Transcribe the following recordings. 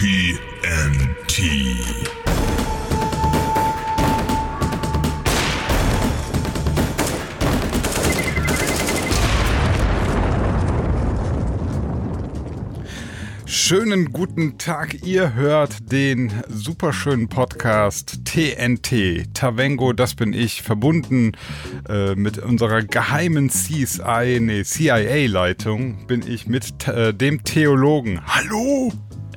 TNT. Schönen guten Tag, ihr hört den superschönen Podcast TNT. Tavengo, das bin ich, verbunden äh, mit unserer geheimen CSI, nee, CIA-Leitung, bin ich mit äh, dem Theologen. Hallo!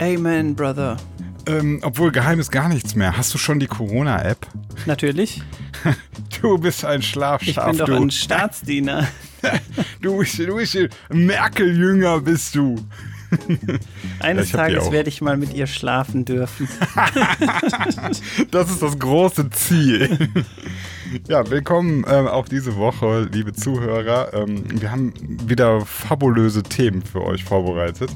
Amen, Brother. Ähm, obwohl geheim ist gar nichts mehr. Hast du schon die Corona-App? Natürlich. Du bist ein Schlafschaf. Ich bin doch du. ein Staatsdiener. du bist, du bist Merkel-Jünger bist du. Eines die Tages werde ich mal mit ihr schlafen dürfen. Das ist das große Ziel. Ja, willkommen ähm, auch diese Woche, liebe Zuhörer. Ähm, wir haben wieder fabulöse Themen für euch vorbereitet.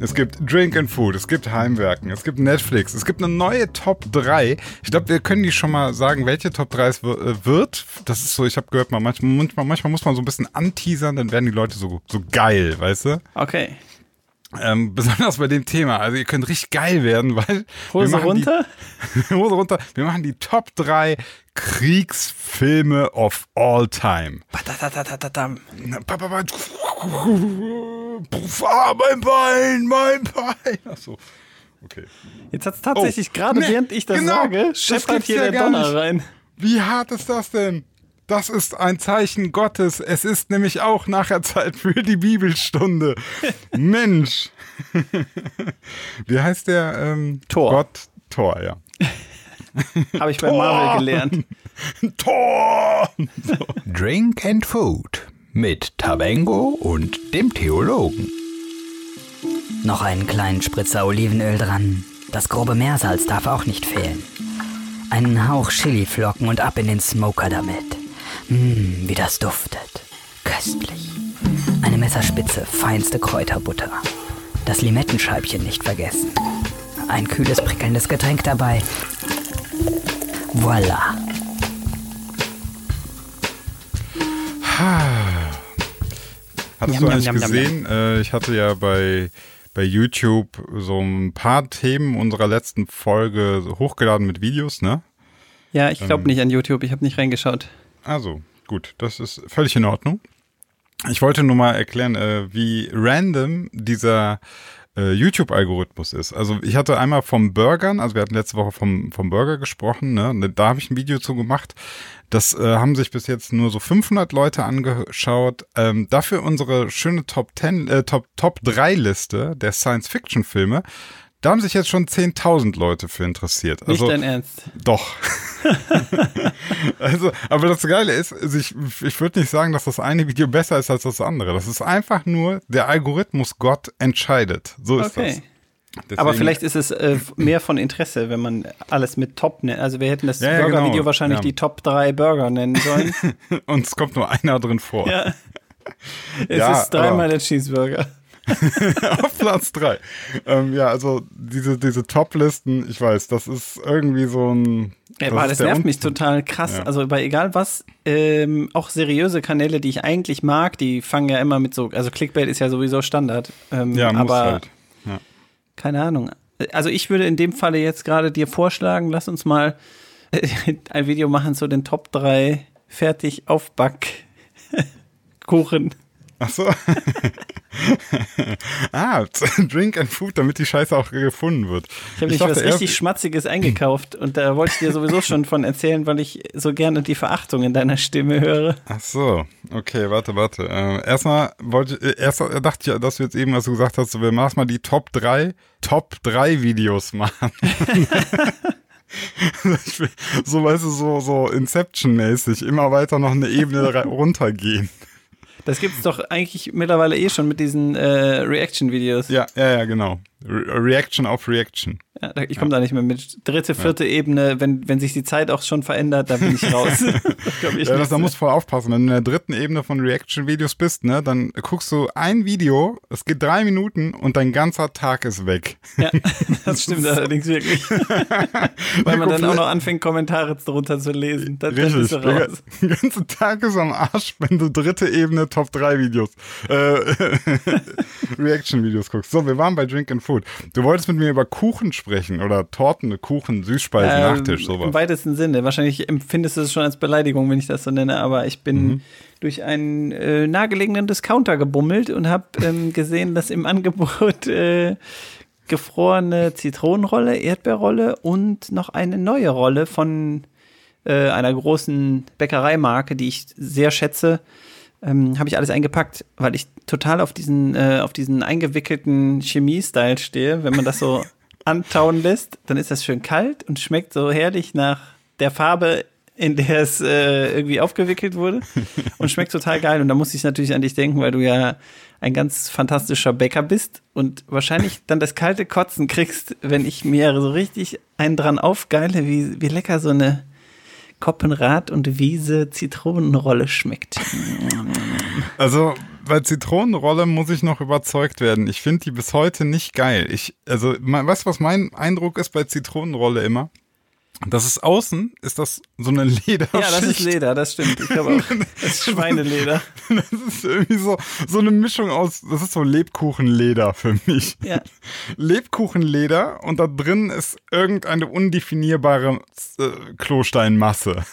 Es gibt Drink and Food, es gibt Heimwerken, es gibt Netflix, es gibt eine neue Top 3. Ich glaube, wir können die schon mal sagen, welche Top 3 es äh, wird. Das ist so, ich habe gehört, man, manchmal, manchmal, muss man so ein bisschen anteasern, dann werden die Leute so, so geil, weißt du? Okay. Ähm, besonders bei dem Thema. Also ihr könnt richtig geil werden, weil wir Hose machen runter? Die, Hose runter. Wir machen die Top 3 Kriegsfilme of all time. Ah, mein Bein, mein Bein. Achso. Okay. Jetzt hat es tatsächlich Oh. gerade, Nee, während ich das genau. sage, scheppert hier ja der Donner nicht. rein. Wie hart ist das denn? Das ist ein Zeichen Gottes. Es ist nämlich auch nachher Zeit für die Bibelstunde. Mensch. Wie heißt der? Ähm, Thor. Gott Thor, ja. Habe ich bei Marvel gelernt. Thor! Drink and Food mit Tabengo und dem Theologen. Noch einen kleinen Spritzer Olivenöl dran. Das grobe Meersalz darf auch nicht fehlen. Einen Hauch Chiliflocken und ab in den Smoker damit. Mmm, wie das duftet. Köstlich. Eine Messerspitze feinste Kräuterbutter. Das Limettenscheibchen nicht vergessen. Ein kühles, prickelndes Getränk dabei. Voila. Hattest du eigentlich gesehen? Äh, ich hatte ja bei, bei YouTube so ein paar Themen unserer letzten Folge hochgeladen mit Videos, ne? Ja, ich Ähm. glaube nicht an YouTube. Ich habe nicht reingeschaut. Also, gut, das ist völlig in Ordnung. Ich wollte nur mal erklären, äh, wie random dieser äh, YouTube-Algorithmus ist. Also ich hatte einmal vom Burgern, also wir hatten letzte Woche vom, vom Burger gesprochen, ne? da habe ich ein Video zu gemacht. Das äh, haben sich bis jetzt nur so 500 Leute angeschaut. Ähm, dafür unsere schöne Top 10, äh, Top, Top 3 Liste der Science-Fiction-Filme. Da haben sich jetzt schon 10.000 Leute für interessiert. Nicht Also, dein Ernst. doch. also, aber das Geile ist, also ich, ich würde nicht sagen, dass das eine Video besser ist als das andere. Das ist einfach nur, der Algorithmus Gott entscheidet. So ist Okay. das. Deswegen- Aber vielleicht ist es äh, mehr von Interesse, wenn man alles mit Top nennt. Also wir hätten das Ja, ja, Burger-Video genau. wahrscheinlich Ja. die Top 3 Burger nennen sollen. Und es kommt nur einer drin vor. ja. Es ist dreimal der Cheeseburger. Auf Platz drei. Ähm, ja, also diese, diese Top-Listen, ich weiß, das ist irgendwie so ein. Ja, das der nervt Un- mich total krass. Ja. Also bei egal was, ähm, auch seriöse Kanäle, die ich eigentlich mag, die fangen ja immer mit so, also Clickbait ist ja sowieso Standard. Ähm, Ja, muss aber halt. keine Ahnung. Also ich würde in dem Falle jetzt gerade dir vorschlagen, lass uns mal äh, ein Video machen zu den Top 3 fertig aufback Kuchen. Ach so. ah, Drink and Food, damit die Scheiße auch gefunden wird. Ich habe nämlich was richtig Schmatziges eingekauft und da wollte ich dir sowieso schon von erzählen, weil ich so gerne die Verachtung in deiner Stimme höre. Ach so, okay, warte, warte. Äh, erstmal wollte ich, äh, erst dachte ich, dass du jetzt eben, was du gesagt hast, wir machen mal die Top 3, Top 3 Videos machen. So, weißt du, so, so Inception-mäßig, immer weiter noch eine Ebene runtergehen. Das gibt's doch eigentlich mittlerweile eh schon mit diesen äh, Reaction-Videos. Ja, ja, ja, genau. Re Reaction auf Reaction. Ja, ich komme da nicht mehr mit. Dritte, vierte Ebene, wenn, wenn sich die Zeit auch schon verändert, da bin ich raus. Ich Ja, das, da musst du voll aufpassen. Wenn du in der dritten Ebene von Reaction-Videos bist, ne, dann guckst du ein Video, es geht drei Minuten und dein ganzer Tag ist weg. ja, das stimmt allerdings wirklich. Weil man dann auch noch anfängt, Kommentare drunter zu lesen. Dann, dann bist du Der, raus. der ganze Tag ist am Arsch, wenn du dritte Ebene Top 3 Videos, äh, Reaction-Videos guckst. So, wir waren bei Drink and Food. Du wolltest mit mir über Kuchen sprechen oder Torten, Kuchen, Süßspeisen, Ähm, Nachtisch, Im sowas. weitesten Sinne. Wahrscheinlich empfindest du es schon als Beleidigung, wenn ich das so nenne, aber ich bin Mhm. durch einen äh, nahegelegenen Discounter gebummelt und habe ähm, gesehen, dass im Angebot äh, gefrorene Zitronenrolle, Erdbeerrolle und noch eine neue Rolle von äh, einer großen Bäckereimarke, die ich sehr schätze, ähm, habe ich alles eingepackt, weil ich total auf diesen, äh, auf diesen eingewickelten Chemie-Style stehe. Wenn man das so antauen lässt, dann ist das schön kalt und schmeckt so herrlich nach der Farbe, in der es äh, irgendwie aufgewickelt wurde und schmeckt total geil. Und da muss ich natürlich an dich denken, weil du ja ein ganz fantastischer Bäcker bist und wahrscheinlich dann das kalte Kotzen kriegst, wenn ich mir so richtig einen dran aufgeile, wie, wie lecker so eine Koppenrad und Wiese Zitronenrolle schmeckt. Also bei Zitronenrolle muss ich noch überzeugt werden. Ich finde die bis heute nicht geil. Ich, also, weißt du, was mein Eindruck ist bei Zitronenrolle immer? Das ist außen, ist das so eine Lederschicht. Ja, das ist Leder, das stimmt. Ich glaube auch. Das ist Schweineleder. Das ist irgendwie so, so eine Mischung aus, das ist so Lebkuchenleder für mich. Ja. Lebkuchenleder und da drin ist irgendeine undefinierbare äh, Klosteinmasse.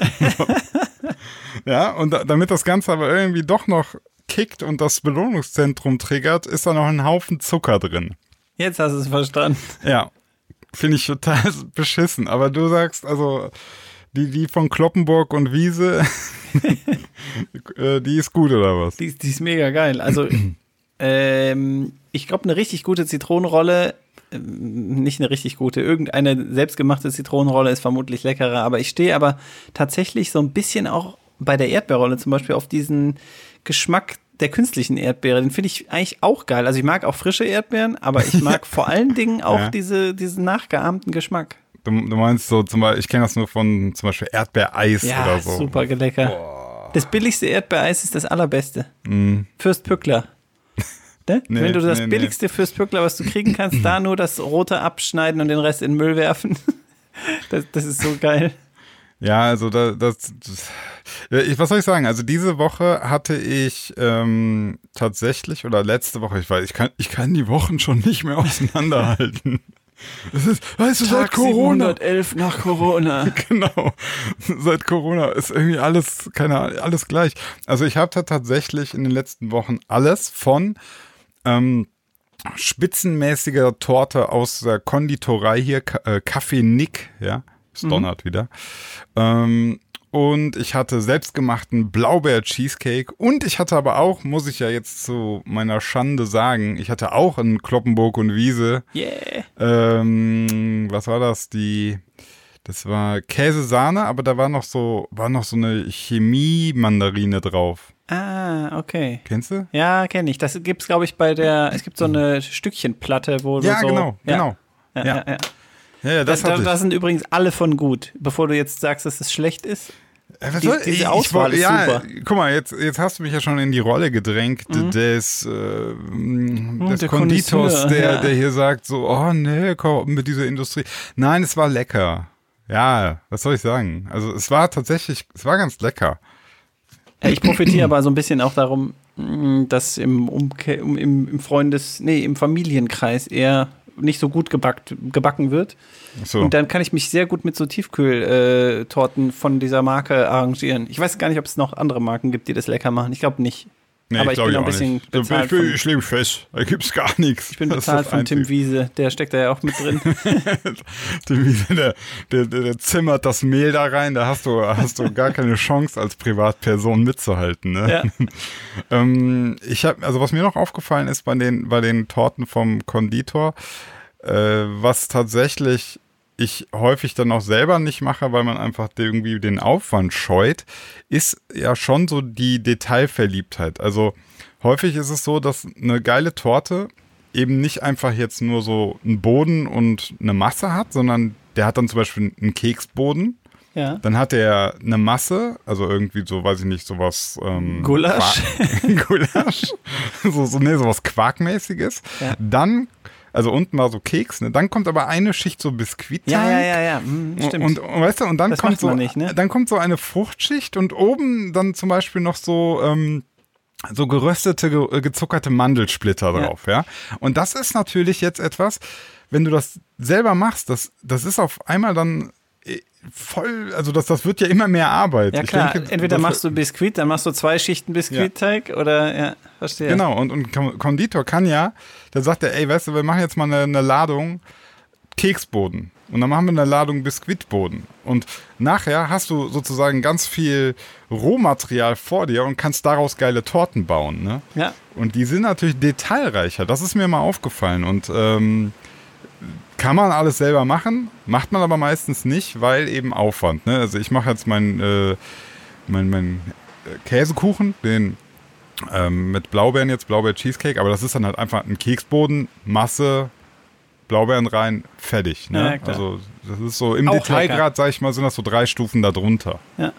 ja, und da, damit das Ganze aber irgendwie doch noch kickt und das Belohnungszentrum triggert, ist da noch ein Haufen Zucker drin. Jetzt hast du es verstanden. Ja, finde ich total beschissen. Aber du sagst, also, die, die von Kloppenburg und Wiese, äh, die ist gut oder was? Die, ist- die ist mega geil. Also, ähm, ich glaube, eine richtig gute Zitronenrolle, ähm, nicht eine richtig gute, irgendeine selbstgemachte Zitronenrolle ist vermutlich leckerer, aber ich stehe aber tatsächlich so ein bisschen auch bei der Erdbeerrolle zum Beispiel auf diesen Geschmack der künstlichen Erdbeere. Den finde ich eigentlich auch geil. Also ich mag auch frische Erdbeeren, aber ich mag vor allen Dingen auch Ja. diese, diesen nachgeahmten Geschmack. Du, du meinst so zum Beispiel, ich kenne das nur von zum Beispiel Erdbeereis Ja, oder so. super lecker. Das billigste Erdbeereis ist das allerbeste. Mm. Fürst Pückler. Ne? Nee, Wenn du das nee, nee. billigste Fürst Pückler, was du kriegen kannst, da nur das rote abschneiden und den Rest in den Müll werfen. Das, das ist so geil. Ja, also da, das, das ich, was soll ich sagen? Also diese Woche hatte ich ähm, tatsächlich oder letzte Woche, ich weiß, ich kann, ich kann die Wochen schon nicht mehr auseinanderhalten. Das ist, weißt du, seit Corona. 711 nach Corona. Genau. Seit Corona ist irgendwie alles, keine Ahnung, alles gleich. Also ich habe da tatsächlich in den letzten Wochen alles von ähm, spitzenmäßiger Torte aus der Konditorei hier, äh, Café Nick, ja, es donnert wieder. Ähm, und ich hatte selbstgemachten Blaubeer-Cheesecake und ich hatte aber auch, muss ich ja jetzt zu meiner Schande sagen, ich hatte auch einen Kloppenburg und Wiese Yeah. ähm, was war das? Die, das war Käsesahne, aber da war noch so, war noch so eine Chemie-Mandarine drauf. Ah, okay. Kennst du? Ja, kenne ich. Das gibt's, glaube ich, bei der, es gibt so eine Stückchenplatte, wo Ja, du so. genau, ja. genau. Ja, Ja. ja. ja. Ja, ja, das da, da ich. sind übrigens alle von gut. Bevor du jetzt sagst, dass es schlecht ist. Äh, was die- soll- diese ich- ich Auswahl wollte- ist ja, super. Guck mal, jetzt, jetzt hast du mich ja schon in die Rolle gedrängt des, äh, des der Konditors, der, ja. der hier sagt so, oh nee, komm, mit dieser Industrie. Nein, es war lecker. Ja, was soll ich sagen? Also es war tatsächlich, es war ganz lecker. Ich profitiere aber so ein bisschen auch darum, mh, dass im, Umke im, im Freundes-, nee, im Familienkreis eher nicht so gut gebackt, gebacken wird. So. Und dann kann ich mich sehr gut mit so Tiefkühltorten äh, von dieser Marke arrangieren. Ich weiß gar nicht, ob es noch andere Marken gibt, die das lecker machen. Ich glaube nicht. Aber ich glaub bin auch ein bisschen bezahlt ich, bin, ich lege fest, da gibt's gar nichts. Ich bin bezahlt von Tim Wiese, der steckt da ja auch mit drin. Tim Wiese, der, der, der, der zimmert das Mehl da rein, da hast du, hast du gar keine Chance als Privatperson mitzuhalten. Ne? Ja. ähm, ich habe, also was mir noch aufgefallen ist bei den, bei den Torten vom Konditor, äh, was tatsächlich ich häufig dann auch selber nicht mache, weil man einfach irgendwie den Aufwand scheut, ist ja schon so die Detailverliebtheit. Also häufig ist es so, dass eine geile Torte eben nicht einfach jetzt nur so einen Boden und eine Masse hat, sondern der hat dann zum Beispiel einen Keksboden. Ja. Dann hat er eine Masse, also irgendwie so, weiß ich nicht, sowas. Ähm, Gulasch. Quark- Gulasch. so, so, nee, sowas Quarkmäßiges. Ja. Dann, also unten war so Keks, ne? Dann kommt aber eine Schicht so Biskuit. Ja, ja, ja, ja. Hm, stimmt. Und, und weißt du, und dann Das kommt so, nicht, ne? dann kommt so eine Fruchtschicht und oben dann zum Beispiel noch so, ähm, so geröstete, ge äh, gezuckerte Mandelsplitter Ja. drauf, ja. Und das ist natürlich jetzt etwas, wenn du das selber machst, das, das ist auf einmal dann voll, also das, das wird ja immer mehr Arbeit. ja klar, denke, entweder machst du Biskuit, dann machst du zwei Schichten Biskuitteig oder ja, verstehe. Genau, und, und Kon- Konditor kann ja, der sagt ja, ey, weißt du, wir machen jetzt mal eine, eine Ladung Keksboden. Und dann machen wir eine Ladung Biskuitboden. Und nachher hast du sozusagen ganz viel Rohmaterial vor dir und kannst daraus geile Torten bauen. Ne? Ja, Und die sind natürlich detailreicher. Das ist mir mal aufgefallen. Und ähm, kann man alles selber machen, macht man aber meistens nicht, weil eben Aufwand. Ne? Also ich mache jetzt meinen äh, mein, mein äh, Käsekuchen, den ähm, mit Blaubeeren jetzt, Blaubeer-Cheesecake, aber das ist dann halt einfach ein Keksboden, Masse, Blaubeeren rein, fertig. Ne? Ja, also das ist so im Auch Detailgrad, sag ich mal, sind das so drei Stufen darunter. ja.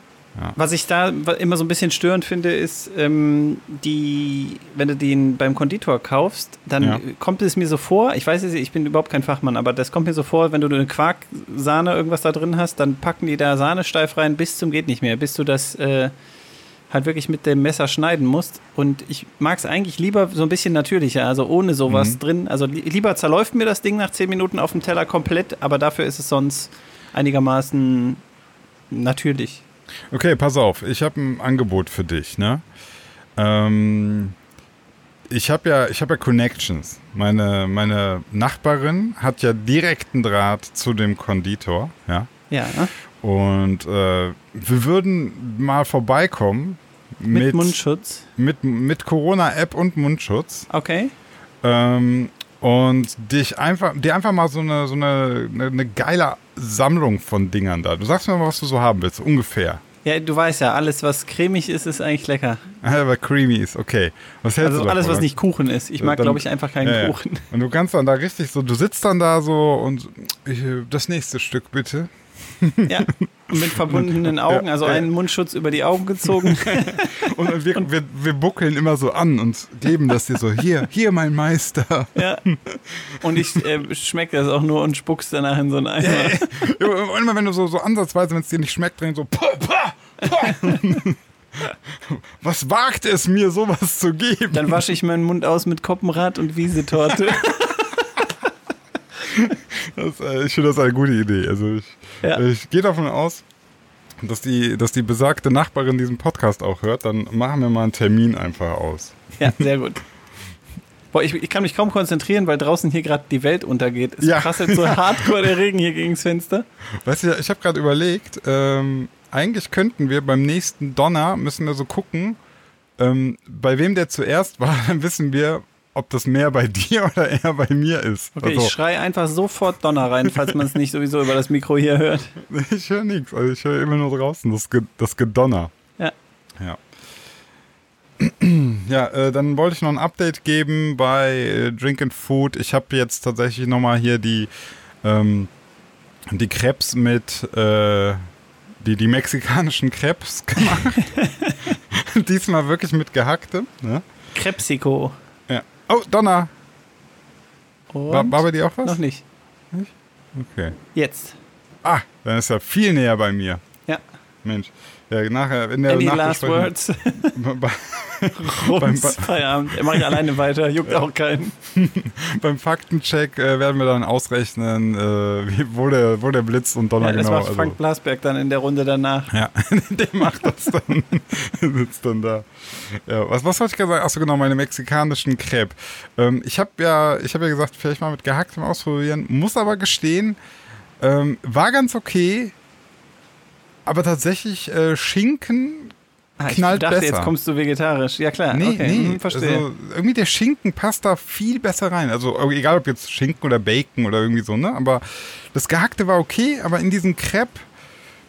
Was ich da immer so ein bisschen störend finde, ist, ähm, die, wenn du den beim Konditor kaufst, dann Ja. kommt es mir so vor, ich weiß es, ich bin überhaupt kein Fachmann, aber das kommt mir so vor, wenn du eine Quarksahne irgendwas da drin hast, dann packen die da Sahne steif rein bis zum geht nicht mehr, bis du das äh, halt wirklich mit dem Messer schneiden musst. Und ich mag es eigentlich lieber so ein bisschen natürlicher, also ohne sowas Mhm. drin. Also li lieber zerläuft mir das Ding nach 10 Minuten auf dem Teller komplett, aber dafür ist es sonst einigermaßen natürlich. Okay, pass auf, ich habe ein Angebot für dich, ne? Ähm, ich habe ja, ich habe ja Connections. Meine, meine Nachbarin hat ja direkten Draht zu dem Konditor, ja. Ja? Und äh, wir würden mal vorbeikommen mit, mit, Mundschutz. mit, mit Corona-App und Mundschutz Okay. ähm, und dich einfach, dir einfach mal so eine, so eine, eine, geile Sammlung von Dingern da. Du sagst mir mal, was du so haben willst, ungefähr. Ja, du weißt ja, alles, was cremig ist, ist eigentlich lecker. Aber creamy ist okay. Was hältst Also du alles, davon? was nicht Kuchen ist. Ich mag, glaube ich, einfach keinen Ja. Kuchen. Und du kannst dann da richtig so, du sitzt dann da so und ich, das nächste Stück bitte. Ja. Mit verbundenen Augen, also einen Mundschutz über die Augen gezogen. Und wir, wir, wir buckeln immer so an und geben das dir so, hier, hier mein Meister. ja. Und ich äh, schmecke das auch nur und spuck's danach in so einen Eimer. Ja, immer wenn du so, so ansatzweise, wenn es dir nicht schmeckt, drin so, pah, pah, pah. was wagt es mir, sowas zu geben? Dann wasche ich meinen Mund aus mit Koppenrad und Wiesetorte. Das, äh, ich finde das eine gute Idee. Also ich, Ja. ich gehe davon aus, dass die, dass die besagte Nachbarin diesen Podcast auch hört. Dann machen wir mal einen Termin einfach aus. Ja, sehr gut. Boah, ich, ich kann mich kaum konzentrieren, weil draußen hier gerade die Welt untergeht. Es Ja. prasselt so hardcore der Regen hier gegens Fenster. Weißt du, ich habe gerade überlegt, ähm, eigentlich könnten wir beim nächsten Donner, müssen wir so gucken, ähm, bei wem der zuerst war, dann wissen wir, ob das mehr bei dir oder eher bei mir ist. Okay, also, ich schreie einfach sofort Donner rein, falls man es nicht sowieso über das Mikro hier hört. ich höre nichts, also ich höre immer nur draußen das, Ge das Gedonner. Ja. Ja. Ja, äh, dann wollte ich noch ein Update geben bei äh, Drink and Food. Ich habe jetzt tatsächlich nochmal hier die, ähm, die Crepes mit, äh, die, die mexikanischen Crepes gemacht. Diesmal wirklich mit gehacktem. Ne? Oh, Donner. War, war bei dir auch was? noch nicht. Okay. Jetzt. Ah, dann ist er viel näher bei mir. Ja. Mensch. Ja, nachher in der Any last words? Rums, Feierabend. Er mache ich alleine weiter, juckt auch keinen. Beim Faktencheck äh, werden wir dann ausrechnen, äh, wo, der, wo der Blitz und Donner Ja, das genau. macht Frank Blasberg dann in der Runde danach. ja, der macht das dann. sitzt dann da. Ja, was, was wollte ich gerade sagen? Achso, genau, meine mexikanischen Crepe. Ähm, ich habe ja, ich habe ja gesagt, vielleicht mal mit gehacktem ausprobieren. Muss aber gestehen, ähm, war ganz okay. Aber tatsächlich äh, Schinken Ah, ich Knallt dachte, besser. jetzt kommst du vegetarisch. Ja klar, Nee, okay, nee, hm, verstehe. Also, irgendwie der Schinken passt da viel besser rein. Also egal ob jetzt Schinken oder Bacon oder irgendwie so, ne? Aber das Gehackte war okay, aber in diesem Crepe,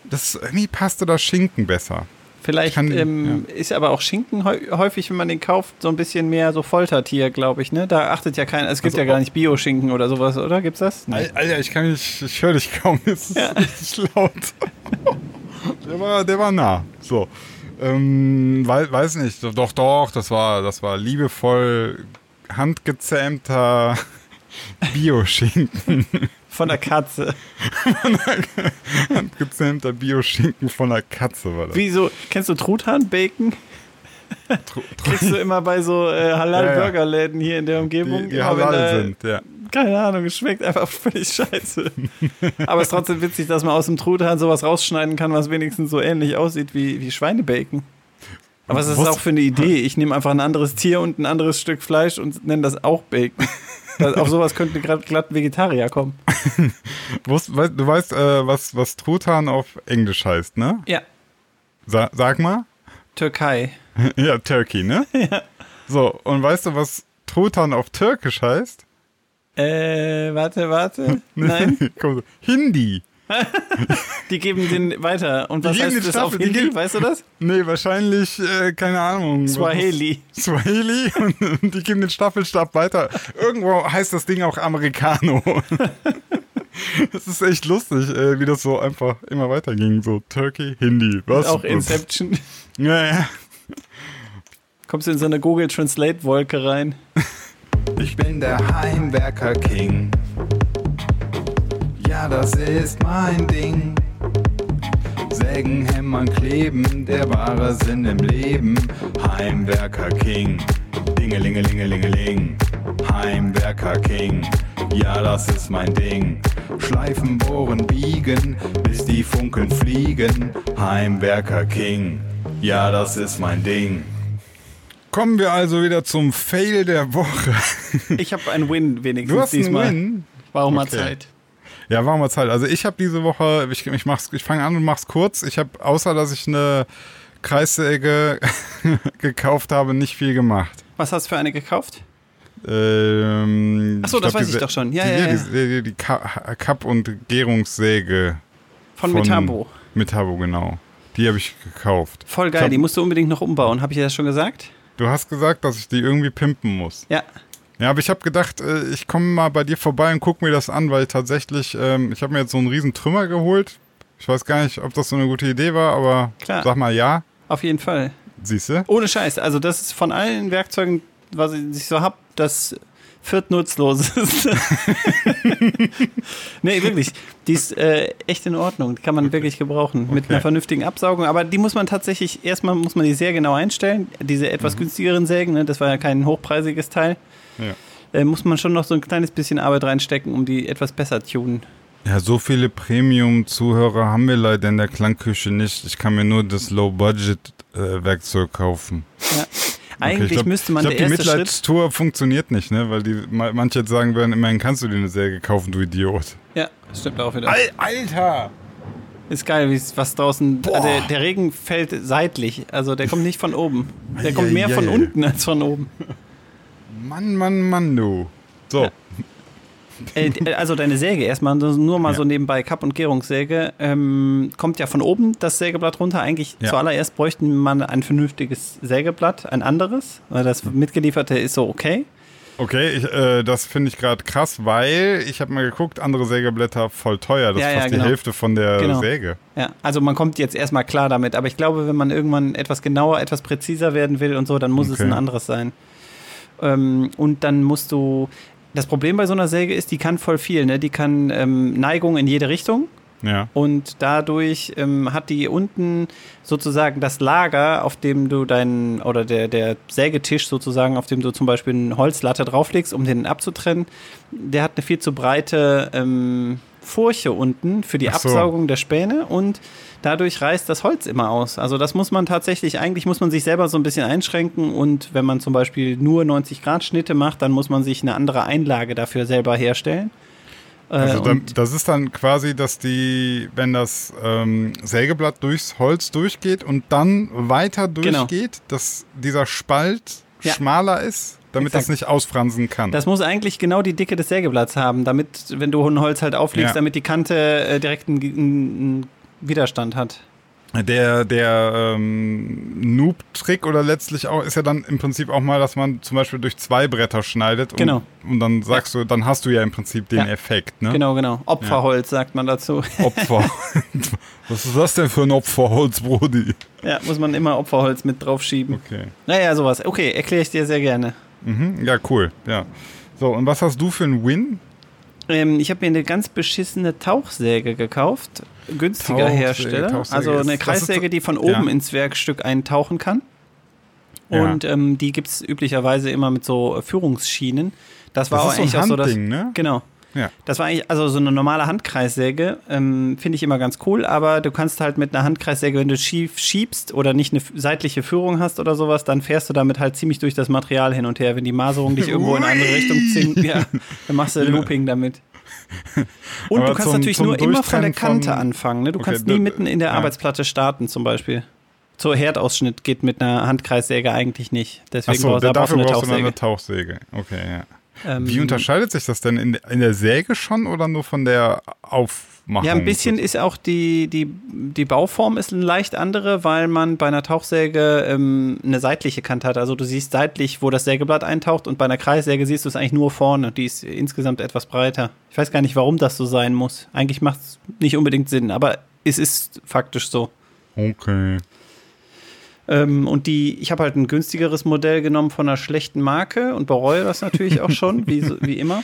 das irgendwie passte da Schinken besser. Vielleicht kann- ähm, ist aber auch Schinken häu- häufig, wenn man den kauft, so ein bisschen mehr so Foltertier, glaube ich. Ne? Da achtet ja keiner. Es gibt Also ja gar nicht Bio-Schinken oder sowas, oder? Gibt's das? Nee. Al- Alter, ich kann nicht, ich höre dich kaum, es ist richtig laut. der, war, der war nah. So. Ähm, wei- weiß nicht, doch, doch, das war, das war liebevoll handgezähmter Bioschinken. Von der Katze. handgezähmter Bioschinken von der Katze war das. Wieso? Kennst du Truthahn-Bacon? Kriegst du immer bei so äh. Halal-Burgerläden hier in der Umgebung. Die, die halal da- sind, ja. Keine Ahnung, es schmeckt einfach völlig scheiße. Aber es ist trotzdem witzig, dass man aus dem Truthahn sowas rausschneiden kann, was wenigstens so ähnlich aussieht wie, wie Schweinebacon. Aber was ist Wusst- auch für eine Idee? Ich nehme einfach ein anderes Tier und ein anderes Stück Fleisch und nenne das auch Bacon. Das, auf sowas könnte gerade glatt Vegetarier kommen. Du weißt, äh, was, was Truthahn auf Englisch heißt, ne? Ja, Sa sag mal. Türkei. ja, Turkey, ne? Ja. So, und weißt du, was Truthahn auf Türkisch heißt? Äh, warte, warte. Nein, Komm, Hindi. die geben den weiter. Und was heißt das auf Staffel, die Hindi? geben- Weißt du das? Nee, wahrscheinlich, äh, keine Ahnung. Swahili. Swahili und, und die geben den Staffelstab weiter. Irgendwo heißt das Ding auch Americano. Das ist echt lustig, äh, wie das so einfach immer weiterging. So Turkey, Hindi. Was? Auch Inception. Ja, ja. Kommst du in so eine Google Translate Wolke rein? Ich bin der Heimwerker King. Ja, das ist mein Ding. Sägen, hämmern, kleben, der wahre Sinn im Leben. Heimwerker King. Dingelingelingelingeling. Heimwerker King. Ja, das ist mein Ding. Schleifen, bohren, biegen, bis die Funken fliegen. Heimwerker King. Ja, das ist mein Ding. Kommen wir also wieder zum Fail der Woche. Ich habe einen Win wenigstens Du hast einen diesmal. Win. Warum mal Okay. Zeit? Ja, war mal Zeit. Also ich habe diese Woche, ich, ich, mach's, ich fange an und mach's kurz. Ich habe, außer dass ich eine Kreissäge gekauft habe, nicht viel gemacht. Was hast du für eine gekauft? Ähm, Ach so, das glaub, weiß die ich doch schon. Ja, die, ja, ja. Die, die, die Ka- Kapp- und Gärungssäge Von, Metabo. Metabo, genau. Die habe ich gekauft. Voll Ich geil, hab- die musst du unbedingt noch umbauen. Habe ich dir das schon gesagt? Du hast gesagt, dass ich die irgendwie pimpen muss. Ja. Ja, aber ich habe gedacht, äh, ich komme mal bei dir vorbei und guck mir das an, weil tatsächlich, ähm, ich habe mir jetzt so einen riesen Trümmer geholt. Ich weiß gar nicht, ob das so eine gute Idee war, aber Klar. sag mal ja. Auf jeden Fall. Siehst du? Ohne Scheiß. Also, das ist von allen Werkzeugen, was ich so hab, das viertnutzloseste. nee, wirklich. Die ist äh, echt in Ordnung. Die kann man wirklich gebrauchen. Mit Okay. einer vernünftigen Absaugung. Aber die muss man tatsächlich, erstmal muss man die sehr genau einstellen. Diese Mhm. etwas günstigeren Sägen, ne, das war ja kein hochpreisiges Teil. Ja. Äh, muss man schon noch so ein kleines bisschen Arbeit reinstecken, um die etwas besser tunen. Ja, so viele Premium-Zuhörer haben wir leider in der Klangküche nicht. Ich kann mir nur das Low-Budget-Werkzeug kaufen. Ja. Okay, Eigentlich ich glaub- müsste man ich der glaub, die erste Schritt. Mitleidstour funktioniert nicht, ne? Weil die ma- manche jetzt sagen werden, immerhin kannst du dir eine Säge kaufen, du Idiot. Ja, stimmt auch wieder. Al Alter! Ist geil, wie's- was draußen. Also der, der Regen fällt seitlich. Also der kommt nicht von oben. Der kommt mehr von unten als von oben. Mann, Mann, Mann, du. So, Äh, d- also deine Säge erstmal, nur mal Ja. so nebenbei, Kapp- und Gärungssäge, ähm, kommt ja von oben das Sägeblatt runter. Eigentlich Ja. zuallererst bräuchten man ein vernünftiges Sägeblatt, ein anderes, weil das mitgelieferte ist so okay. okay, ich, äh, das finde ich gerade krass, weil ich habe mal geguckt, andere Sägeblätter voll teuer. Das Ja, ist ja, fast genau. die Hälfte von der Genau. Säge. Ja, also man kommt jetzt erstmal klar damit, aber ich glaube, wenn man irgendwann etwas genauer, etwas präziser werden will und so, dann muss es Okay. ein anderes sein. Ähm, und dann musst du. Das Problem bei so einer Säge ist, die kann voll viel. Ne? Die kann ähm, Neigung in jede Richtung Ja. und dadurch ähm, hat die unten sozusagen das Lager, auf dem du deinen, oder der, der Sägetisch sozusagen, auf dem du zum Beispiel eine Holzlatte drauflegst, um den abzutrennen, der hat eine viel zu breite ähm, Furche unten für die so. Absaugung der Späne und dadurch reißt das Holz immer aus. Also das muss man tatsächlich, eigentlich muss man sich selber so ein bisschen einschränken und wenn man zum Beispiel nur 90 Grad Schnitte macht, dann muss man sich eine andere Einlage dafür selber herstellen. Äh, Also dann, und- das ist dann quasi, dass die, wenn das ähm, Sägeblatt durchs Holz durchgeht und dann weiter Genau. durchgeht, dass dieser Spalt Ja. schmaler ist, damit Exakt. das nicht ausfransen kann. Das muss eigentlich genau die Dicke des Sägeblatts haben, damit, wenn du ein Holz halt auflegst, Ja. damit die Kante äh, direkt einen, einen Widerstand hat. Der, der ähm, Noob-Trick oder letztlich auch ist ja dann im Prinzip auch mal, dass man zum Beispiel durch zwei Bretter schneidet und, Genau. und dann sagst du, dann hast du ja im Prinzip den Ja. Effekt, ne? Genau, genau. Opferholz sagt man dazu. Opfer. Was ist das denn für ein Opferholz, Brody? ja, muss man immer Opferholz mit draufschieben. Okay. Naja, sowas. Okay, erkläre ich dir sehr gerne. Mhm. Ja, cool. Ja. So, und was hast du für einen Win? Ähm, ich habe mir eine ganz beschissene Tauchsäge gekauft. Günstiger Tauchsäge, Hersteller. Tauchsäge also eine Kreissäge, die von oben ja. ins Werkstück eintauchen kann. Ja. Und ähm, die gibt es üblicherweise immer mit so Führungsschienen. Das war Das auch ist so ein eigentlich auch so das. Ne? Genau. Ja. Das war eigentlich, also so eine normale Handkreissäge, ähm, finde ich immer ganz cool, aber du kannst halt mit einer Handkreissäge, wenn du schief schiebst oder nicht eine seitliche Führung hast oder sowas, dann fährst du damit halt ziemlich durch das Material hin und her. Wenn die Maserung dich irgendwo in eine andere Richtung zinkt, ja, dann machst du Looping damit. Und Aber du kannst zum- natürlich zum nur immer von der Kante von- anfangen. Ne? Du Okay, kannst nie mitten in der ja. Arbeitsplatte starten, zum Beispiel. Zur Herdausschnitt geht mit einer Handkreissäge eigentlich nicht. Deswegen brauchst aber auch dafür eine brauchst du dann Tauchsäge. eine Tauchsäge. Okay, ja. Ähm, Wie unterscheidet sich das denn in, in der Säge schon oder nur von der Aufmachung? Ja, ein bisschen ist auch die, die, die Bauform ist eine leicht andere, weil man bei einer Tauchsäge ähm, eine seitliche Kante hat. Also du siehst seitlich, wo das Sägeblatt eintaucht und bei einer Kreissäge siehst du es eigentlich nur vorne. Die ist insgesamt etwas breiter. Ich weiß gar nicht, warum das so sein muss. Eigentlich macht es nicht unbedingt Sinn, aber es ist faktisch so. Okay. Ähm, und die, ich habe halt ein günstigeres Modell genommen von einer schlechten Marke und bereue das natürlich auch schon, wie, wie immer.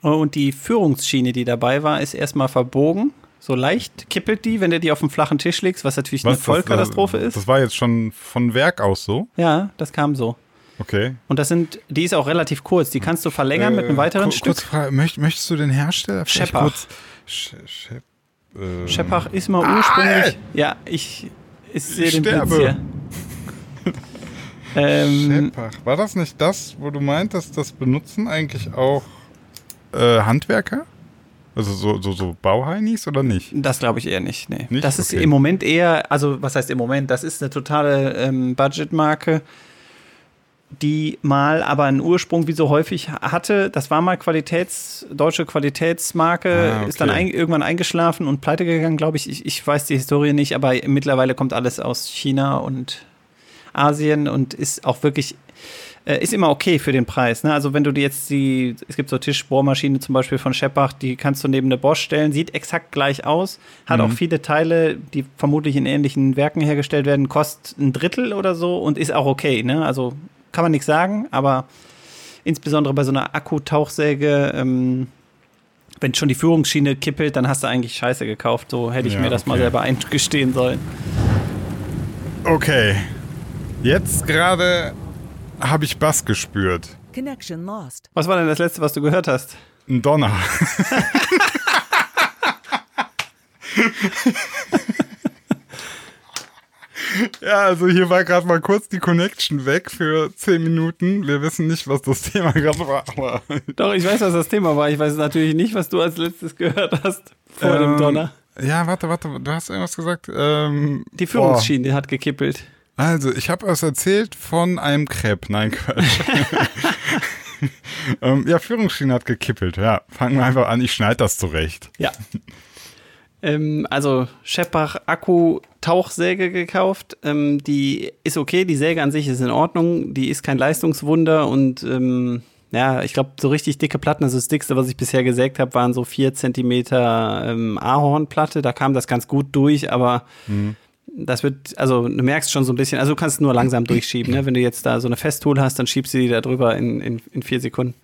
Und die Führungsschiene, die dabei war, ist erstmal verbogen. So leicht kippelt die, wenn du die auf den flachen Tisch legst, was natürlich eine das- Vollkatastrophe ist. Das war jetzt schon von Werk aus so? ja, das kam so. Okay. Und das sind, die ist auch relativ kurz. Die kannst du verlängern mit einem weiteren Äh, kur- Stück. Frage, möcht, möchtest du den Hersteller? Scheppach. kurz- Sch, Schepp, ähm, Scheppach ist mal ursprünglich. Ja, ich, ich sehe Ich den Blitz sterbe. hier. ähm, Scheppach. War das nicht das, wo du meintest, das benutzen eigentlich auch äh, Handwerker? Also so, so, so Bauheinis oder nicht? Das glaube ich eher nicht. Nee. Nicht? Das ist Okay. im Moment eher, also was heißt im Moment? Das ist eine totale ähm, Budgetmarke, die mal aber einen Ursprung wie so häufig hatte. Das war mal Qualitäts, deutsche Qualitätsmarke, Ah, ist dann okay. ein, irgendwann eingeschlafen und pleite gegangen, glaube ich. ich. Ich weiß die Historie nicht, aber mittlerweile kommt alles aus China und Asien und ist auch wirklich äh, ist immer okay für den Preis. Ne? Also wenn du dir jetzt die, es gibt so Tischbohrmaschine zum Beispiel von Scheppach, die kannst du neben eine Bosch stellen, sieht exakt gleich aus, hat auch viele Teile, die vermutlich in ähnlichen Werken hergestellt werden, kostet ein Drittel oder so und ist auch okay. Ne? Also kann man nichts sagen, aber insbesondere bei so einer Akkutauchsäge, ähm, wenn schon die Führungsschiene kippelt, dann hast du eigentlich Scheiße gekauft. So hätte ich Ja, mir das mal okay. selber eingestehen sollen. Okay. Jetzt gerade habe ich Bass gespürt. Connection lost. Was war denn das letzte, was du gehört hast? Ein Donner. ja, also hier war gerade mal kurz die Connection weg für 10 Minuten. Wir wissen nicht, was das Thema gerade war. Aber Doch, ich weiß, was das Thema war. Ich weiß natürlich nicht, was du als letztes gehört hast vor dem Ähm, Donner. Ja, warte, warte, du hast irgendwas gesagt. Ähm, Die Führungsschiene hat gekippelt. boah. Also, ich habe was erzählt von einem Crepe. Nein, Quatsch. ähm, ja, Führungsschiene hat gekippelt. Ja, fangen wir einfach an. Ich schneide das zurecht. Ja. Ähm, also Scheppach Akku Tauchsäge gekauft. Ähm, die ist okay, die Säge an sich ist in Ordnung. Die ist kein Leistungswunder und ähm, ja, ich glaube, so richtig dicke Platten, also das dickste, was ich bisher gesägt habe, waren so 4 Zentimeter ähm, Ahornplatte. Da kam das ganz gut durch, aber das wird, also du merkst schon so ein bisschen, also du kannst nur langsam durchschieben. Ne? Wenn du jetzt da so eine Festtool hast, dann schiebst du die da drüber in, in, in vier Sekunden.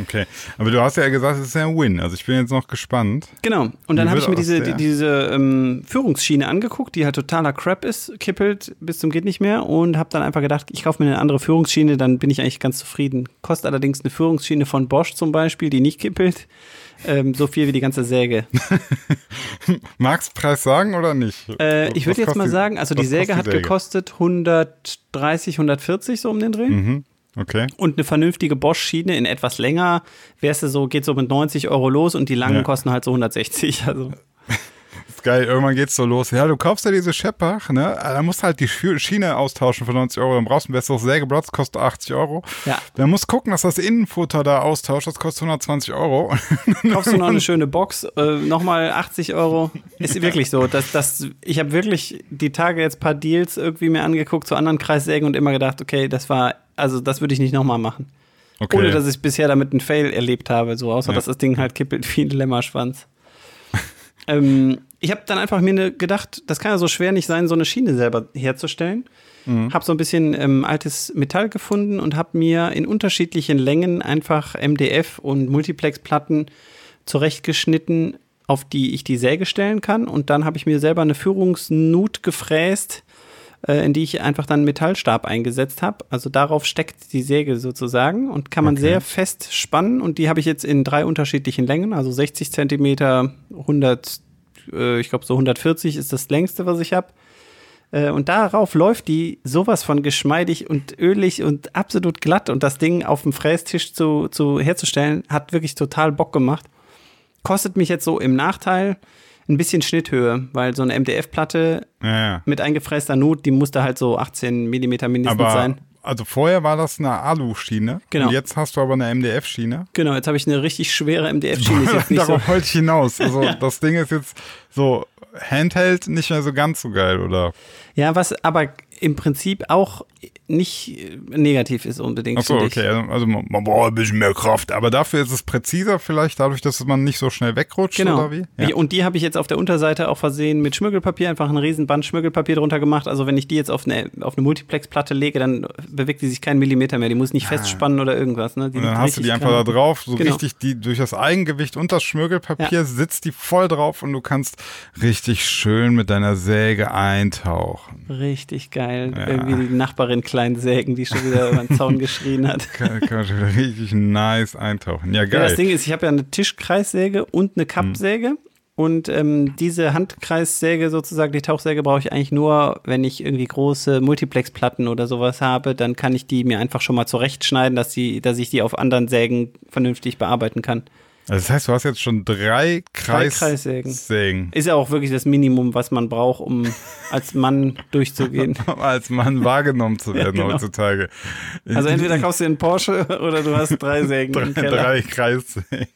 Okay. Aber du hast ja gesagt, es ist ja ein Win. Also, ich bin jetzt noch gespannt. Genau. Und dann habe ich mir diese, die, diese ähm, Führungsschiene angeguckt, die halt totaler Crap ist, kippelt bis zum geht nicht mehr und habe dann einfach gedacht, ich kaufe mir eine andere Führungsschiene, dann bin ich eigentlich ganz zufrieden. Kostet allerdings eine Führungsschiene von Bosch zum Beispiel, die nicht kippelt, ähm, so viel wie die ganze Säge. Magst Preis sagen oder nicht? Äh, ich würde jetzt mal die- sagen, also die Säge kostet hat gekostet 130, 140 so um den Dreh. Mhm. Okay. Und eine vernünftige Bosch-Schiene in etwas länger, wärst du so, geht so mit 90 Euro los und die langen Ja. kosten halt so 160. Also geil. Irgendwann geht's so los. Ja, du kaufst ja diese Scheppach, ne? Da musst du halt die Schiene austauschen für 90 Euro. Dann brauchst du ein besseres Sägeblatt, das kostet 80 Euro. Ja. Dann musst gucken, dass das Innenfutter da austauscht, das kostet 120 Euro. Kaufst du noch eine schöne Box, äh, nochmal 80 Euro. Ist wirklich so. Dass, dass, ich habe wirklich die Tage jetzt ein paar Deals irgendwie mir angeguckt zu anderen Kreissägen und immer gedacht, okay, das war, also das würde ich nicht nochmal machen. Okay. Ohne dass ich bisher damit einen Fail erlebt habe, so außer Ja. dass das Ding halt kippelt wie ein Lämmerschwanz. ähm, ich habe dann einfach mir ne, gedacht, das kann ja so schwer nicht sein, so eine Schiene selber herzustellen. Mhm. Habe so ein bisschen ähm, altes Metall gefunden und habe mir in unterschiedlichen Längen einfach MDF und Multiplex-Platten zurechtgeschnitten, auf die ich die Säge stellen kann. Und dann habe ich mir selber eine Führungsnut gefräst, äh, in die ich einfach dann einen Metallstab eingesetzt habe. Also darauf steckt die Säge sozusagen und kann man Okay. sehr fest spannen. Und die habe ich jetzt in drei unterschiedlichen Längen, also 60 Zentimeter, 100, äh, ich glaube so 140 ist das längste, was ich habe. Äh, Und darauf läuft die sowas von geschmeidig und ölig und absolut glatt. Und das Ding auf dem Frästisch zu, zu herzustellen, hat wirklich total Bock gemacht. Kostet mich jetzt so im Nachteil ein bisschen Schnitthöhe, weil so eine MDF-Platte ja, ja. mit eingefräster Nut, die musste halt so 18 Millimeter mindestens Aber sein. also vorher war das eine Alu-Schiene. Genau. Und jetzt hast du aber eine MDF-Schiene. Genau, jetzt habe ich eine richtig schwere MDF-Schiene. Nicht so. Darauf wollte ich hinaus. Also das Ding ist jetzt so Handheld nicht mehr so ganz so geil, oder? Ja, was aber im Prinzip auch nicht äh, negativ ist unbedingt. Achso, okay. Also also man, man braucht ein bisschen mehr Kraft. Aber dafür ist es präziser vielleicht, dadurch, dass man nicht so schnell wegrutscht, Genau. oder wie? Die- Und die habe ich jetzt auf der Unterseite auch versehen mit Schmirgelpapier, einfach ein Riesenband Schmirgelpapier drunter gemacht. Also wenn ich die jetzt auf eine, auf eine Multiplex-Platte lege, dann bewegt die sich keinen Millimeter mehr. Die muss nicht festspannen oder irgendwas. Ne? Die Und dann hast du die einfach da drauf, so Genau. richtig, die durch das Eigengewicht und das Schmirgelpapier sitzt die voll drauf und du kannst richtig schön mit deiner Säge eintauchen. Richtig geil. Ja. Irgendwie die Nachbarin klein sägen, die schon wieder über den Zaun geschrien hat. Kann, kann man schon richtig nice eintauchen. Ja, Ja, geil. das Ding ist, ich habe ja eine Tischkreissäge und eine Kappsäge. Und ähm, diese Handkreissäge sozusagen, die Tauchsäge brauche ich eigentlich nur, wenn ich irgendwie große Multiplex-Platten oder sowas habe, dann kann ich die mir einfach schon mal zurechtschneiden, dass, die, dass ich die auf anderen Sägen vernünftig bearbeiten kann. Also das heißt, du hast jetzt schon drei, Drei Kreis Kreissägen. Sägen. Ist ja auch wirklich das Minimum, was man braucht, um als Mann durchzugehen. Um als Mann wahrgenommen zu werden genau. heutzutage. Also entweder kaufst du dir einen Porsche oder du hast drei Sägen drei, im Keller. drei Kreissägen.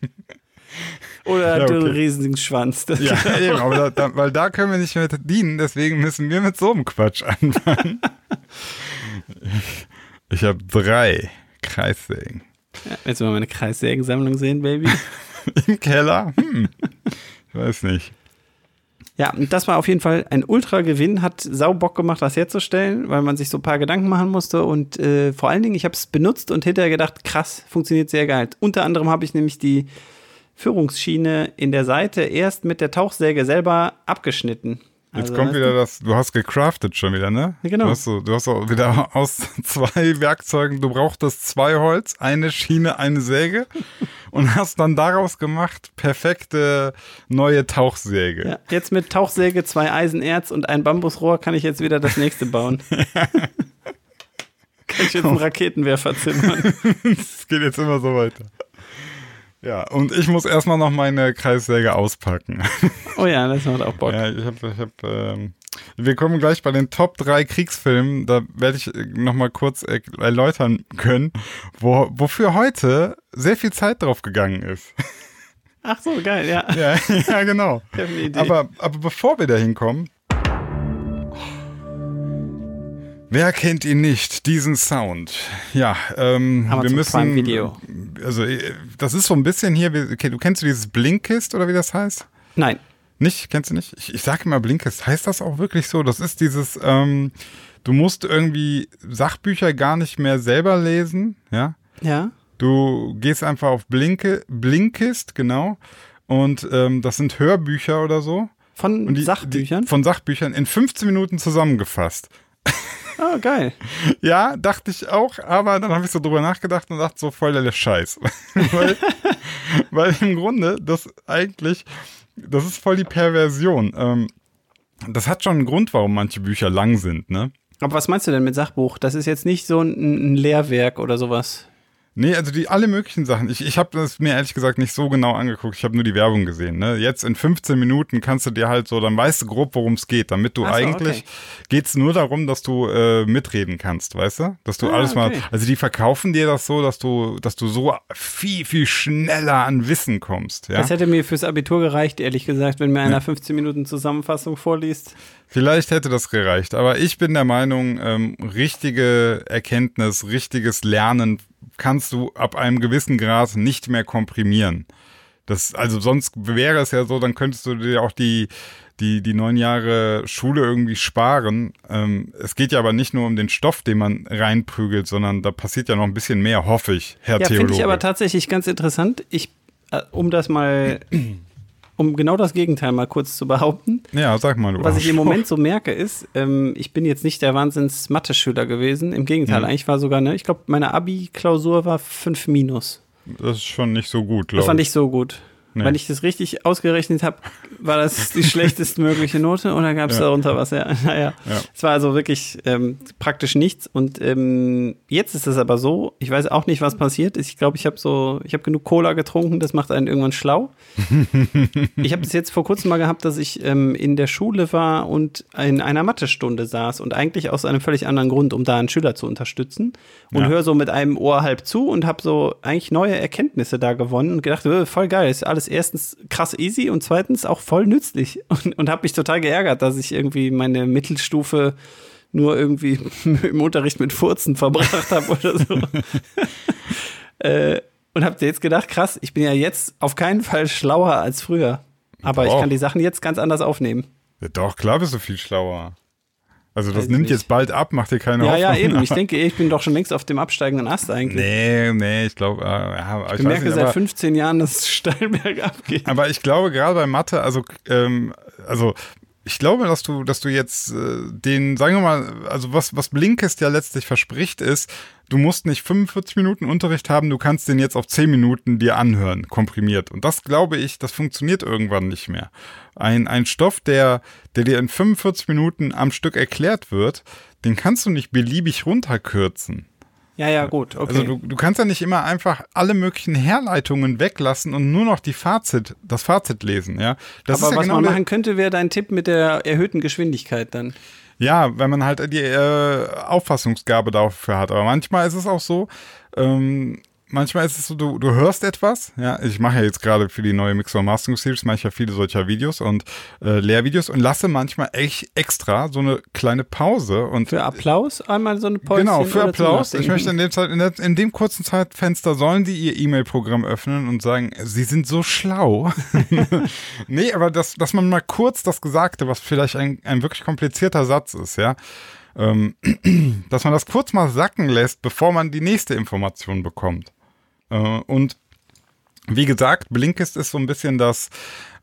Oder Ja, du einen okay. riesigen Schwanz. Das Ja, eben, aber da, da, weil da können wir nicht mehr dienen, deswegen müssen wir mit so einem Quatsch anfangen. Ich habe drei Kreissägen. Willst du mal meine Kreissägensammlung sehen, Baby? Im Keller? Hm. Ich weiß nicht. Ja, und das war auf jeden Fall ein Ultra-Gewinn, hat sau Bock gemacht, das herzustellen, weil man sich so ein paar Gedanken machen musste und äh, vor allen Dingen, ich habe es benutzt und hinterher gedacht, krass, funktioniert sehr geil. Unter anderem habe ich nämlich die Führungsschiene in der Seite erst mit der Tauchsäge selber abgeschnitten. Jetzt Also, kommt wieder du? das, du hast gecraftet schon wieder, ne? Ja, genau. Du hast, so, du hast auch wieder aus zwei Werkzeugen, du brauchtest zwei Holz, eine Schiene, eine Säge und hast dann daraus gemacht perfekte neue Tauchsäge. Ja, jetzt mit Tauchsäge, zwei Eisenerz und ein Bambusrohr kann ich jetzt wieder das nächste bauen. kann ich jetzt einen Raketenwerfer zimmern. Es geht jetzt immer so weiter. Ja, und ich muss erstmal noch meine Kreissäge auspacken. Oh ja, das macht auch Bock. Ja, ich hab, ich hab, ähm, wir kommen gleich bei den Top 3 Kriegsfilmen. Da werde ich nochmal kurz er erläutern können, wo, wofür heute sehr viel Zeit drauf gegangen ist. Ach so, geil, ja. ja, ja, genau. Ich hab eine Idee. Aber, aber bevor wir da hinkommen, wer kennt ihn nicht, diesen Sound? Ja, ähm, wir Amazon müssen. Prime Video. Also, äh, das ist so ein bisschen hier, okay, du kennst du dieses Blinkist oder wie das heißt? Nein. Nicht? Kennst du nicht? Ich, ich sage immer Blinkist. Heißt das auch wirklich so? Das ist dieses, ähm, du musst irgendwie Sachbücher gar nicht mehr selber lesen, ja? Ja. Du gehst einfach auf Blinke, Blinkist, genau. Und ähm, das sind Hörbücher oder so. Von die, Sachbüchern? Die, von Sachbüchern in 15 Minuten zusammengefasst. Oh, geil. Ja, dachte ich auch, aber dann habe ich so drüber nachgedacht und dachte so voll der Scheiß. weil, weil im Grunde das eigentlich, das ist voll die Perversion. Ähm, das hat schon einen Grund, warum manche Bücher lang sind, ne? Aber was meinst du denn mit Sachbuch? Das ist jetzt nicht so ein, ein Lehrwerk oder sowas. Nee, also die alle möglichen Sachen. Ich, ich habe das mir ehrlich gesagt nicht so genau angeguckt. Ich habe nur die Werbung gesehen. Ne? Jetzt in 15 Minuten kannst du dir halt so, dann weißt du grob, worum es geht, damit du so, eigentlich okay. geht's nur darum, dass du äh, mitreden kannst, weißt du? Dass du Ah, alles mal. okay. Also die verkaufen dir das so, dass du, dass du so viel, viel schneller an Wissen kommst. Ja? Das hätte mir fürs Abitur gereicht, ehrlich gesagt, wenn mir einer 15 Minuten Zusammenfassung vorliest. Vielleicht hätte das gereicht, aber ich bin der Meinung, ähm, richtige Erkenntnis, richtiges Lernen kannst du ab einem gewissen Grad nicht mehr komprimieren. Das, also sonst wäre es ja so, dann könntest du dir auch die, die, die neun Jahre Schule irgendwie sparen. Ähm, es geht ja aber nicht nur um den Stoff, den man reinprügelt, sondern da passiert ja noch ein bisschen mehr, hoffe ich, Herr Ja, finde Theologe. ich aber tatsächlich ganz interessant. Ich, äh, um das mal, um genau das Gegenteil mal kurz zu behaupten. ja, sag mal, du Was ich im. Moment so merke, ist, ähm, ich bin jetzt nicht der Wahnsinns-Mathe-Schüler gewesen. Im Gegenteil, Mhm. eigentlich war sogar, ne, ich glaube, meine Abi-Klausur war 5 minus. Das ist schon nicht so gut, Das glaube fand ich. ich so gut. Nee. Wenn ich das richtig ausgerechnet habe, war das die schlechtestmögliche Note oder gab es Ja. darunter was? Ja, naja. Ja. Es war also wirklich ähm, praktisch nichts. Und ähm, jetzt ist es aber so, ich weiß auch nicht, was passiert ist. Ich glaube, ich habe so, ich habe genug Cola getrunken, das macht einen irgendwann schlau. ich habe es jetzt vor kurzem mal gehabt, dass ich ähm, in der Schule war und in einer Mathestunde saß und eigentlich aus einem völlig anderen Grund, um da einen Schüler zu unterstützen. Und Ja. höre so mit einem Ohr halb zu und habe so eigentlich neue Erkenntnisse da gewonnen und gedacht, äh, voll geil, ist alles erstens krass easy und zweitens auch voll nützlich. Und, und habe mich total geärgert, dass ich irgendwie meine Mittelstufe nur irgendwie im Unterricht mit Furzen verbracht habe oder so. äh, und habe jetzt gedacht, krass, ich bin ja jetzt auf keinen Fall schlauer als früher. Aber ich Doch. kann die Sachen jetzt ganz anders aufnehmen. Ja, doch, klar bist du viel schlauer. Also das Weiß nimmt nicht. jetzt bald ab, mach dir keine Ja, Hoffnung. ja, eben. Ich denke, ich bin doch schon längst auf dem absteigenden Ast eigentlich. Nee, nee, ich glaube, äh, ja, ich, ich merke nicht, seit aber, 15 Jahren, dass es steil bergab geht. aber ich glaube gerade bei Mathe, also, ähm, also ich glaube, dass du, dass du jetzt äh, den, sagen wir mal, also was, was Blinkist ja letztlich verspricht, ist, du musst nicht 45 Minuten Unterricht haben, du kannst den jetzt auf 10 Minuten dir anhören, komprimiert. Und das glaube ich, das funktioniert irgendwann nicht mehr. Ein, ein Stoff, der, der dir in 45 Minuten am Stück erklärt wird, den kannst du nicht beliebig runterkürzen. Ja, ja, gut, okay. Also du, du kannst ja nicht immer einfach alle möglichen Herleitungen weglassen und nur noch die Fazit, das Fazit lesen, ja. Das Aber ja was genau man machen könnte, wäre dein Tipp mit der erhöhten Geschwindigkeit dann. Ja, wenn man halt die äh, Auffassungsgabe dafür hat. Aber manchmal ist es auch so, ähm, manchmal ist es so, du, du hörst etwas, ja, ich mache ja jetzt gerade für die neue Mixer Mastering Series, mache ich ja viele solcher Videos und äh, Lehrvideos und lasse manchmal echt extra so eine kleine Pause und Für Applaus einmal so eine Päuschen Genau, für Applaus. Ich möchte in dem, Zeit, in, der, in dem kurzen Zeitfenster sollen die ihr E-Mail-Programm öffnen und sagen, sie sind so schlau. nee, aber dass, dass man mal kurz das Gesagte, was vielleicht ein, ein wirklich komplizierter Satz ist, ja, ähm, dass man das kurz mal sacken lässt, bevor man die nächste Information bekommt. Äh, und wie gesagt, Blinkist ist so ein bisschen das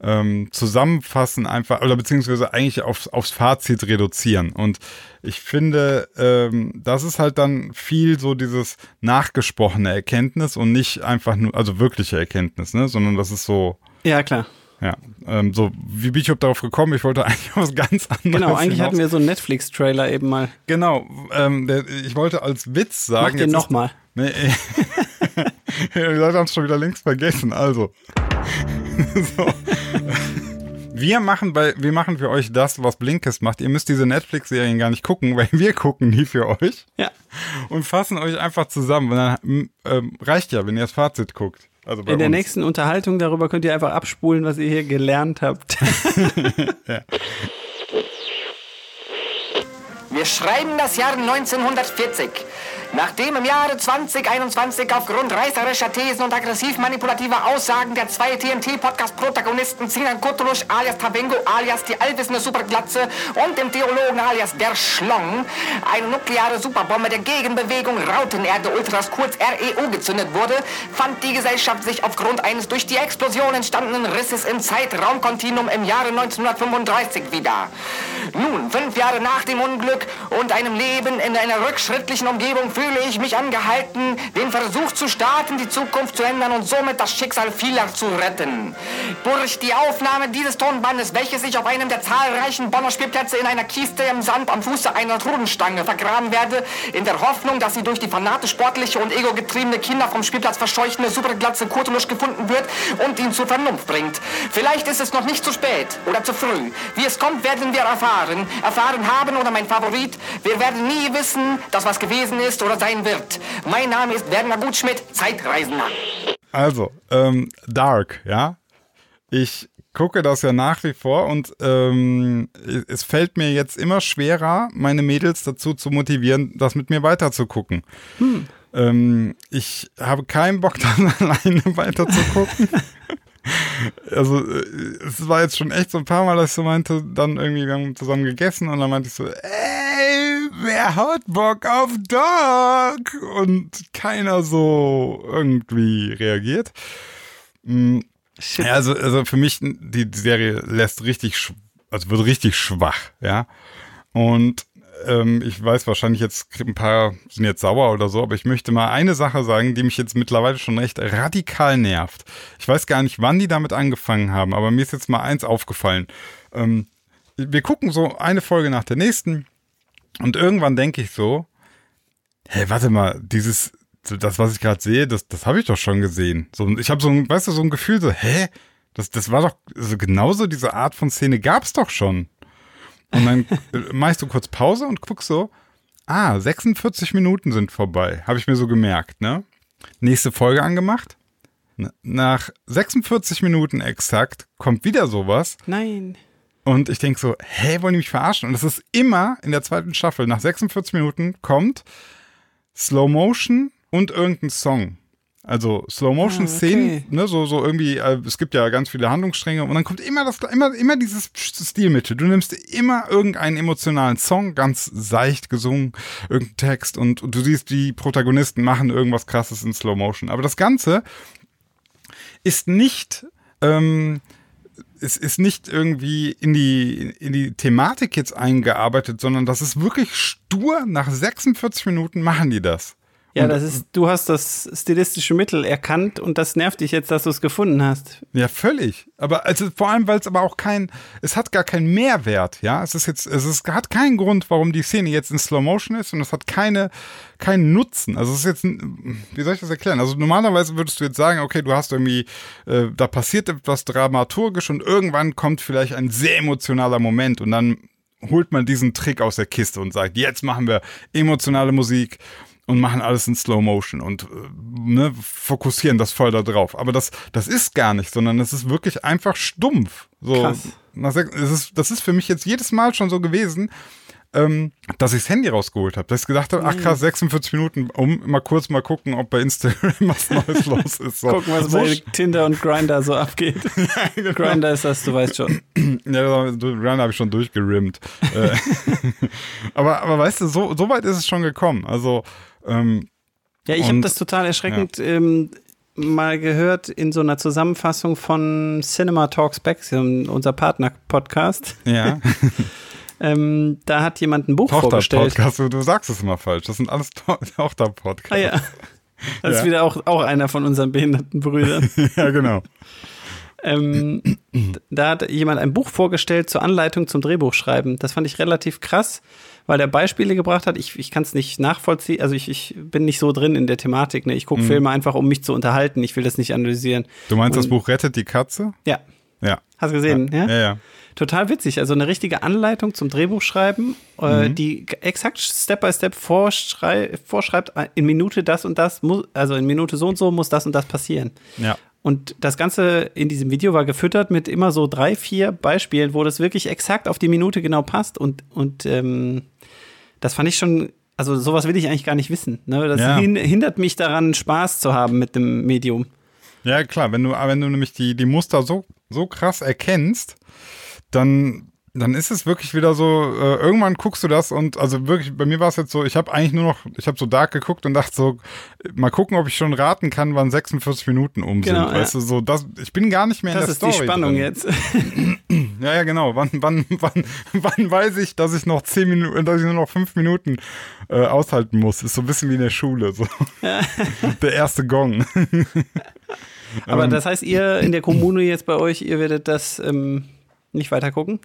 ähm, Zusammenfassen einfach, oder beziehungsweise eigentlich aufs, aufs Fazit reduzieren. Und ich finde, ähm, das ist halt dann viel so dieses nachgesprochene Erkenntnis und nicht einfach nur, also wirkliche Erkenntnis, ne, sondern das ist so, Ja, klar. ja, ähm, so, wie bin ich überhaupt darauf gekommen? Ich wollte eigentlich was ganz anderes. Genau, eigentlich hinaus. hatten wir so einen Netflix-Trailer eben mal. Genau, ähm, der, ich wollte als Witz sagen. Mach den nochmal. Nee, die Leute haben es schon wieder längst vergessen. Also. so. Wir machen, bei, wir machen für euch das, was Blinkist macht. Ihr müsst diese Netflix-Serien gar nicht gucken, weil wir gucken die für euch Ja. und fassen euch einfach zusammen. Und dann ähm, reicht ja, wenn ihr das Fazit guckt. Also bei In der uns. nächsten Unterhaltung darüber könnt ihr einfach abspulen, was ihr hier gelernt habt. Wir schreiben das Jahr 1940. Nachdem im Jahre 2021 aufgrund reißerischer Thesen und aggressiv manipulativer Aussagen der zwei TNT-Podcast-Protagonisten Sinan Kurtulusch alias Tabengo alias die allwissende Superglatze und dem Theologen alias der Schlong eine nukleare Superbombe der Gegenbewegung Rautenerde Ultras kurz REU gezündet wurde, fand die Gesellschaft sich aufgrund eines durch die Explosion entstandenen Risses im Zeitraumkontinuum im Jahre 1935 wieder. Nun, fünf Jahre nach dem Unglück und einem Leben in einer rückschrittlichen Umgebung fühle ich mich angehalten, den Versuch zu starten, die Zukunft zu ändern und somit das Schicksal vieler zu retten. Durch die Aufnahme dieses Tonbandes, welches ich auf einem der zahlreichen Bonner Spielplätze in einer Kiste im Sand am Fuße einer Trudenstange vergraben werde, in der Hoffnung, dass sie durch die fanatisch sportliche und ego-getriebene Kinder vom Spielplatz verscheuchende Superglatze Kurtulusch gefunden wird und ihn zur Vernunft bringt. Vielleicht ist es noch nicht zu spät oder zu früh. Wie es kommt, werden wir erfahren. Erfahren haben oder mein Favorit, wir werden nie wissen, dass was gewesen ist oder sein wird. Mein Name ist Werner Gutschmidt, Zeitreisender. Also, ähm, Dark, ja. Ich gucke das ja nach wie vor und ähm, es fällt mir jetzt immer schwerer, meine Mädels dazu zu motivieren, das mit mir weiterzugucken. Hm. Ähm, ich habe keinen Bock, dann alleine weiterzugucken. also äh, es war jetzt schon echt so ein paar Mal, dass ich so meinte, dann irgendwie, wir haben zusammen gegessen und dann meinte ich so, ey, wer hat Bock auf Dog? Und keiner so irgendwie reagiert. Mhm. Ja, also, also für mich, die, die Serie lässt richtig, also wird richtig schwach, ja. Und ähm, ich weiß wahrscheinlich jetzt, ein paar sind jetzt sauer oder so, aber ich möchte mal eine Sache sagen, die mich jetzt mittlerweile schon recht radikal nervt. Ich weiß gar nicht, wann die damit angefangen haben, aber mir ist jetzt mal eins aufgefallen. Ähm, wir gucken so eine Folge nach der nächsten und irgendwann denke ich so, hey, warte mal, dieses, das, was ich gerade sehe, das, das habe ich doch schon gesehen. So, ich habe so ein, weißt du, so ein Gefühl, so, hä? Das, das war doch, also genauso diese Art von Szene gab's doch schon. Und dann machst du kurz Pause und guckst so, ah, 46 Minuten sind vorbei. Habe ich mir so gemerkt, ne? Nächste Folge angemacht. Nach 46 Minuten exakt kommt wieder sowas. Nein. Und ich denke so, hä, wollen die mich verarschen? Und das ist immer in der zweiten Staffel, nach 46 Minuten kommt Slow Motion und irgendein Song. Also Slow-Motion-Szenen, ah, okay. ne, so, so irgendwie, äh, es gibt ja ganz viele Handlungsstränge und dann kommt immer das, immer, immer dieses Stilmittel. Du nimmst immer irgendeinen emotionalen Song, ganz seicht gesungen, irgendeinen Text und, und du siehst, die Protagonisten machen irgendwas krasses in Slow-Motion. Aber das Ganze ist nicht, ähm, es ist nicht irgendwie in die, in die Thematik jetzt eingearbeitet, sondern das ist wirklich stur. Nach 46 Minuten machen die das. Ja, das ist, du hast das stilistische Mittel erkannt und das nervt dich jetzt, dass du es gefunden hast. Ja, völlig. Aber also vor allem, weil es aber auch kein, es hat gar keinen Mehrwert, ja. Es ist jetzt, es ist, hat keinen Grund, warum die Szene jetzt in Slow Motion ist und es hat keine, keinen Nutzen. Also es ist jetzt, wie soll ich das erklären? Also normalerweise würdest du jetzt sagen, okay, du hast irgendwie, äh, da passiert etwas dramaturgisch und irgendwann kommt vielleicht ein sehr emotionaler Moment und dann holt man diesen Trick aus der Kiste und sagt, jetzt machen wir emotionale Musik und machen alles in Slow Motion und äh, ne, fokussieren das voll da drauf. Aber das, das ist gar nicht, sondern es ist wirklich einfach stumpf. So, Krass. Das ist, das ist für mich jetzt jedes Mal schon so gewesen, ähm, dass ich das Handy rausgeholt habe. Dass ich gedacht habe, ach krass, 46 Minuten, um mal kurz mal gucken, ob bei Instagram was Neues los ist. So. Gucken, was so bei Tinder und Grinder so abgeht. ja, genau. Grinder ist das, du weißt schon. ja, Grinder habe ich schon durchgerimmt. Äh, aber, aber weißt du, so, so weit ist es schon gekommen. Also ähm, ja, ich habe das total erschreckend ja. ähm, mal gehört in so einer Zusammenfassung von Cinema Talks Back, unser Partner-Podcast. Ja. ähm, da hat jemand ein Buch Tochter vorgestellt. Podcast, du, du sagst es immer falsch. Das sind alles to Tochter-Podcasts. Ah, ja. Das ja. ist wieder auch, auch einer von unseren behinderten Brüdern. ja, genau. Ähm, da hat jemand ein Buch vorgestellt zur Anleitung zum Drehbuchschreiben. Das fand ich relativ krass, weil er Beispiele gebracht hat. Ich, ich kann es nicht nachvollziehen, also ich, ich bin nicht so drin in der Thematik. Ne? Ich gucke mhm. Filme einfach, um mich zu unterhalten. Ich will das nicht analysieren. Du meinst, Und, das Buch Rettet die Katze? Ja. Ja. Hast du gesehen, ja? Ja, ja. ja. Total witzig. Also eine richtige Anleitung zum Drehbuchschreiben, äh, mhm. die exakt Step by Step vorschreibt, in Minute das und das, muss, also in Minute so und so muss das und das passieren. Ja. Und das Ganze in diesem Video war gefüttert mit immer so drei, vier Beispielen, wo das wirklich exakt auf die Minute genau passt. Und, und ähm, das fand ich schon, also sowas will ich eigentlich gar nicht wissen. Ne? Das ja. hindert mich daran, Spaß zu haben mit dem Medium. Ja, klar, wenn du, wenn du nämlich die, die Muster so, so krass erkennst, dann dann ist es wirklich wieder so, äh, irgendwann guckst du das und also wirklich, bei mir war es jetzt so, ich habe eigentlich nur noch, ich habe so Dark geguckt und dachte so, mal gucken, ob ich schon raten kann, wann 46 Minuten um Genau, sind. ja. Weißt du, so, das, ich bin gar nicht mehr in Das der ist Story. die Spannung drin. jetzt. Ja, ja, genau. Wann, wann, wann, wann weiß ich, dass ich noch zehn Minuten, dass ich nur noch fünf Minuten äh, aushalten muss? Ist so ein bisschen wie in der Schule, so. Der erste Gong. Aber Ähm. das heißt, ihr in der Kommune jetzt bei euch, ihr werdet das ähm, nicht weiter gucken?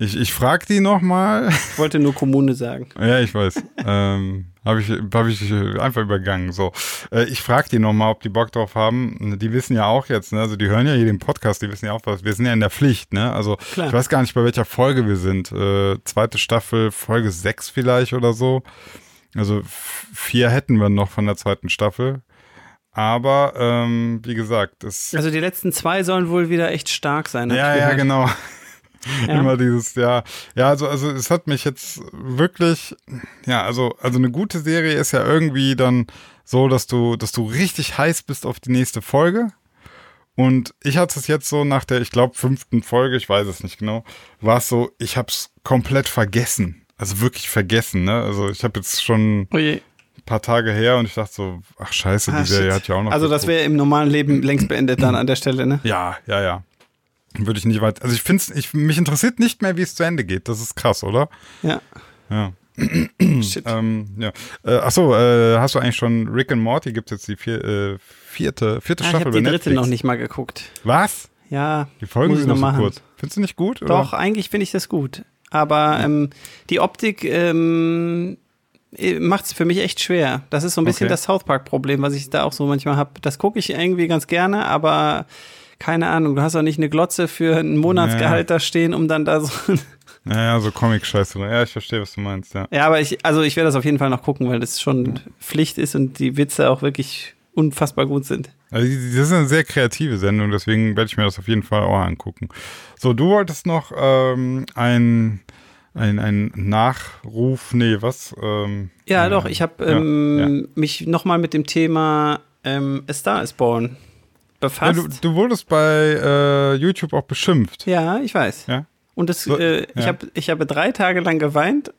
Ich, ich frag die nochmal. Ich wollte nur Kommune sagen. Ja, ich weiß. ähm, Habe ich, hab ich einfach übergangen. So, äh, ich frage die nochmal, ob die Bock drauf haben. Die wissen ja auch jetzt, ne? also die hören ja hier den Podcast, die wissen ja auch was. Wir sind ja in der Pflicht, ne? Also Klar. ich weiß gar nicht, bei welcher Folge wir sind. Äh, zweite Staffel, Folge 6 vielleicht oder so. Also vier hätten wir noch von der zweiten Staffel. Aber ähm, wie gesagt, es Also die letzten zwei sollen wohl wieder echt stark sein. ja, ja, gehört. genau. Ja. Immer dieses, ja. Ja, also, also es hat mich jetzt wirklich, ja, also, also eine gute Serie ist ja irgendwie dann so, dass du, dass du richtig heiß bist auf die nächste Folge. Und ich hatte es jetzt so nach der, ich glaube, fünften Folge, ich weiß es nicht genau, war es so, ich habe es komplett vergessen. Also wirklich vergessen, ne? Also ich habe jetzt schon Oh ein paar Tage her und ich dachte so, ach scheiße, Ah, die Serie hat ja auch noch. Also das geguckt. wäre im normalen Leben längst beendet dann an der Stelle, ne? Ja, ja, ja. Würde ich nicht weit. Also ich finde ich, mich interessiert nicht mehr, wie es zu Ende geht. Das ist krass, oder? Ja. Ja. Shit. Ähm, ja. Äh, achso, äh, hast du eigentlich schon Rick and Morty? Gibt jetzt die vier, äh, vierte, vierte Ah, ich Staffel habe bei die dritte Netflix. noch nicht mal geguckt. Was? Ja. Die Folgen muss ich sind noch noch so machen. kurz. Findest du nicht gut? Oder? Doch, eigentlich finde ich das gut. Aber ähm, die Optik ähm, macht es für mich echt schwer. Das ist so ein bisschen Okay. das South Park-Problem, was ich da auch so manchmal habe. Das gucke ich irgendwie ganz gerne, aber keine Ahnung, du hast auch nicht eine Glotze für ein Monatsgehalt da stehen, um dann da so. Naja, so Comic-Scheiße. Ja, ich verstehe, was du meinst, ja. ja, aber ich, also ich werde das auf jeden Fall noch gucken, weil das schon Pflicht ist und die Witze auch wirklich unfassbar gut sind. Also, das ist eine sehr kreative Sendung, deswegen werde ich mir das auf jeden Fall auch angucken. So, du wolltest noch ähm, ein, ein, ein Nachruf, nee, was? Ähm, Ja, äh, doch, ich habe ja, ähm, mich nochmal mit dem Thema ähm, A Star is Born Ja, befasst. du, du wurdest bei äh, YouTube auch beschimpft. Ja, ich weiß. Ja. Und das, äh, ich ja. habe ich habe drei Tage lang geweint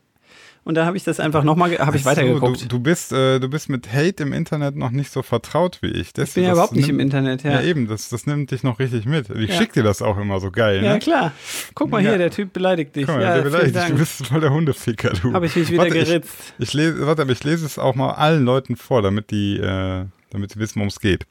und dann habe ich das einfach nochmal, habe ich so, weitergeguckt. Du, du, bist, äh, du bist mit Hate im Internet noch nicht so vertraut wie ich. Das, ich bin ja überhaupt nicht nimmt, im Internet, Ja, ja. eben, das, das nimmt dich noch richtig mit. Ich Ja. schick dir das auch immer so geil, Ja, ne? klar. Guck mal Ja. hier, der Typ beleidigt dich. Guck mal, ja, der beleidigt dich. Du bist voll der Hundeficker, du. Habe ich mich wieder Warte, geritzt. Ich, ich lese, warte, aber ich lese es auch mal allen Leuten vor, damit die, äh, damit sie wissen, worum es geht.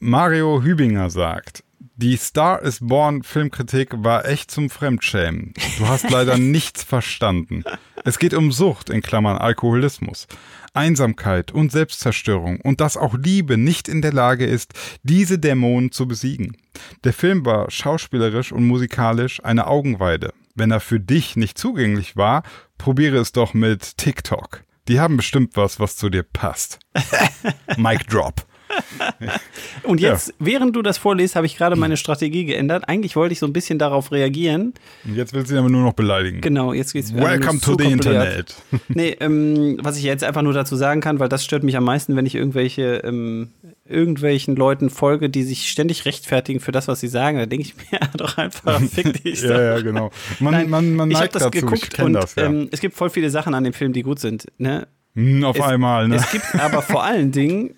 Mario Hübinger sagt, die Star is Born Filmkritik war echt zum Fremdschämen. Du hast leider nichts verstanden. Es geht um Sucht, in Klammern Alkoholismus, Einsamkeit und Selbstzerstörung und dass auch Liebe nicht in der Lage ist, diese Dämonen zu besiegen. Der Film war schauspielerisch und musikalisch eine Augenweide. Wenn er für dich nicht zugänglich war, probiere es doch mit TikTok. Die haben bestimmt was, was zu dir passt. Mic drop. Und jetzt, während du das vorliest, habe ich gerade meine Strategie geändert. Eigentlich wollte ich so ein bisschen darauf reagieren. Und jetzt willst du ihn aber nur noch beleidigen. Genau, jetzt geht's Welcome to the Internet. Nee, ähm, was ich jetzt einfach nur dazu sagen kann, weil das stört mich am meisten, wenn ich irgendwelche, ähm, irgendwelchen Leuten folge, die sich ständig rechtfertigen für das, was sie sagen. Da denke ich mir ja, doch einfach, fick dich. Ja, ja, genau. Man, Nein, man, man ich habe neigt das dazu, ich geguckt kenne und das, ja. ähm, es gibt voll viele Sachen an dem Film, die gut sind. Ne? Hm, auf es- einmal, ne? Es gibt aber vor allen Dingen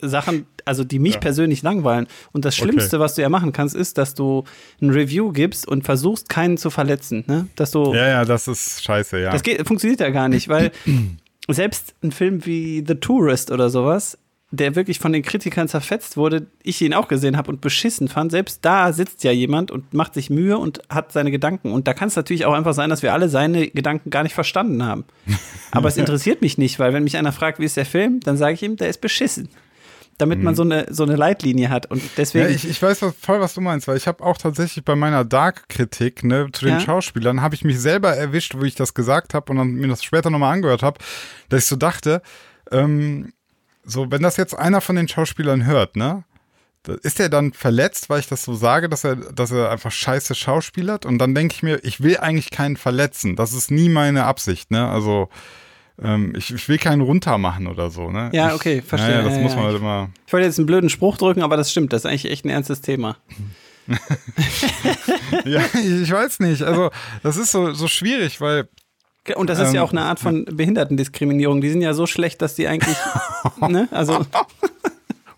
Sachen, also die mich persönlich langweilen. Und das Schlimmste, was du ja machen kannst, ist, dass du ein Review gibst und versuchst, keinen zu verletzen. Ne? Dass du, Ja, ja, das ist scheiße, ja. das geht, funktioniert ja gar nicht, weil selbst ein Film wie The Tourist oder sowas, der wirklich von den Kritikern zerfetzt wurde, ich ihn auch gesehen habe und beschissen fand, selbst da sitzt ja jemand und macht sich Mühe und hat seine Gedanken. Und da kann es natürlich auch einfach sein, dass wir alle seine Gedanken gar nicht verstanden haben. Aber es interessiert mich nicht, weil wenn mich einer fragt, wie ist der Film, dann sage ich ihm, der ist beschissen. Damit man so eine, so eine Leitlinie hat. Und deswegen. Mhm. Ja, ich, ich weiß was, voll, was du meinst, weil ich habe auch tatsächlich bei meiner Dark-Kritik ne, zu den Ja. Schauspielern, habe ich mich selber erwischt, wo ich das gesagt habe und dann mir das später nochmal angehört habe, dass ich so dachte, ähm, so, wenn das jetzt einer von den Schauspielern hört, ne, ist er dann verletzt, weil ich das so sage, dass er, dass er einfach scheiße schauspielert? Und dann denke ich mir, ich will eigentlich keinen verletzen. Das ist nie meine Absicht, ne? Also, ähm, ich, ich will keinen runtermachen oder so, ne? Ja, ich, okay, verstehe. Ja, ja, das Ja, muss ja, man ich- halt immer. Ich wollte jetzt einen blöden Spruch drücken, aber das stimmt. Das ist eigentlich echt ein ernstes Thema. ja, ich weiß nicht. Also, das ist so, so schwierig, weil Und das ist ja Ähm, auch eine Art von Behindertendiskriminierung. Die sind ja so schlecht, dass die eigentlich, ne, also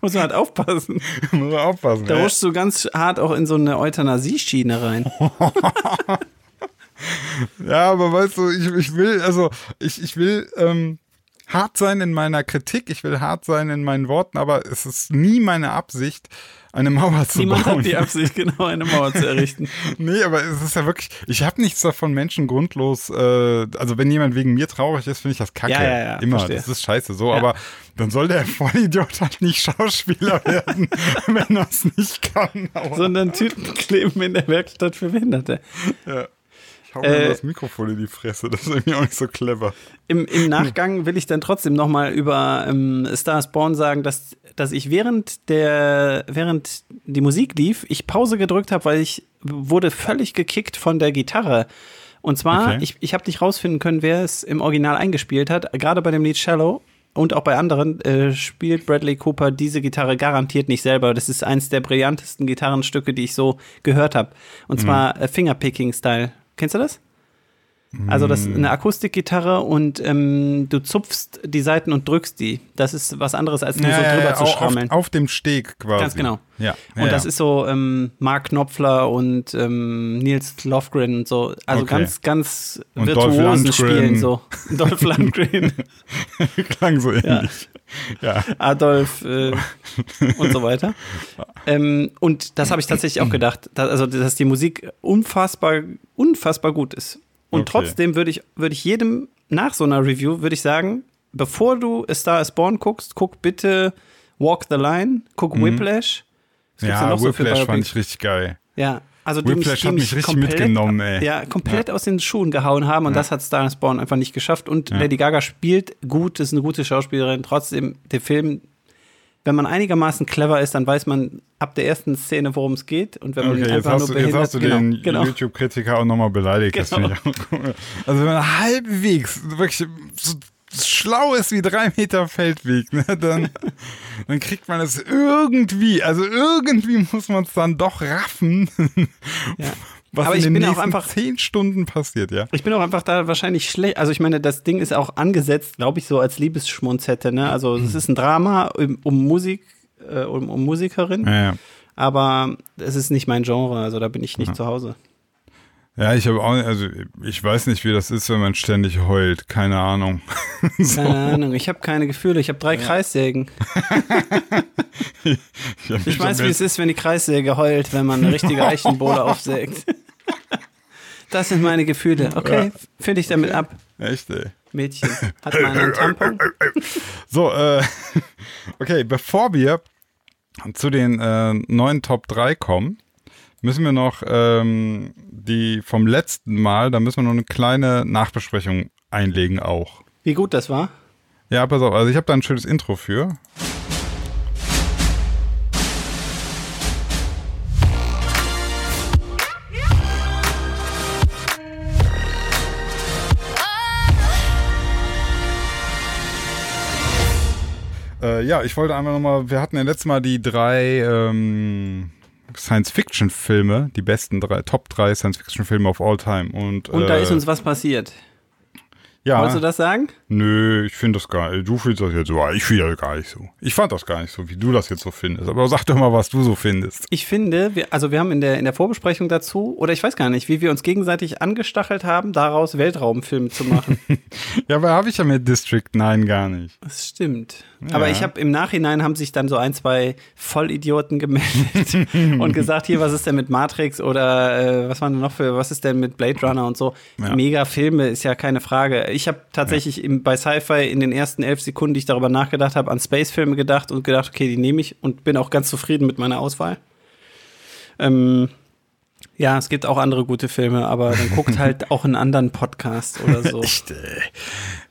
muss man halt aufpassen. muss man aufpassen. Da ey. rutscht du ganz hart auch in so eine Euthanasie-Schiene rein. Ja, aber weißt du, ich, ich will, also ich, ich will ähm, hart sein in meiner Kritik, ich will hart sein in meinen Worten, aber es ist nie meine Absicht, eine Mauer zu Niemand bauen. hat die Absicht, genau eine Mauer zu errichten. Nee, aber es ist ja wirklich, ich habe nichts davon, Menschen grundlos, äh, also wenn jemand wegen mir traurig ist, finde ich das kacke. Ja, ja, ja, Immer, verstehe. das ist scheiße so, Ja. aber dann soll der Vollidiot halt nicht Schauspieler werden, wenn er es nicht kann. Aua. Sondern Tüten kleben in der Werkstatt für Behinderte. Ich hau mir äh, das Mikrofon in die Fresse, das ist irgendwie auch nicht so clever. Im, Im Nachgang will ich dann trotzdem nochmal über ähm, Star Spawn sagen, dass, dass ich während der, während die Musik lief, ich Pause gedrückt habe, weil ich wurde völlig gekickt von der Gitarre. Und zwar, Okay. ich, ich habe nicht rausfinden können, wer es im Original eingespielt hat. Gerade bei dem Lied Shallow und auch bei anderen äh, spielt Bradley Cooper diese Gitarre garantiert nicht selber. Das ist eins der brillantesten Gitarrenstücke, die ich so gehört habe. Und zwar äh, Fingerpicking-Style. Kennst du das? Also das ist eine Akustikgitarre und ähm, du zupfst die Saiten und drückst die. Das ist was anderes, als nur so drüber zu au- schrammeln. Auf, auf dem Steg quasi. Ganz genau. Ja. und ja, das ja. ist so ähm, Mark Knopfler und ähm, Nils Lofgren und so. Also Okay. ganz, ganz Und virtuosen. Spielen so. Dolph Lundgren, klang so ähnlich. Ja. Adolf äh, und so weiter. Ähm, und das habe ich tatsächlich auch gedacht. Da, also, dass die Musik unfassbar, unfassbar gut ist. Und Okay. trotzdem würde ich, würde ich jedem nach so einer Review, würde ich sagen, bevor du A Star is Born guckst, guck bitte Walk the Line, guck Whiplash. Was gibt's denn Mhm. Ja, noch so Whiplash fand ich richtig geil. Ja, also die Whiplash mich, die hat mich richtig komplett, mitgenommen, ey. Ja, komplett aus den Schuhen gehauen haben und das hat Star is Born einfach nicht geschafft. Und Lady Gaga spielt gut, ist eine gute Schauspielerin. Trotzdem, der Film, wenn man einigermaßen clever ist, dann weiß man ab der ersten Szene, worum es geht. Und wenn man Okay, jetzt einfach hast, nur du, jetzt hast du genau, den genau. YouTube-Kritiker auch nochmal beleidigt. Genau. Also wenn man halbwegs wirklich so schlau ist wie drei Meter Feldweg, ne, dann, dann kriegt man es irgendwie, also irgendwie muss man es dann doch raffen, Ja. was Aber in ich den bin auch nächsten einfach- zehn Stunden passiert, ja. Ich bin auch einfach da wahrscheinlich schlecht. Also ich meine, das Ding ist auch angesetzt, glaube ich, so als Liebesschmonzette. Ne? Also es ist ein Drama um, um Musik, äh, um, um Musikerin. Ja, ja. Aber es ist nicht mein Genre, also da bin ich nicht zu Hause. Ja, ich habe auch, also ich weiß nicht, wie das ist, wenn man ständig heult. Keine Ahnung. so. Keine Ahnung, ich habe keine Gefühle. Ich habe drei Kreissägen. Ich weiß, wie es ist, wenn die Kreissäge heult, wenn man eine richtige Eichenbohle aufsägt. Das sind meine Gefühle. Okay, finde ich damit ab. Echt, ey. Mädchen, hat man einen Tampon? So, äh, okay, bevor wir zu den äh, neuen Top 3 kommen, müssen wir noch ähm, die vom letzten Mal, da müssen wir noch eine kleine Nachbesprechung einlegen auch. Wie gut das war? Ja, pass auf, also ich habe da ein schönes Intro für. Äh, ja, ich wollte einmal nochmal, wir hatten ja letztes Mal die drei ähm, Science-Fiction-Filme, die besten drei, Top 3 Science-Fiction-Filme of all time. Und, Und da äh, ist uns was passiert. ja, Wolltest du das sagen? Nö, ich finde das gar nicht. Du findest das jetzt so. Ich finde das gar nicht so. Ich fand das gar nicht so, wie du das jetzt so findest. Aber sag doch mal, was du so findest. Ich finde, wir, also wir haben in der, in der Vorbesprechung dazu, oder ich weiß gar nicht, wie wir uns gegenseitig angestachelt haben, daraus Weltraumfilme zu machen. Ja, aber habe ich ja mit District 9 gar nicht. Das stimmt. Aber Ja. ich habe im Nachhinein haben sich dann so ein, zwei Vollidioten gemeldet und gesagt, hier, was ist denn mit Matrix oder äh, was waren denn noch für, was ist denn mit Blade Runner und so. Ja. Mega Filme ist ja keine Frage. Ich habe tatsächlich im, bei Sci-Fi in den ersten elf Sekunden, die ich darüber nachgedacht habe, an Space-Filme gedacht und gedacht, okay, die nehme ich und bin auch ganz zufrieden mit meiner Auswahl. Ähm, Ja, es gibt auch andere gute Filme, aber dann guckt halt auch einen anderen Podcast oder so. Echt.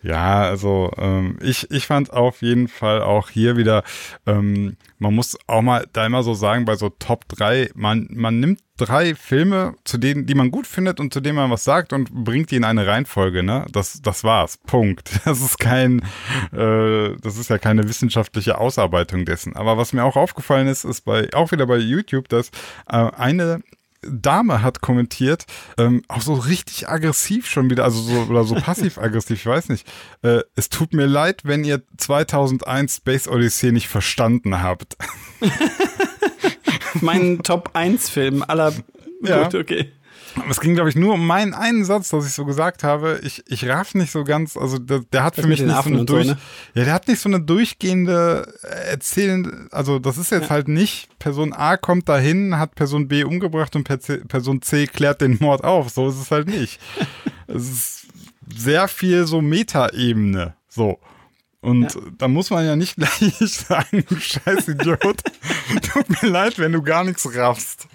Ja, also ähm, ich, ich fand auf jeden Fall auch hier wieder, ähm, man muss auch mal da immer so sagen, bei so Top 3, man, man nimmt drei Filme, zu denen, die man gut findet und zu denen man was sagt und bringt die in eine Reihenfolge, ne? Das, das war's. Punkt. Das ist kein, äh, das ist ja keine wissenschaftliche Ausarbeitung dessen. Aber was mir auch aufgefallen ist, ist bei, auch wieder bei YouTube, dass äh, eine Dame hat kommentiert, ähm, auch so richtig aggressiv schon wieder, also so oder so passiv-aggressiv, ich weiß nicht. Äh, es tut mir leid, wenn ihr 2001 Space Odyssey nicht verstanden habt. mein Top 1 Film aller. Ja. Gut, okay. Es ging, glaube ich, nur um meinen einen Satz, dass ich so gesagt habe. Ich, ich raff nicht so ganz, also der, der hat Das für mich nicht so eine und so, durch, ne? ja, der hat nicht so eine durchgehende äh, erzählende, also das ist jetzt halt nicht, Person A kommt dahin, hat Person B umgebracht und Person C klärt den Mord auf. So ist es halt nicht. es ist sehr viel so Metaebene, so. Und da muss man ja nicht gleich sagen, du scheiß Idiot, tut mir leid, wenn du gar nichts raffst.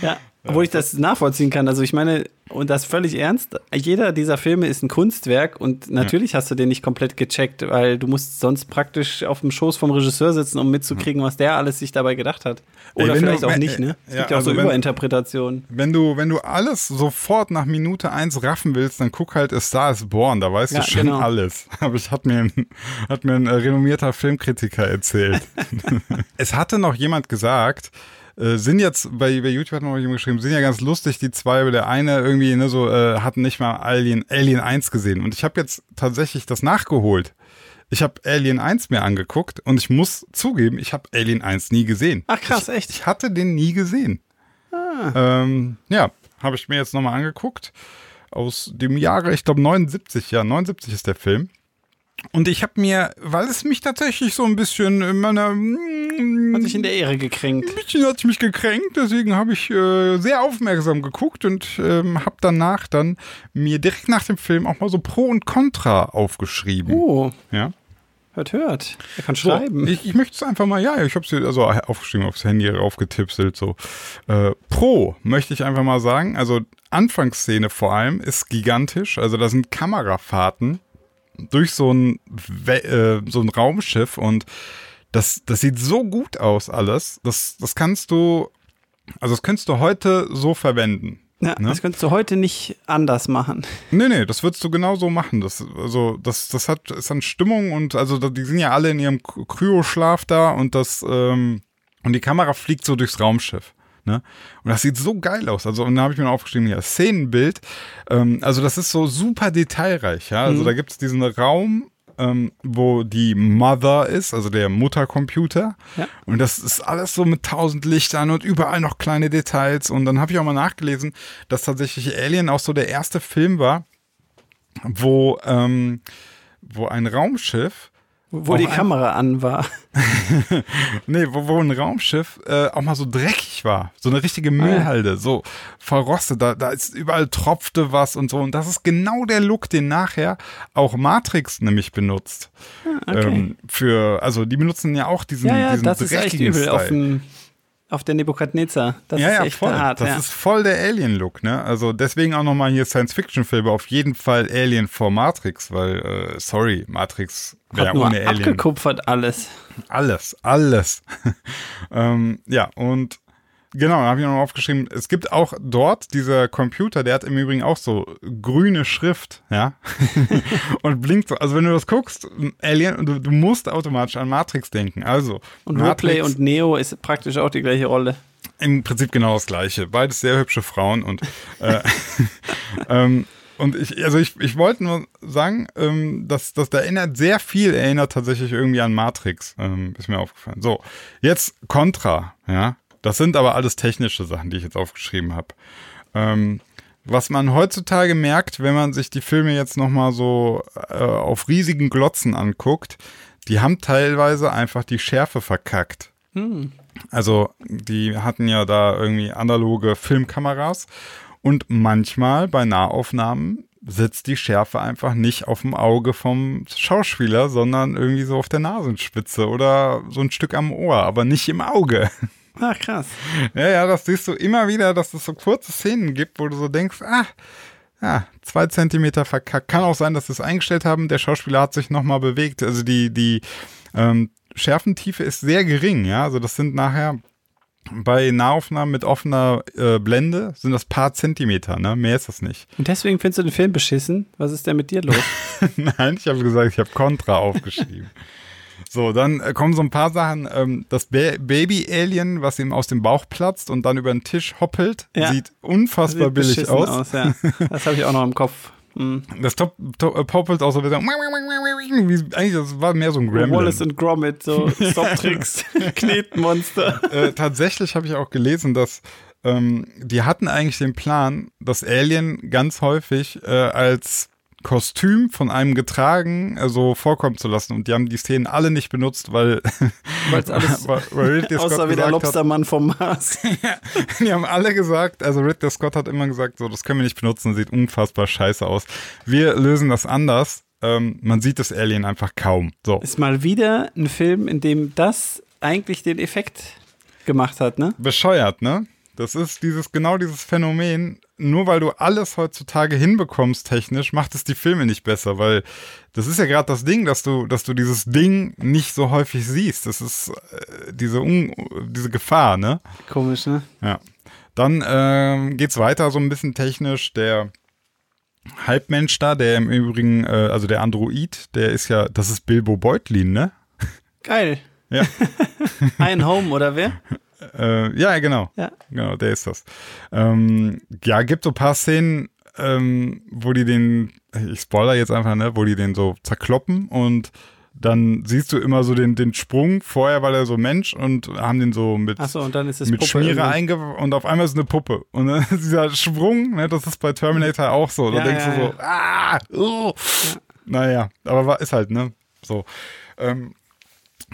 Ja, obwohl ich das nachvollziehen kann. Also ich meine, und das völlig ernst, jeder dieser Filme ist ein Kunstwerk und natürlich hast du den nicht komplett gecheckt, weil du musst sonst praktisch auf dem Schoß vom Regisseur sitzen, um mitzukriegen, was der alles sich dabei gedacht hat. Ey, Oder wenn du- vielleicht auch wenn- nicht, ne? Es ja, gibt ja auch also so wenn- Überinterpretationen. Wenn du, wenn du alles sofort nach Minute eins raffen willst, dann guck halt A Star is Born, da weißt Ja, du schon genau. alles. Aber ich hat mir ein, hat mir ein äh, renommierter Filmkritiker erzählt. es hatte noch jemand gesagt, äh, sind jetzt, bei, bei YouTube hat noch jemand geschrieben, sind ja ganz lustig, die zwei, aber der eine irgendwie, ne, so, äh, hatten nicht mal Alien, Alien 1 gesehen. Und ich habe jetzt tatsächlich das nachgeholt. Ich habe Alien 1 mir angeguckt und ich muss zugeben, ich habe Alien 1 nie gesehen. Ach krass, ich, echt? Ich hatte den nie gesehen. Ähm, ja, habe ich mir jetzt nochmal angeguckt. Aus dem Jahre, ich glaube 79, ja, 79 ist der Film. Und ich habe mir, weil es mich tatsächlich so ein bisschen in meiner, mm, Hat sich in der Ehre gekränkt. ein bisschen hat es mich gekränkt, deswegen habe ich äh, sehr aufmerksam geguckt und ähm, habe danach dann mir direkt nach dem Film auch mal so Pro und Contra aufgeschrieben. Oh, Ja. hört, hört. Er kann So, schreiben. ich, ich möchte es einfach mal, ja, ich habe es also aufgeschrieben, aufs Handy aufgetipselt. So. Äh, Pro möchte ich einfach mal sagen, also Anfangsszene vor allem ist gigantisch. Also da sind Kamerafahrten durch so ein, äh, so ein Raumschiff und das, das sieht so gut aus alles. Das, das kannst du, also das könntest du heute so verwenden. ja, ne? Das könntest du heute nicht anders machen. Nee, nee, das würdest du genauso machen. Das, also, das, das hat, ist an Stimmung und also die sind ja alle in ihrem Kryoschlaf da und das, ähm, und die Kamera fliegt so durchs Raumschiff. Ne? Und das sieht so geil aus. Also, und da habe ich mir aufgeschrieben, ja, Szenenbild. Ähm, also, das ist so super detailreich, ja. Also, da gibt es diesen Raum, ähm, wo die Mother ist, also der Muttercomputer. Ja. Und das ist alles so mit tausend Lichtern und überall noch kleine Details. Und dann habe ich auch mal nachgelesen, dass tatsächlich Alien auch so der erste Film war, wo, ähm, wo ein Raumschiff, Wo Auch die Kamera an war. nee, wo, wo ein Raumschiff äh, auch mal so dreckig war. So eine richtige Müllhalde, so verrostet. Da, da ist überall tropfte was und so. Und das ist genau der Look, den nachher auch Matrix nämlich benutzt. okay. Ähm, für, also die benutzen ja auch diesen, Ja, ja, diesen das ist echt dreckigen übel Style. auf, dem, auf der Nebukadnezar. Das ja, ist ja, echt voll. hart. das ja. ist voll der Alien-Look, ne? Also deswegen auch nochmal hier Science-Fiction-Filme. Auf jeden Fall Alien vor Matrix, weil, äh, sorry, Matrix Hat nur ohne Alien. abgekupfert alles. Alles, alles. ähm, ja, und genau, da habe ich noch aufgeschrieben, es gibt auch dort dieser Computer, der hat im Übrigen auch so grüne Schrift, ja, und blinkt so. Also wenn du das guckst, Alien, du, du musst automatisch an Matrix denken. Also, Und Matrix, Ripley und Neo ist praktisch auch die gleiche Rolle. im Prinzip genau das Gleiche. Beides sehr hübsche Frauen und äh, ähm, und ich, also ich, ich wollte nur sagen, ähm, dass, dass der erinnert sehr viel, erinnert tatsächlich irgendwie an Matrix, ähm, ist mir aufgefallen. So, jetzt Contra, ja. Das sind aber alles technische Sachen, die ich jetzt aufgeschrieben habe. Ähm, was man heutzutage merkt, wenn man sich die Filme jetzt nochmal so äh, auf riesigen Glotzen anguckt, die haben teilweise einfach die Schärfe verkackt. Also, die hatten ja da irgendwie analoge Filmkameras und manchmal bei Nahaufnahmen sitzt die Schärfe einfach nicht auf dem Auge vom Schauspieler, sondern irgendwie so auf der Nasenspitze oder so ein Stück am Ohr, aber nicht im Auge. Ach, krass. Ja, ja, das siehst du immer wieder, dass es so kurze Szenen gibt, wo du so denkst, ah, ja, zwei Zentimeter verkackt. Kann auch sein, dass sie es eingestellt haben. Der Schauspieler hat sich nochmal bewegt. Also die, die ähm, Schärfentiefe ist sehr gering, ja. Also das sind nachher bei Nahaufnahmen mit offener äh, Blende sind das paar Zentimeter, ne? Mehr ist das nicht. Und deswegen findest du den Film beschissen? Was ist denn mit dir los? Nein, ich habe gesagt, ich habe Contra aufgeschrieben. So, dann äh, kommen so ein paar Sachen. Ähm, das ba Baby-Alien, was ihm aus dem Bauch platzt und dann über den Tisch hoppelt, Ja. sieht unfassbar Sieht billig beschissen aus. ja. Das habe ich auch noch im Kopf. Mhm. Das top, top, äh, poppelt auch so wieder. Wie, eigentlich, das war mehr so ein Gremlin. Wallace und Gromit, so Stop-Tricks, Knetmonster. äh, tatsächlich habe ich auch gelesen, dass ähm, die hatten eigentlich den Plan, das Alien ganz häufig äh, als Kostüm von einem getragen äh, so vorkommen zu lassen. Und die haben die Szenen alle nicht benutzt, weil, Weil's alles weil, weil Ridley Scott Außer wie der gesagt hat, Lobstermann vom Mars. die haben alle gesagt, also Ridley Scott hat immer gesagt, so, das können wir nicht benutzen, sieht unfassbar scheiße aus. Wir lösen das anders. Ähm, man sieht das Alien einfach kaum. So. Ist mal wieder ein Film, in dem das eigentlich den Effekt gemacht hat, ne? bescheuert, ne? Das ist dieses, genau dieses Phänomen. Nur weil du alles heutzutage hinbekommst technisch, macht es die Filme nicht besser, weil das ist ja gerade das Ding, dass du, dass du dieses Ding nicht so häufig siehst. Das ist äh, diese, Un diese Gefahr, ne? Komisch, ne? Ja. Dann ähm, geht's weiter so ein bisschen technisch. Der Halbmensch da, der im Übrigen, äh, also der Android, der ist ja, das ist Bilbo Beutlin, ne? Geil. Ja. Ein Home, oder wer? Äh, ja, genau. Ja. Genau, der ist das. Ähm, ja, gibt so ein paar Szenen, ähm, wo die den, ich spoiler jetzt einfach, ne, wo die den so zerkloppen und dann siehst du immer so den, den Sprung. Vorher war der so Mensch und haben den so mit, Achso, und dann ist es mit Puppe Schmiere einge und auf einmal ist eine Puppe. Und dann ist dieser Sprung, ne, das ist bei Terminator auch so. Da Ja, denkst ja, du so, ah, oh. Naja, aber war, ist halt, ne? So. Ähm,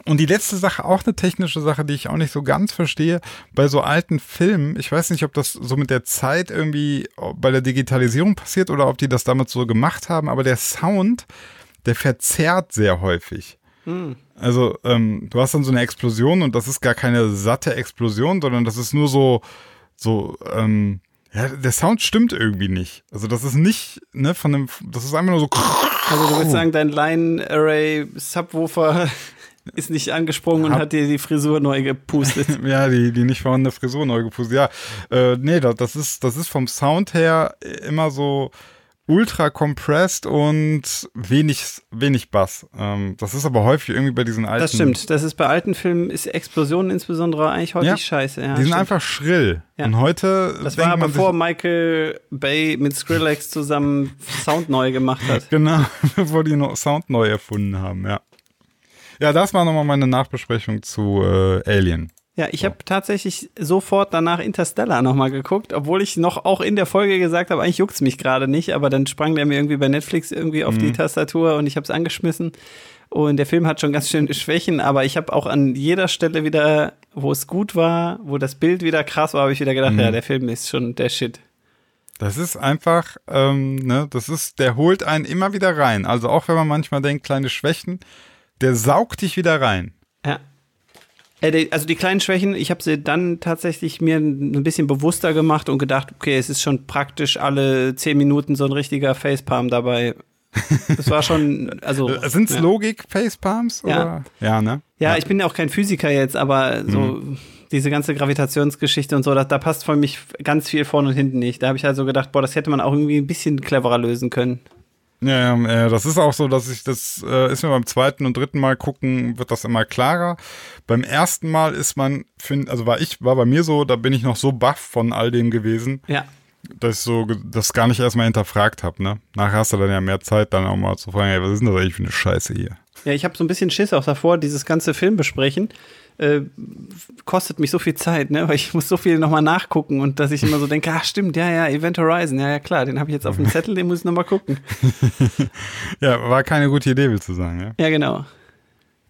und die letzte Sache, auch eine technische Sache, die ich auch nicht so ganz verstehe, bei so alten Filmen, ich weiß nicht, ob das so mit der Zeit irgendwie bei der Digitalisierung passiert oder ob die das damals so gemacht haben, aber der Sound, der verzerrt sehr häufig. Also, ähm, du hast dann so eine Explosion und das ist gar keine satte Explosion, sondern das ist nur so, so, ähm, ja, der Sound stimmt irgendwie nicht. Also, das ist nicht, ne, von dem, das ist einfach nur so, Also du würdest sagen, dein Line-Array-Subwoofer ist nicht angesprungen und Hab- hat dir die Frisur neu gepustet. Ja, die, die nicht vorhandene Frisur neu gepustet. Ja, äh, nee, das, das, ist, das ist vom Sound her immer so ultra compressed und wenig, wenig Bass. Ähm, das ist aber häufig irgendwie bei diesen alten. Das stimmt. Das ist bei alten Filmen, ist Explosionen insbesondere eigentlich häufig Ja. scheiße. Ja, Die sind stimmt. einfach schrill. Ja. Und heute. Das war man bevor Michael Bay mit Skrillex zusammen Sound neu gemacht hat. Genau, bevor die noch Sound neu erfunden haben, ja. Ja, das war nochmal meine Nachbesprechung zu äh, Alien. Ja, ich habe tatsächlich sofort danach Interstellar nochmal geguckt, obwohl ich noch auch in der Folge gesagt habe, eigentlich juckt's mich gerade nicht, aber dann sprang der mir irgendwie bei Netflix irgendwie auf Mhm. die Tastatur und ich habe es angeschmissen. Und der Film hat schon ganz schöne Schwächen, aber ich habe auch an jeder Stelle wieder, wo es gut war, wo das Bild wieder krass war, habe ich wieder gedacht, Mhm. ja, der Film ist schon der Shit. Das ist einfach, ähm, ne, das ist, der holt einen immer wieder rein. Also auch wenn man manchmal denkt, kleine Schwächen, der saugt dich wieder rein. Ja. Äh, Also die kleinen Schwächen, ich habe sie dann tatsächlich mir ein bisschen bewusster gemacht und gedacht, okay, es ist schon praktisch alle zehn Minuten so ein richtiger Facepalm dabei. Das war schon, also. Äh, Sind's ja. Logik-Facepalms? Ja. Ja, ne? Ja, ich bin ja auch kein Physiker jetzt, aber so Mhm. diese ganze Gravitationsgeschichte und so, da, da passt für mich ganz viel vorne und hinten nicht. Da habe ich also gedacht, boah, das hätte man auch irgendwie ein bisschen cleverer lösen können. Ja, ja, äh, das ist auch so, dass ich das äh, ist mir beim zweiten und dritten Mal gucken, wird das immer klarer. Beim ersten Mal ist man, find, also war ich, war bei mir so, da bin ich noch so baff von all dem gewesen, Ja. dass ich so das gar nicht erstmal hinterfragt habe, ne? Nachher hast du dann ja mehr Zeit, dann auch mal zu fragen, ey, was ist denn das eigentlich für eine Scheiße hier? Ja, ich habe so ein bisschen Schiss auch davor, dieses ganze Film besprechen. Äh, kostet mich so viel Zeit, ne? Weil ich muss so viel nochmal nachgucken und dass ich immer so denke, ah, stimmt, ja, ja, Event Horizon, ja, ja, klar, den habe ich jetzt auf dem Zettel, den muss ich nochmal gucken. Ja, war keine gute Idee, willst du sagen, ja? Ja, genau.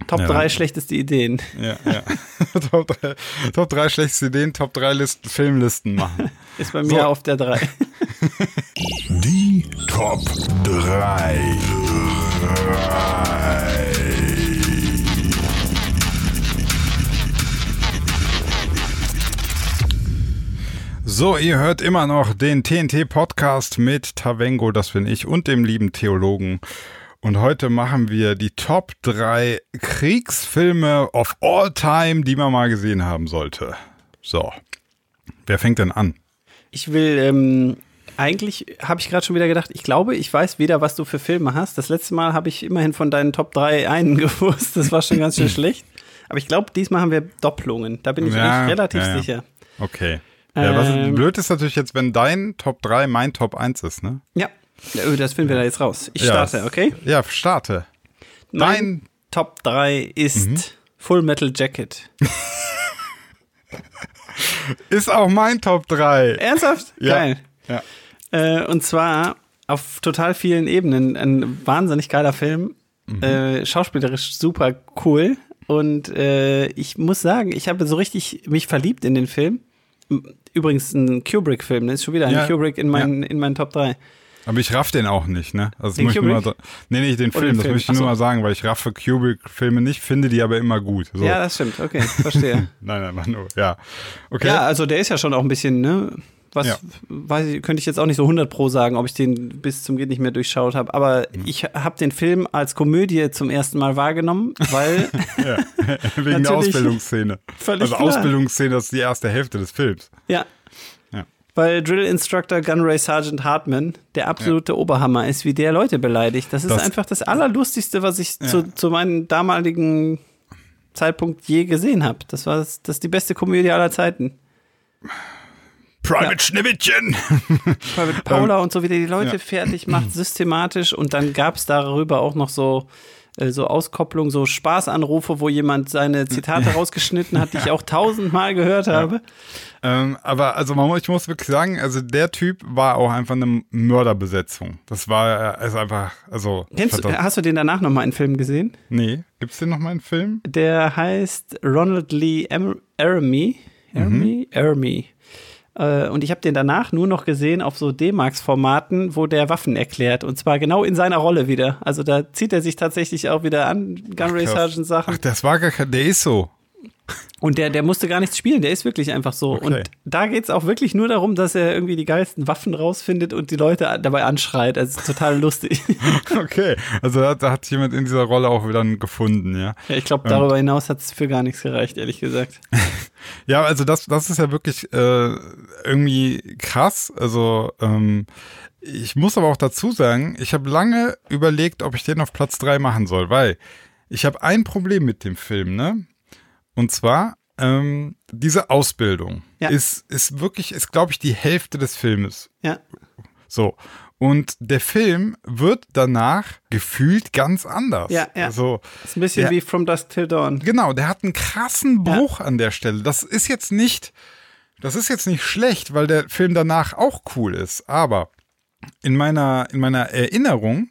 Top Ja. 3 schlechteste Ideen. Ja, ja. Top 3, Top 3 schlechteste Ideen, Top 3 Listen, Filmlisten machen. Ist bei mir So. auf der 3. Die Top 3. So, ihr hört immer noch den TNT-Podcast mit Tavengo, das bin ich, und dem lieben Theologen. Und heute machen wir die Top 3 Kriegsfilme of all time, die man mal gesehen haben sollte. So, wer fängt denn an? Ich will, ähm, eigentlich habe ich gerade schon wieder gedacht, ich glaube, ich weiß weder, was du für Filme hast. Das letzte Mal habe ich immerhin von deinen Top 3 einen gewusst. Das war schon ganz schön schlecht. Aber ich glaube, diesmal haben wir Doppelungen. Da bin ich Ja, eigentlich relativ ja, ja. sicher. Okay. Ja, was Ähm. blöd ist natürlich jetzt, wenn dein Top 3 mein Top 1 ist, ne? Ja, Ja, das finden wir da jetzt raus. Ich Ja, starte, okay? Ja, starte. Mein Dein- Top 3 ist Mhm. Full Metal Jacket. Ist auch mein Top 3. Ernsthaft? Ja. Geil. Ja. Äh, und zwar auf total vielen Ebenen. Ein wahnsinnig geiler Film. Mhm. Äh, schauspielerisch super cool. Und äh, ich muss sagen, ich habe so richtig mich verliebt in den Film. Übrigens ein Kubrick-Film, ne? ist schon wieder ein Ja. Kubrick in meinen, in meinen Top 3. Aber ich raff den auch nicht, ne? Also Den muss ich nur mal, nee, nee, den Film, den das Film? möchte ich nur mal sagen, weil ich raffe Kubrick-Filme nicht, finde die aber immer gut. So. Ja, das stimmt, okay, verstehe. nein, nein, nein, nur, ja. Okay. Ja, also der ist ja schon auch ein bisschen, ne? Was Ja. weiß ich, könnte ich jetzt auch nicht so 100 pro sagen, ob ich den bis zum geht nicht mehr durchschaut habe. Aber Mhm. ich habe den Film als Komödie zum ersten Mal wahrgenommen, weil ja. Wegen der. Ausbildungsszene. Völlig also klar. Ausbildungsszene, das ist die erste Hälfte des Films. ja, Ja. weil Drill Instructor Gunray Sergeant Hartman der absolute Oberhammer ist, wie der Leute beleidigt. Das ist Das- einfach das Allerlustigste, was ich zu, zu meinem damaligen Zeitpunkt je gesehen habe. Das war das, das ist die beste Komödie aller Zeiten. Private Schneewittchen! Private Paula und so, wie der die Leute ja. fertig macht, systematisch. Und dann gab es darüber auch noch so, äh, so Auskopplung, so Spaßanrufe, wo jemand seine Zitate rausgeschnitten hat, die ich auch tausendmal gehört habe. ähm, aber also man, ich muss wirklich sagen, also der Typ war auch einfach eine Mörderbesetzung. Das war ist einfach, also. Kennst du, hast du den danach noch mal einen Film gesehen? nee, gibt's den noch mal einen Film? Der heißt Ronald Lee Am- Aramy. Aramy? Aramy. Äh, Und ich habe den danach nur noch gesehen auf so D-Max-Formaten, wo der Waffen erklärt. Und zwar genau in seiner Rolle wieder. Also da zieht er sich tatsächlich auch wieder an, Gunray Krass. Sergeant Sachen. Ach, das war gar kein, der ist so. Und der, der musste gar nichts spielen, der ist wirklich einfach so. Okay. Und da geht's auch wirklich nur darum, dass er irgendwie die geilsten Waffen rausfindet und die Leute dabei anschreit. Also total lustig. Okay, also da, da hat jemand in dieser Rolle auch wieder einen gefunden, ja. ja, ich glaube, darüber hinaus hat's für gar nichts gereicht, ehrlich gesagt. Ja, also das, das ist ja wirklich äh, irgendwie krass. Also ähm, ich muss aber auch dazu sagen, ich habe lange überlegt, ob ich den auf Platz drei machen soll, weil ich habe ein Problem mit dem Film, ne? Und zwar ähm, diese Ausbildung Ja. ist, ist wirklich, ist glaube ich die Hälfte des Filmes. Ja. So. Und der Film wird danach gefühlt ganz anders. Ja, ja. Also, Ist ein bisschen Ja. wie From Dusk Till Dawn. Genau, der hat einen krassen Bruch an der Stelle. Das ist jetzt nicht, das ist jetzt nicht schlecht, weil der Film danach auch cool ist. Aber in meiner, in meiner Erinnerung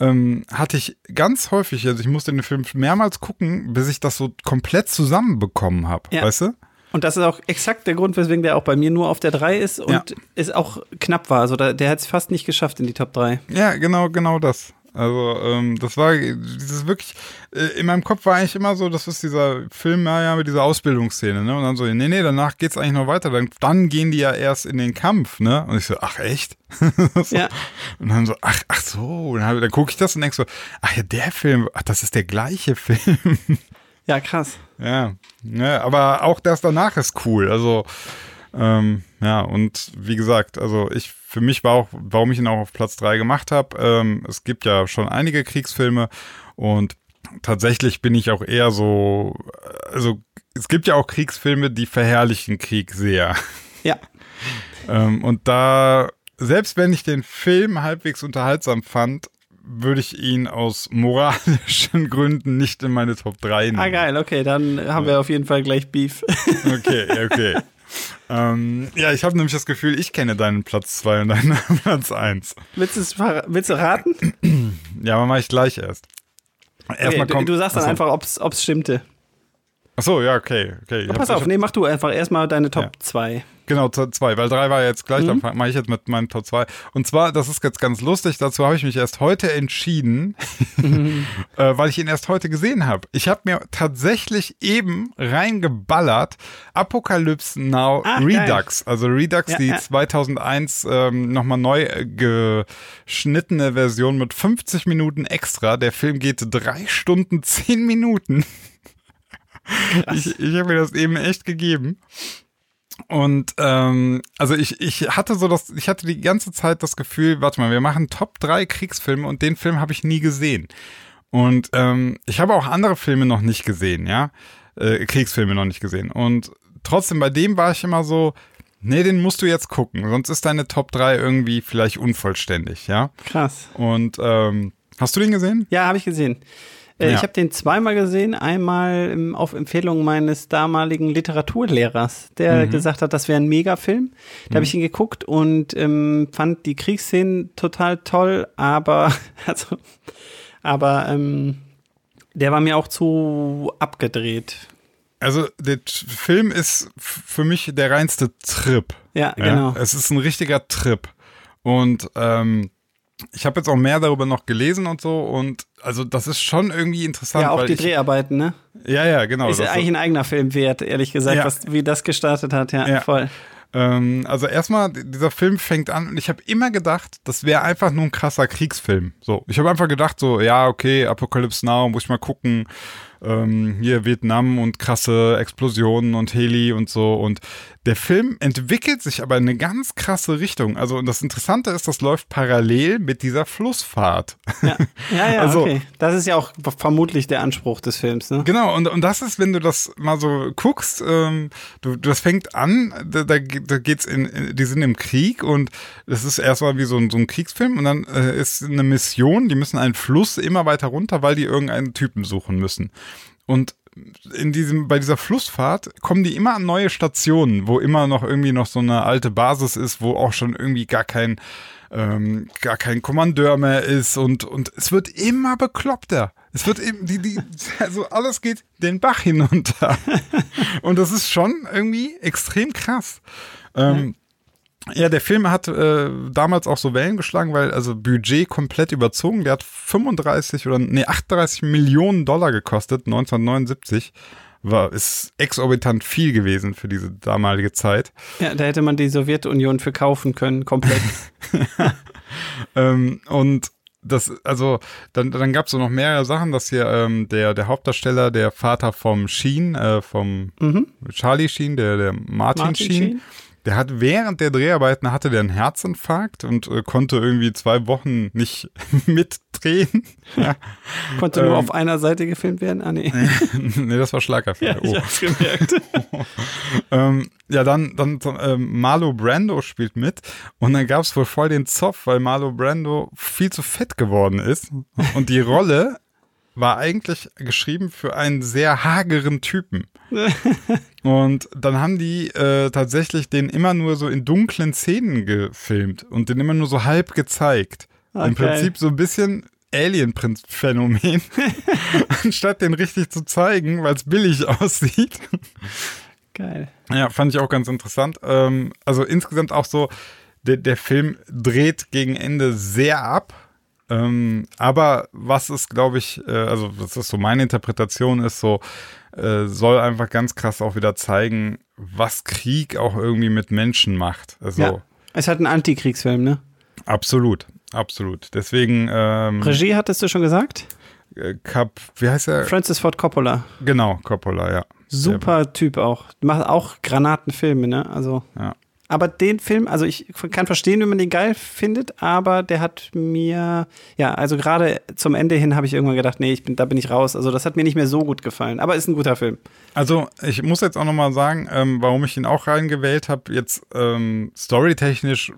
ähm, hatte ich ganz häufig, also ich musste den Film mehrmals gucken, bis ich das so komplett zusammenbekommen habe. Ja. Weißt du? Und das ist auch exakt der Grund, weswegen der auch bei mir nur auf der 3 ist und Ja. es auch knapp war. Also der hat es fast nicht geschafft in die Top 3. Ja, genau, genau das. Also, ähm, das war dieses wirklich, äh, in meinem Kopf war eigentlich immer so, das ist dieser Film, ja, ja, mit dieser Ausbildungsszene, ne? Und dann so, nee, nee, danach geht's eigentlich noch weiter. Dann, dann gehen die ja erst in den Kampf, ne? Und ich so, ach echt? so. Ja. Und dann so, ach, ach so. Und dann, dann gucke ich das und denk so, ach ja, der Film, ach, das ist der gleiche Film. Ja, krass. ja, ja, aber auch das danach ist cool. Also, ähm, ja, und wie gesagt, also ich, für mich war auch, warum ich ihn auch auf Platz drei gemacht habe, ähm, es gibt ja schon einige Kriegsfilme und tatsächlich bin ich auch eher so, also es gibt ja auch Kriegsfilme, die verherrlichen Krieg sehr. Ja. Ähm, und da, selbst wenn ich den Film halbwegs unterhaltsam fand, würde ich ihn aus moralischen Gründen nicht in meine Top 3 nehmen. Ah, geil, okay, dann haben wir auf jeden Fall gleich Beef. Okay, okay. ähm, ja, ich habe nämlich das Gefühl, ich kenne deinen Platz 2 und deinen Platz 1. willst, willst du raten? Ja, aber mache ich gleich erst. Okay, Erstmal du, kommt. du sagst dann Achso. einfach, ob's, ob's stimmte. Achso, ja, okay. okay. Hab- pass auf, nee, mach du einfach erstmal deine Top Ja. 2. Genau, Top 2, weil 3 war jetzt gleich, Mhm. dann mache ich jetzt mit meinem Top 2. Und zwar, das ist jetzt ganz lustig, dazu habe ich mich erst heute entschieden, Mhm. äh, weil ich ihn erst heute gesehen habe. Ich habe mir tatsächlich eben reingeballert Apocalypse Now Ah, Redux. Also Redux, Ja, die ja. 2001 ähm, nochmal neu äh, geschnittene Version mit 50 Minuten extra. Der Film geht drei Stunden, zehn Minuten. Ich, ich habe mir das eben echt gegeben. Und ähm, also ich, ich hatte so das, ich hatte die ganze Zeit das Gefühl, warte mal, wir machen Top 3 Kriegsfilme und den Film habe ich nie gesehen. Und ähm, ich habe auch andere Filme noch nicht gesehen, ja. Äh, Kriegsfilme noch nicht gesehen. Und trotzdem, bei dem war ich immer so, nee, den musst du jetzt gucken, sonst ist deine Top 3 irgendwie vielleicht unvollständig, ja. Krass. Und ähm, hast du den gesehen? Ja, habe ich gesehen. Äh, Ja. Ich habe den zweimal gesehen. Einmal ähm, auf Empfehlung meines damaligen Literaturlehrers, der Mhm. gesagt hat, das wäre ein Megafilm. Da habe ich ihn geguckt und ähm, fand die Kriegsszenen total toll, aber also, aber ähm, der war mir auch zu abgedreht. Also der Film ist für mich der reinste Trip. Ja, genau. Es ist ein richtiger Trip. Und ähm, ich habe jetzt auch mehr darüber noch gelesen und so. Und also das ist schon irgendwie interessant. Ja, auch die ich, Dreharbeiten, ne? Ja, ja, genau. Ist eigentlich ein eigener Film wert, ehrlich gesagt, Ja. was, wie das gestartet hat. Ja, Ja. voll. Ähm, also erstmal, dieser Film fängt an und ich habe immer gedacht, das wäre einfach nur ein krasser Kriegsfilm. So, ich habe einfach gedacht, so, ja, okay, Apocalypse Now, muss ich mal gucken. Ähm, hier Vietnam und krasse Explosionen und Heli und so. Und der Film entwickelt sich aber in eine ganz krasse Richtung. Also, und das Interessante ist, das läuft parallel mit dieser Flussfahrt. Ja, ja, ja Also- okay. Das ist ja auch vermutlich der Anspruch des Films, ne? Genau, und, und das ist, wenn du das mal so guckst, ähm, du, das fängt an, da, da, da geht's in, in, die sind im Krieg und das ist erstmal wie so ein, so ein Kriegsfilm und dann äh, ist eine Mission, die müssen einen Fluss immer weiter runter, weil die irgendeinen Typen suchen müssen. Und in diesem, bei dieser Flussfahrt kommen die immer an neue Stationen, wo immer noch irgendwie noch so eine alte Basis ist, wo auch schon irgendwie gar kein, ähm, gar kein Kommandeur mehr ist und, und es wird immer bekloppter. Es wird eben, die, die, also alles geht den Bach hinunter. und das ist schon irgendwie extrem krass. Ähm, ja, der Film hat äh, damals auch so Wellen geschlagen, weil also Budget komplett überzogen. Der hat 35 oder nee 38 Millionen Dollar gekostet 1979. War ist exorbitant viel gewesen für diese damalige Zeit. Ja, da hätte man die Sowjetunion für kaufen können, komplett. Ähm, und das, also, dann, dann gab es so noch mehrere Sachen, dass hier ähm, der, der Hauptdarsteller, der Vater vom Sheen, äh, vom Charlie Sheen, der, der Martin, Mhm. Martin Sheen, Sheen. Der hat während der Dreharbeiten hatte der einen Herzinfarkt und äh, konnte irgendwie zwei Wochen nicht mitdrehen. ja. Konnte nur Ähm. auf einer Seite gefilmt werden? Ah, nee. nee, das war Schlagerfall. oh. hab's gemerkt. Ähm, ja, dann, dann ähm, Marlo Brando spielt mit und dann gab es wohl voll den Zoff, weil Marlo Brando viel zu fett geworden ist und die Rolle war eigentlich geschrieben für einen sehr hageren Typen. Und dann haben die äh, tatsächlich den immer nur so in dunklen Szenen gefilmt und den immer nur so halb gezeigt. Ah, Im. Prinzip so ein bisschen Alien-Phänomen, anstatt den richtig zu zeigen, weil es billig aussieht. Geil. Ja, fand ich auch ganz interessant. Ähm, also insgesamt auch so, der, der Film dreht gegen Ende sehr ab. Ähm, aber was ist, glaube ich, äh, also das ist so meine Interpretation, ist so, äh, soll einfach ganz krass auch wieder zeigen, was Krieg auch irgendwie mit Menschen macht. Also Ja. Es hat einen Antikriegsfilm, ne? absolut, absolut. Deswegen ähm, Regie hattest du schon gesagt? äh, Cap, wie heißt er? Francis Ford Coppola. Genau, Coppola, ja. Super Typ auch. Macht auch Granatenfilme, ne? Also. Ja. Aber den Film, also ich kann verstehen, wenn man den geil findet, aber der hat mir, ja, also gerade zum Ende hin habe ich irgendwann gedacht, nee, ich bin, da bin ich raus. Also das hat mir nicht mehr so gut gefallen. Aber ist ein guter Film. Also ich muss jetzt auch nochmal sagen, ähm, warum ich ihn auch reingewählt habe. Jetzt ähm, storytechnisch,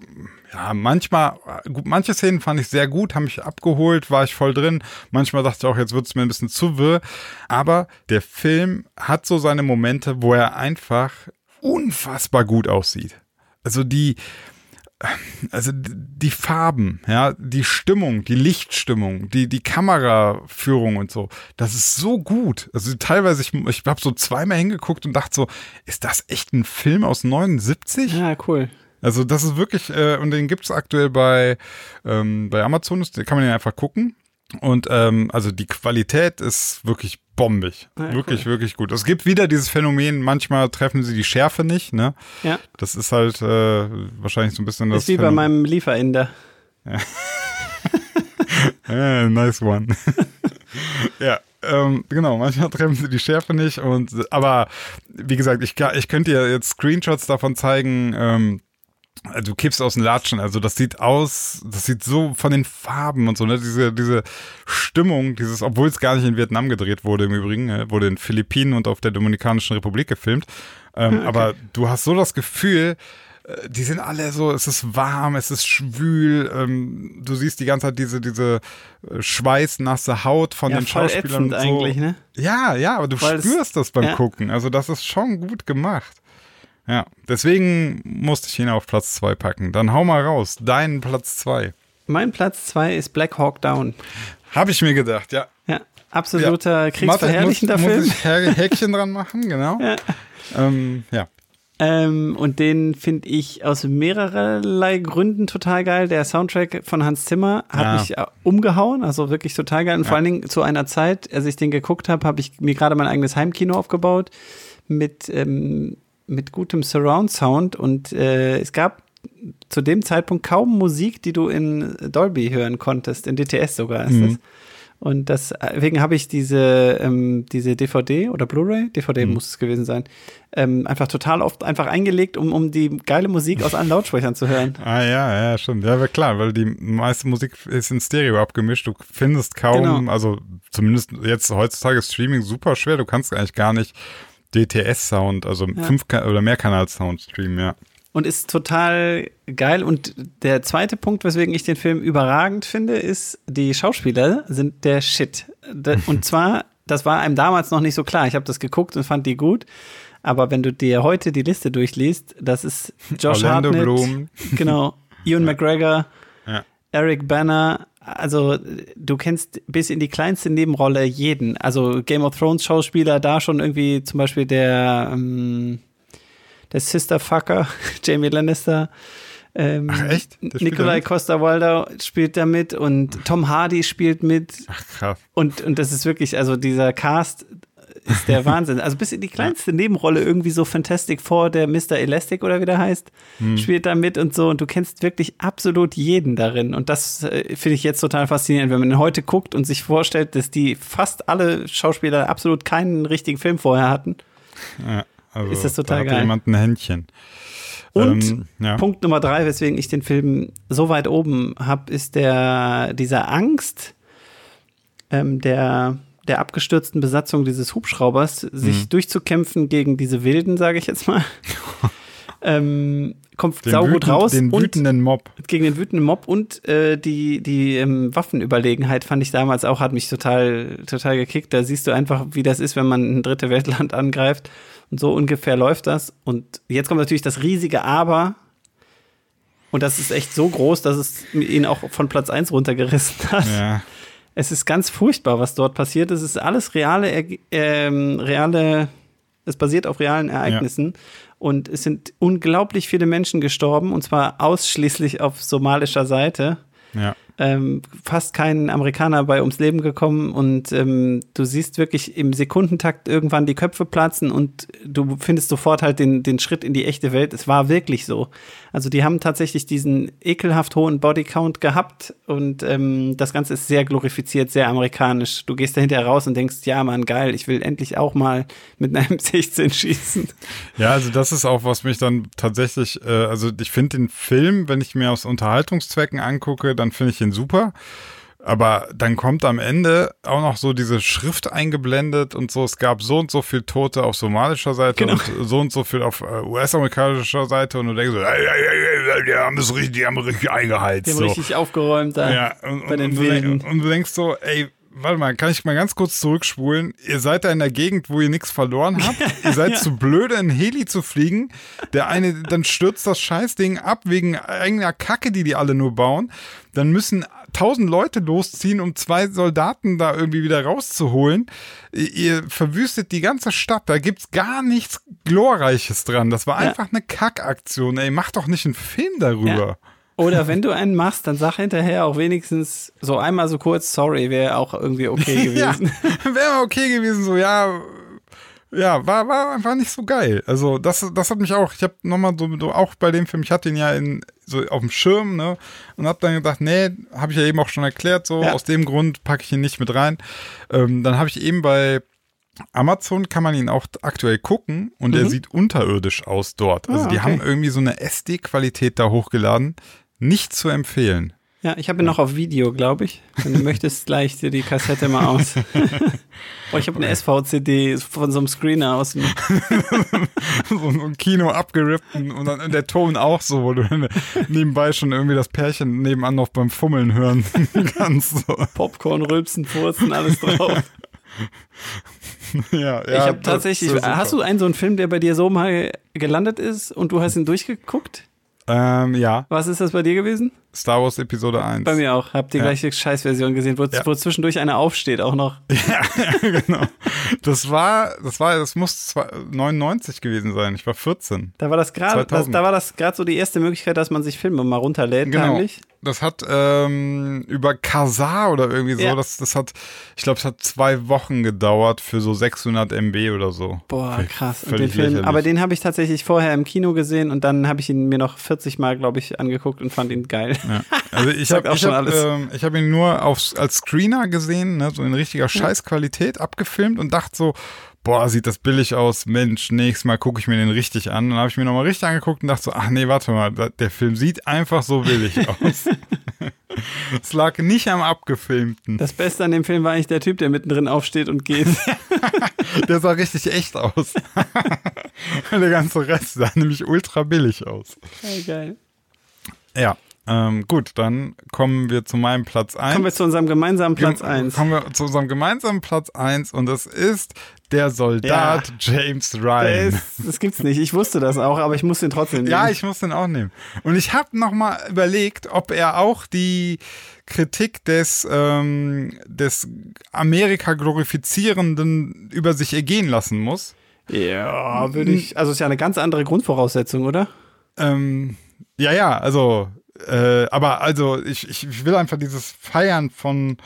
ja, manchmal, gut, manche Szenen fand ich sehr gut, haben mich abgeholt, war ich voll drin. Manchmal dachte ich auch, jetzt wird es mir ein bisschen zu wirr. Aber der Film hat so seine Momente, wo er einfach unfassbar gut aussieht. Also die, also die Farben, ja, die Stimmung, die Lichtstimmung, die, die Kameraführung und so, das ist so gut. Also teilweise, ich, ich habe so zweimal hingeguckt und dachte so, ist das echt ein Film aus 79? Ja, cool. Also das ist wirklich, äh, und den gibt's aktuell bei, ähm, bei Amazon, das kann man den einfach gucken. Und ähm, also die Qualität ist wirklich bombig. Ja, wirklich, wirklich gut. Es gibt wieder dieses Phänomen, manchmal treffen sie die Schärfe nicht, ne? Ja. Das ist halt äh, wahrscheinlich so ein bisschen das. Ist wie bei Phänomen- meinem Lieferinder. Ja, nice one. ja, ähm, genau, manchmal treffen sie die Schärfe nicht und aber wie gesagt, ich, ich könnte dir jetzt Screenshots davon zeigen, ähm, du kippst aus den Latschen, also das sieht aus, das sieht so von den Farben und so, ne, diese, diese Stimmung, dieses, obwohl es gar nicht in Vietnam gedreht wurde im Übrigen, äh, wurde in Philippinen und auf der Dominikanischen Republik gefilmt, ähm, aber du hast so das Gefühl, äh, die sind alle so, es ist warm, es ist schwül, ähm, du siehst die ganze Zeit diese, diese äh, schweißnasse Haut von Ja, den Schauspielern. so. eigentlich, ne? Ja, ja, aber du Weil es- spürst das beim ja. Gucken. Also das ist schon gut gemacht. Ja, deswegen musste ich ihn auf Platz zwei packen. Dann hau mal raus, deinen Platz zwei. Mein Platz zwei ist Black Hawk Down. Habe ich mir gedacht, ja. Ja, absoluter ja. kriegsverherrlichender muss, Film. Muss ich Hä- Häkchen dran machen, genau. Ja. Ähm, ja. Ähm, und den finde ich aus mehrerlei Gründen total geil. Der Soundtrack von Hans Zimmer hat Ja. mich äh, umgehauen, also wirklich total geil. Und vor allen Dingen zu einer Zeit, als ich den geguckt habe, habe ich mir gerade mein eigenes Heimkino aufgebaut mit, ähm, mit gutem Surround-Sound. Und äh, es gab zu dem Zeitpunkt kaum Musik, die du in Dolby hören konntest, in DTS sogar ist das. Und das, deswegen habe ich diese, ähm, diese DVD oder Blu-ray, DVD muss es gewesen sein, ähm, einfach total oft einfach eingelegt, um, um die geile Musik aus allen Lautsprechern zu hören. Ah ja, ja, stimmt. Ja, klar, weil die meiste Musik ist in Stereo abgemischt. Du findest kaum, Genau. also zumindest jetzt heutzutage ist Streaming super schwer. Du kannst eigentlich gar nicht DTS-Sound, also fünf oder Mehrkanal-Sound streamen, ja. Und ist total geil. Und der zweite Punkt, weswegen ich den Film überragend finde, ist, die Schauspieler sind der Shit. Und zwar, das war einem damals noch nicht so klar. Ich habe das geguckt und fand die gut. Aber wenn du dir heute die Liste durchliest, das ist Josh Orlando Hartnett, Bloom. genau, Ewan McGregor, Ja. Eric Banner, also du kennst bis in die kleinste Nebenrolle jeden. Also Game of Thrones Schauspieler, da schon irgendwie zum Beispiel der, ähm, der Sisterfucker, Jamie Lannister. Ähm, Ach, echt? Nikolai? Costa-Waldau spielt da mit und Tom Hardy spielt mit. Ach, krass. Und, und das ist wirklich, also dieser Cast ist der Wahnsinn. Also bis in die kleinste Nebenrolle irgendwie so Fantastic Four, der Mr. Elastic oder wie der heißt, Hm. spielt da mit und so. Und du kennst wirklich absolut jeden darin. Und das äh, finde ich jetzt total faszinierend, wenn man heute guckt und sich vorstellt, dass die fast alle Schauspieler absolut keinen richtigen Film vorher hatten. Ja, also, Ist das total da geil. jemand ein Händchen. Und Ähm, ja. Punkt Nummer drei, weswegen ich den Film so weit oben habe, ist der, dieser Angst ähm, der, der abgestürzten Besatzung dieses Hubschraubers, Mhm. sich durchzukämpfen gegen diese Wilden, sage ich jetzt mal. ähm, kommt Den, saugut wütend, raus den wütenden Mob. gegen den wütenden Mob und äh, die, die ähm, Waffenüberlegenheit fand ich damals auch, hat mich total, total gekickt. Da siehst du einfach, wie das ist, wenn man ein dritte Weltland angreift. Und so ungefähr läuft das. Und jetzt kommt natürlich das riesige Aber. Und das ist echt so groß, dass es ihn auch von Platz 1 runtergerissen hat. Ja. Es ist ganz furchtbar, was dort passiert. Es ist alles reale, ähm, reale, es basiert auf realen Ereignissen. Und es sind unglaublich viele Menschen gestorben, und zwar ausschließlich auf somalischer Seite. Ja. Ähm, fast kein Amerikaner bei ums Leben gekommen und ähm, du siehst wirklich im Sekundentakt irgendwann die Köpfe platzen und du findest sofort halt den, den Schritt in die echte Welt. Es war wirklich so. Also die haben tatsächlich diesen ekelhaft hohen Bodycount gehabt und ähm, das Ganze ist sehr glorifiziert, sehr amerikanisch. Du gehst da hinterher raus und denkst, ja Mann, geil, ich will endlich auch mal mit einem 16 schießen. Ja, also das ist auch, was mich dann tatsächlich, äh, also ich finde den Film, wenn ich mir aus Unterhaltungszwecken angucke, dann finde ich ihn super. Aber dann kommt am Ende auch noch so diese Schrift eingeblendet und so, es gab so und so viel Tote auf somalischer Seite Genau. und so und so viel auf äh, US-amerikanischer Seite und du denkst so, die haben es richtig, die haben richtig eingeheizt. Die haben so. richtig aufgeräumt da Ja, und, bei und, den und, du denk- Wilden. und du denkst so, ey, warte mal, kann ich mal ganz kurz zurückspulen? Ihr seid da in der Gegend, wo ihr nichts verloren habt. ihr seid zu blöde, in Heli zu fliegen. Der eine, dann stürzt das Scheißding ab wegen eigener Kacke, die die alle nur bauen. Dann müssen tausend Leute losziehen, um zwei Soldaten da irgendwie wieder rauszuholen. Ihr, verwüstet die ganze Stadt. Da gibt's gar nichts Glorreiches dran. Das war Ja. einfach eine Kackaktion. Ey, mach doch nicht einen Film darüber. Oder wenn du einen machst, dann sag hinterher auch wenigstens so einmal so kurz, sorry, wäre auch irgendwie okay gewesen. Ja, wäre okay gewesen, so, ja, ja, war, war einfach nicht so geil. Also, das, das hat mich auch, ich habe nochmal so, so, auch bei dem Film, ich hatte ihn ja in, so auf dem Schirm, ne, und hab dann gedacht, nee, habe ich ja eben auch schon erklärt, so, Ja. aus dem Grund packe ich ihn nicht mit rein. Ähm, dann habe ich eben bei Amazon kann man ihn auch aktuell gucken und er sieht unterirdisch aus dort. Also Mhm. Ah, die okay. haben irgendwie so eine SD-Qualität da hochgeladen. Nicht zu empfehlen. Ja, ich habe ihn noch auf Video, glaube ich. Wenn du möchtest, gleich dir die Kassette mal aus. oh, ich habe eine SVCD von so einem Screener aus dem. so ein Kino abgerippt und dann der Ton auch so, wo du nebenbei schon irgendwie das Pärchen nebenan noch beim Fummeln hören kannst. So. Popcorn, Rülpsen, Furzen, alles drauf. Ja, ja, ich habe tatsächlich. Hast du einen so einen Film, der bei dir so mal gelandet ist und du hast ihn durchgeguckt? Ähm, ja, Was ist das bei dir gewesen? Star Wars Episode 1. Bei mir auch. Hab die Ja. gleiche Scheißversion gesehen, wo, Ja. wo zwischendurch einer aufsteht auch noch. genau. Das war, das war, das muss zwei- 99 gewesen sein. Ich war 14. Da war das gerade, das, 2000. da war das gerade so die erste Möglichkeit, dass man sich Filme mal runterlädt, Genau. heimlich. Das hat ähm, über Kazaa oder irgendwie so, Ja. das, das hat, ich glaube, es hat zwei Wochen gedauert für so 600 MB oder so. Boah, krass. Den Film, aber den habe ich tatsächlich vorher im Kino gesehen und dann habe ich ihn mir noch 40 Mal, glaube ich, angeguckt und fand ihn geil. Ja. Also ich habe ich hab, ähm, ich hab ihn nur auf, als Screener gesehen, ne, so in richtiger Scheißqualität abgefilmt und dachte so, boah, sieht das billig aus, Mensch, nächstes Mal gucke ich mir den richtig an. Dann habe ich mir nochmal richtig angeguckt und dachte so, ach nee, warte mal, der Film sieht einfach so billig aus. Es lag nicht am abgefilmten. Das Beste an dem Film war eigentlich der Typ, der mittendrin aufsteht und geht. Der sah richtig echt aus. der ganze Rest sah nämlich ultra billig aus. Ja, geil. Ja, ähm, gut, dann kommen wir zu meinem Platz 1. Kommen wir zu unserem gemeinsamen Platz Gem- 1. Kommen wir zu unserem gemeinsamen Platz 1 und das ist der Soldat James Ryan. Das, das gibt's nicht. Ich wusste das auch, aber ich muss den trotzdem Ja, nehmen. ich muss den auch nehmen. Und ich habe noch mal überlegt, ob er auch die Kritik des, ähm, des Amerika glorifizierenden über sich ergehen lassen muss. Ja, würde ich. Also ist ja eine ganz andere Grundvoraussetzung, oder? Ähm, ja, ja, also, äh, aber also ich, ich ich will einfach dieses Feiern von,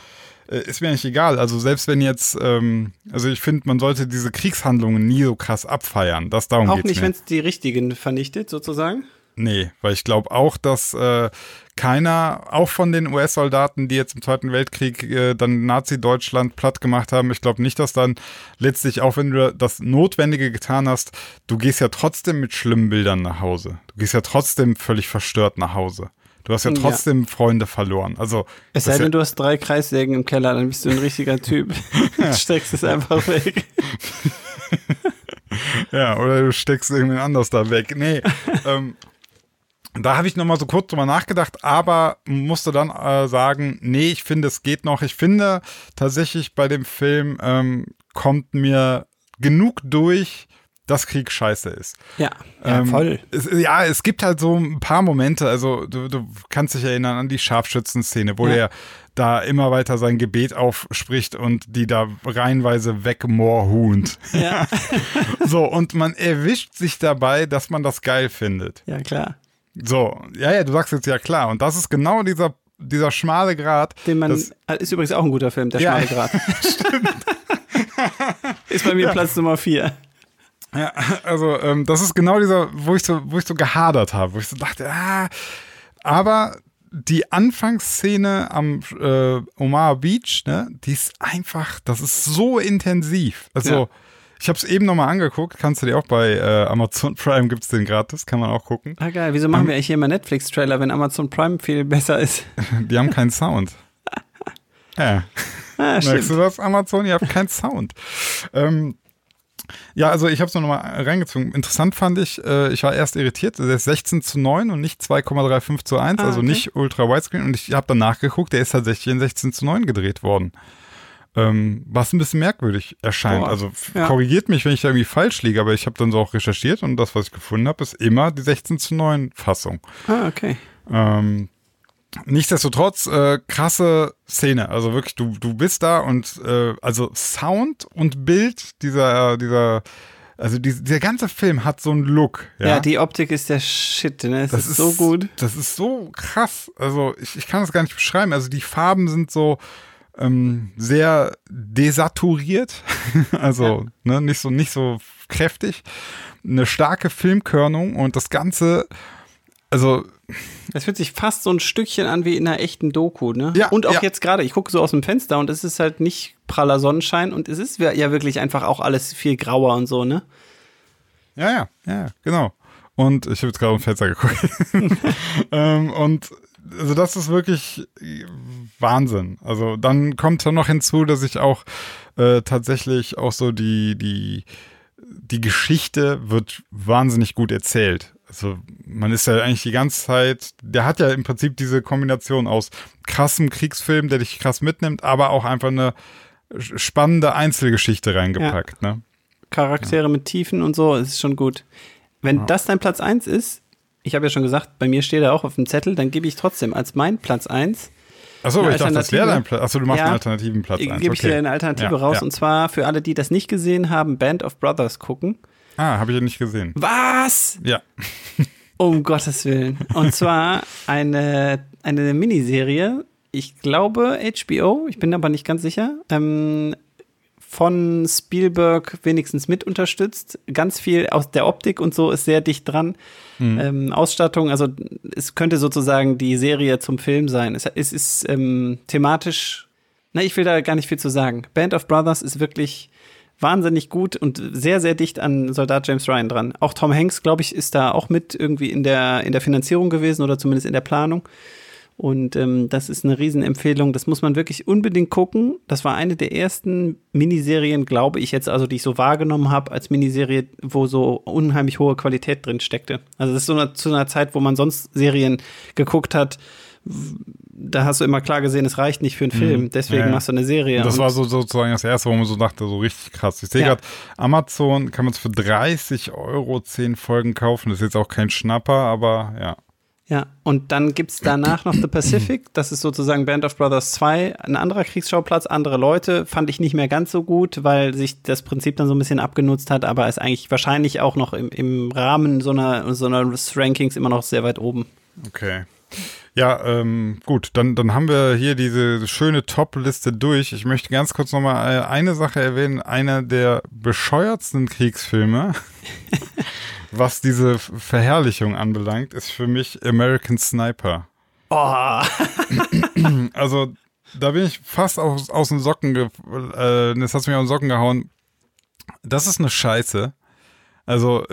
äh, ist mir nicht egal. Also selbst wenn jetzt, ähm, also ich finde, man sollte diese Kriegshandlungen nie so krass abfeiern. Das darum Auch nicht, wenn es die richtigen vernichtet, sozusagen. Nee, weil ich glaube auch, dass äh, keiner, auch von den US-Soldaten, die jetzt im Zweiten Weltkrieg äh, dann Nazi-Deutschland platt gemacht haben, ich glaube nicht, dass dann letztlich, auch wenn du das Notwendige getan hast, du gehst ja trotzdem mit schlimmen Bildern nach Hause. Du gehst ja trotzdem völlig verstört nach Hause. Du hast ja Ja. trotzdem Freunde verloren. Also Es sei denn, ja, du hast drei Kreissägen im Keller, dann bist du ein richtiger Typ. Steckst es einfach weg. ja, oder du steckst irgendwen anders da weg. Nee, ähm, da habe ich nochmal so kurz drüber nachgedacht, aber musste dann äh, sagen, nee, ich finde, es geht noch. Ich finde tatsächlich bei dem Film ähm, kommt mir genug durch, dass Krieg scheiße ist. Ja, ja Ähm, voll. Es, ja, es gibt halt so ein paar Momente, also du, du kannst dich erinnern an die Scharfschützen-Szene, wo Ja. der da immer weiter sein Gebet aufspricht und die da reihenweise wegmoorhuhnt. Ja. So, und man erwischt sich dabei, dass man das geil findet. ja, klar. So, ja, ja, du sagst jetzt ja klar. Und das ist genau dieser, dieser schmale Grat. Den man, das, ist übrigens auch ein guter Film, der Ja. schmale Grat. ist bei mir Platz Nummer vier. ja, also, ähm, das ist genau dieser, wo ich so, wo ich so gehadert habe, wo ich so dachte, ah, aber die Anfangsszene am äh, Omaha Beach, ne, die ist einfach, das ist so intensiv. Also, Ja. Ich habe es eben nochmal angeguckt, kannst du dir auch bei äh, Amazon Prime gibt's den gratis, kann man auch gucken. Ah, geil. Wieso machen wir eigentlich hier immer Netflix-Trailer, wenn Amazon Prime viel besser ist? Die haben keinen Sound. Ja. Ah, Merkst stimmt. du das, Amazon? Ihr habt keinen Sound. Ähm, ja, also ich habe es nur nochmal reingezogen. Interessant fand ich, äh, ich war erst irritiert, der ist 16 zu 9 und nicht 2,35 zu 1, Ah, also okay. nicht ultra widescreen. Und ich habe dann nachgeguckt, der ist tatsächlich in 16 zu 9 gedreht worden. Ähm, was ein bisschen merkwürdig erscheint. Boah. Also Ja. korrigiert mich, wenn ich da irgendwie falsch liege, aber ich habe dann so auch recherchiert und das, was ich gefunden habe, ist immer die 16 zu 9 Fassung. Ah, okay. Ähm, nichtsdestotrotz, äh, krasse Szene. Also wirklich, du, du bist da und äh, also Sound und Bild dieser, dieser, also die, der ganze Film hat so einen Look. Ja, Ja, die Optik ist der Shit, ne? Es ist, so gut. Das ist so krass. Also ich, ich kann das gar nicht beschreiben. Also die Farben sind so ähm, sehr desaturiert, also ne, nicht so nicht so kräftig. Eine starke Filmkörnung und das Ganze, also Es fühlt sich fast so ein Stückchen an wie in einer echten Doku, ne? Ja, und auch ja. jetzt gerade, ich gucke so aus dem Fenster und es ist halt nicht praller Sonnenschein und es ist ja wirklich einfach auch alles viel grauer und so, ne? Ja, ja, ja, genau. Und ich habe jetzt gerade auf Fenster geguckt. ähm, und also das ist wirklich Wahnsinn. Also dann kommt dann noch hinzu, dass ich auch äh, tatsächlich auch so die, die, die Geschichte wird wahnsinnig gut erzählt. Also man ist ja eigentlich die ganze Zeit, der hat ja im Prinzip diese Kombination aus krassem Kriegsfilm, der dich krass mitnimmt, aber auch einfach eine spannende Einzelgeschichte reingepackt. Ne? Charaktere mit Tiefen und so, ist schon gut. Wenn das dein Platz 1 ist, ich habe ja schon gesagt, bei mir steht er auch auf dem Zettel, dann gebe ich trotzdem als mein Platz 1 Achso, ich dachte, das wäre dein Platz. Achso, du machst Ja. einen alternativen Platz Ge- eins. gebe ich okay. dir eine Alternative Ja, raus. ja. Und zwar für alle, die das nicht gesehen haben, Band of Brothers gucken. Ah, habe ich ja nicht gesehen. Was? Ja. Um Gottes Willen. Und zwar eine, eine Miniserie, ich glaube HBO, ich bin aber nicht ganz sicher, ähm, von Spielberg wenigstens mit unterstützt. Ganz viel aus der Optik und so ist sehr dicht dran. Ähm, Ausstattung, also es könnte sozusagen die Serie zum Film sein. Es, es ist ähm, thematisch, na, ich will da gar nicht viel zu sagen. Band of Brothers ist wirklich wahnsinnig gut und sehr, sehr dicht an Soldat James Ryan dran. Auch Tom Hanks, glaube ich, ist da auch mit irgendwie in der, in der Finanzierung gewesen oder zumindest in der Planung. Und ähm, das ist eine Riesenempfehlung. Das muss man wirklich unbedingt gucken. Das war eine der ersten Miniserien, glaube ich jetzt, also die ich so wahrgenommen habe, als Miniserie, wo so unheimlich hohe Qualität drin steckte. Also das ist so eine, zu einer Zeit, wo man sonst Serien geguckt hat. Da hast du immer klar gesehen, es reicht nicht für einen Film. Deswegen Ja, ja. machst du eine Serie. Das Und- war so sozusagen das erste, wo man so dachte, so richtig krass. Ich sehe Ja. gerade, Amazon kann man es für 30 Euro 10 Folgen kaufen. Das ist jetzt auch kein Schnapper, aber ja. Ja, und dann gibt's danach noch The Pacific. Das ist sozusagen Band of Brothers 2. Ein anderer Kriegsschauplatz, andere Leute. Fand ich nicht mehr ganz so gut, weil sich das Prinzip dann so ein bisschen abgenutzt hat, aber ist eigentlich wahrscheinlich auch noch im, im Rahmen so einer, so einer Rankings immer noch sehr weit oben. Okay. Ja, ähm, gut, dann, dann haben wir hier diese schöne Top-Liste durch. Ich möchte ganz kurz nochmal eine Sache erwähnen. Einer der bescheuertsten Kriegsfilme, was diese Verherrlichung anbelangt, ist für mich American Sniper. Oh, Also, da bin ich fast aus, aus den Socken, ge äh, das hat mich aus den Socken gehauen. Das ist eine Scheiße. Also,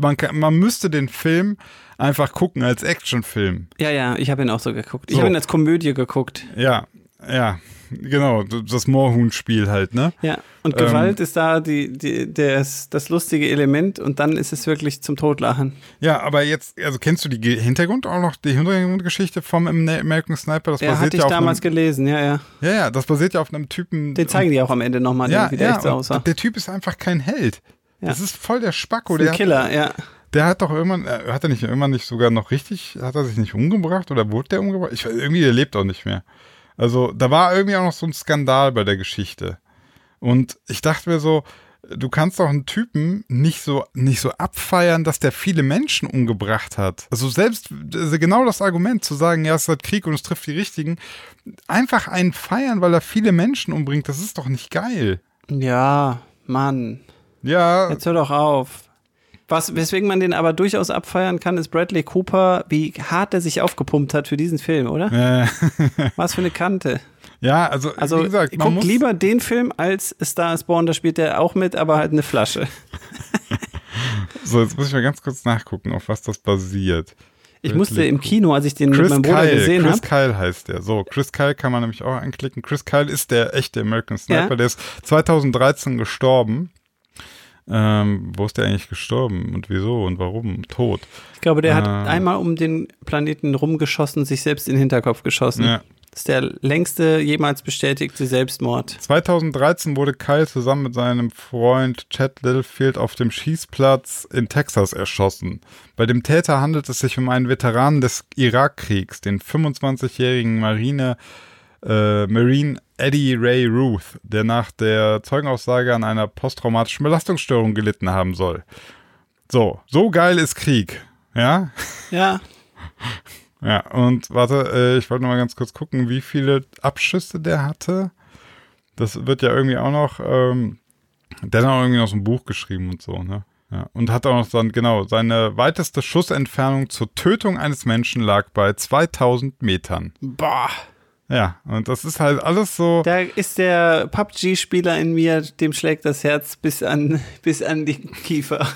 man, kann, man müsste den Film einfach gucken als Actionfilm. ja, ja, ich habe ihn auch so geguckt. Ich So. habe ihn als Komödie geguckt. Ja, ja, genau, das Moorhuhn-Spiel halt, ne? Ja, und Ähm. Gewalt ist da die, die, das, das lustige Element und dann ist es wirklich zum Totlachen. Ja, aber jetzt, also kennst du die Hintergrund auch noch, die Hintergrundgeschichte vom American Sniper? Das Ja, basiert hatte ich ja auf damals einem, gelesen, ja, ja. Ja, ja, das basiert ja auf einem Typen. Den zeigen die auch am Ende nochmal, ja, wie der ja, echt so aussah. der Typ ist einfach kein Held. Ja. Das ist voll der Spacko. Der hat, Killer, ja. der hat doch irgendwann, äh, hat er nicht irgendwann nicht sogar noch richtig, hat er sich nicht umgebracht oder wurde der umgebracht? Ich weiß, irgendwie, der lebt auch nicht mehr. Also, da war irgendwie auch noch so ein Skandal bei der Geschichte. Und ich dachte mir so, du kannst doch einen Typen nicht so, nicht so abfeiern, dass der viele Menschen umgebracht hat. Also selbst, also genau das Argument zu sagen, ja, es halt Krieg und es trifft die Richtigen. Einfach einen feiern, weil er viele Menschen umbringt, das ist doch nicht geil. Ja, Mann. Ja, Jetzt hör doch auf. Was, weswegen man den aber durchaus abfeiern kann, ist Bradley Cooper, wie hart er sich aufgepumpt hat für diesen Film, oder? äh, Was für eine Kante. ja, also, Also wie gesagt, man guck muss, lieber den Film als Star is Born, da spielt er auch mit, aber halt eine Flasche. so, jetzt muss ich mal ganz kurz nachgucken, auf was das basiert. Ich Bradley musste im. Kino, als ich den mit Chris meinem Bruder Kyle, gesehen Chris habe. Kyle heißt der. So, Chris Kyle kann man nämlich auch anklicken. Chris Kyle ist der echte American Sniper. Ja. Der ist 2013 gestorben. Ähm, wo ist der eigentlich gestorben und wieso und warum? Tot. Ich glaube, der hat Ah. einmal um den Planeten rumgeschossen, sich selbst in den Hinterkopf geschossen. Ja. Das ist der längste jemals bestätigte Selbstmord. 2013 wurde Kyle zusammen mit seinem Freund Chad Littlefield auf dem Schießplatz in Texas erschossen. Bei dem Täter handelt es sich um einen Veteranen des Irakkriegs, den 25-jährigen Marine äh, Marine Eddie Ray Ruth, der nach der Zeugenaussage an einer posttraumatischen Belastungsstörung gelitten haben soll. So, so geil ist Krieg, ja? Ja, Ja, und warte, äh, ich wollte noch mal ganz kurz gucken, wie viele Abschüsse der hatte. Das wird ja irgendwie auch noch, ähm, der hat auch irgendwie noch so ein Buch geschrieben und so, ne? Ja, und hat auch noch dann, genau, seine weiteste Schussentfernung zur Tötung eines Menschen lag bei 2000 Metern. boah. Ja, und das ist halt alles so. Da ist der PUBG-Spieler in mir, dem schlägt das Herz bis an, bis an die Kiefer.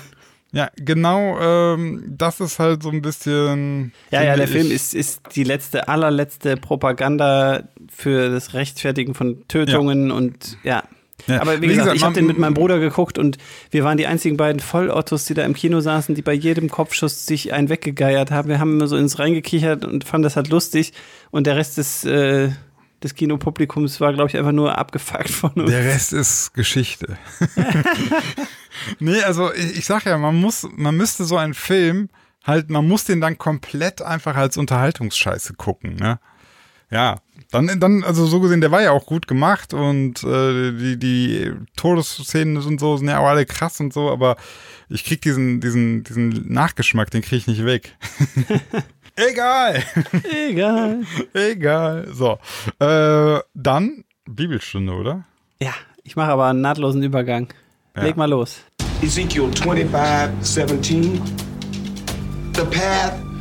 Ja, genau, ähm, das ist halt so ein bisschen. Ja, ja, der Film ist, ist die letzte, allerletzte Propaganda für das Rechtfertigen von Tötungen und ja. Ja, Aber wie, wie gesagt, gesagt, ich habe den mit meinem Bruder geguckt und wir waren die einzigen beiden Vollottos, die da im Kino saßen, die bei jedem Kopfschuss sich einen weggegeiert haben. Wir haben immer so ins Reingekichert und fanden das halt lustig und der Rest des, äh, des Kinopublikums war, glaube ich, einfach nur abgefuckt von uns. Der Rest ist Geschichte. nee, also ich, ich sag ja, man muss, man müsste so einen Film halt, man muss den dann komplett einfach als Unterhaltungsscheiße gucken, ne? Ja, dann, dann, also so gesehen, der war ja auch gut gemacht und äh, die, die Todesszenen und so sind ja auch alle krass und so, aber ich krieg diesen, diesen, diesen Nachgeschmack, den krieg ich nicht weg. Egal. Egal. Egal. So. Äh, dann Bibelstunde, oder? Ja, ich mache aber einen nahtlosen Übergang. Ja. Leg mal los. Ezekiel 25, 17. The path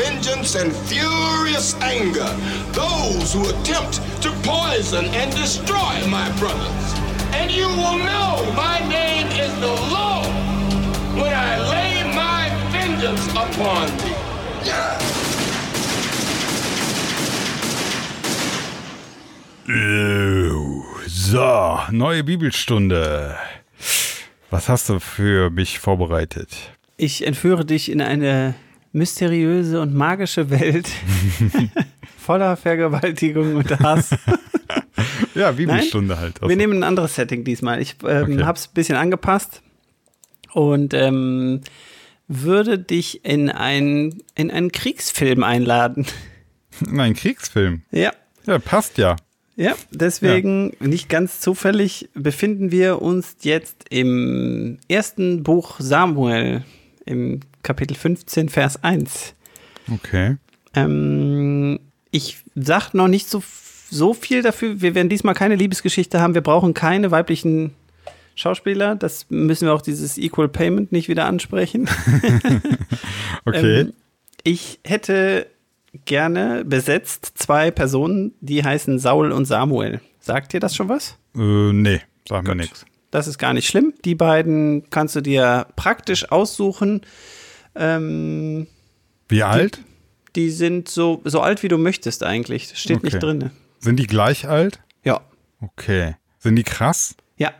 vengeance and furious anger those who attempt to poison and destroy my brothers. And you will know my name is the Lord when I lay my vengeance upon thee. Yeah. So, neue Bibelstunde. Was hast du für mich vorbereitet? Ich entführe dich in eine mysteriöse und magische Welt voller Vergewaltigung und Hass. Ja, Bibelstunde halt. Wir nehmen ein anderes Setting diesmal. Ich ähm, Okay. habe es ein bisschen angepasst und ähm, würde dich in, ein, in einen Kriegsfilm einladen. Nein, Kriegsfilm. Ja. Ja, passt ja. Ja, deswegen nicht ganz zufällig befinden wir uns jetzt im ersten Buch Samuel, im Kapitel 15, Vers 1. Okay. Ähm, ich sag noch nicht so, so viel dafür. Wir werden diesmal keine Liebesgeschichte haben. Wir brauchen keine weiblichen Schauspieler. Das müssen wir auch dieses Equal Payment nicht wieder ansprechen. Okay. Ähm, ich hätte gerne besetzt zwei Personen, die heißen Saul und Samuel. Sagt dir das schon was? äh, nee, sag mir Gut. nichts. Das ist gar nicht schlimm. Die beiden kannst du dir praktisch aussuchen. Ähm, Wie alt? die sind so, so alt, wie du möchtest eigentlich. Das steht Okay. nicht drin. Sind die gleich alt? Ja. Okay. Sind die krass? Ja.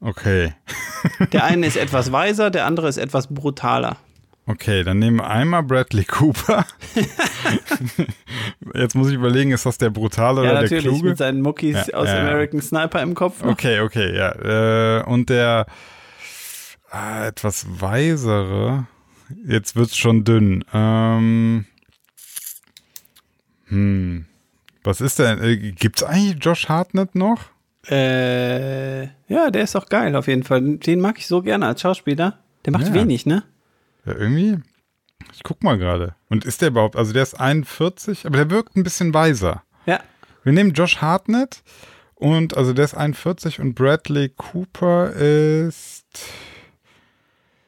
Okay. Der eine ist etwas weiser, der andere ist etwas brutaler. Okay, dann nehmen wir einmal Bradley Cooper. Jetzt muss ich überlegen, ist das der brutale ja, oder der natürlich, kluge? mit seinen Muckis Ja, aus ja. American Sniper im Kopf. noch. Okay, okay, ja. Äh, und der äh, etwas weisere, jetzt wird's schon dünn. Ähm, hm. Was ist denn? Äh, gibt's eigentlich Josh Hartnett noch? Äh, ja, der ist auch geil auf jeden Fall. Den mag ich so gerne als Schauspieler. Der macht Ja. wenig, ne? Ja, irgendwie. Ich guck mal gerade. Und ist der überhaupt? Also der ist 41, aber der wirkt ein bisschen weiser. Ja. Wir nehmen Josh Hartnett und also der ist 41 und Bradley Cooper ist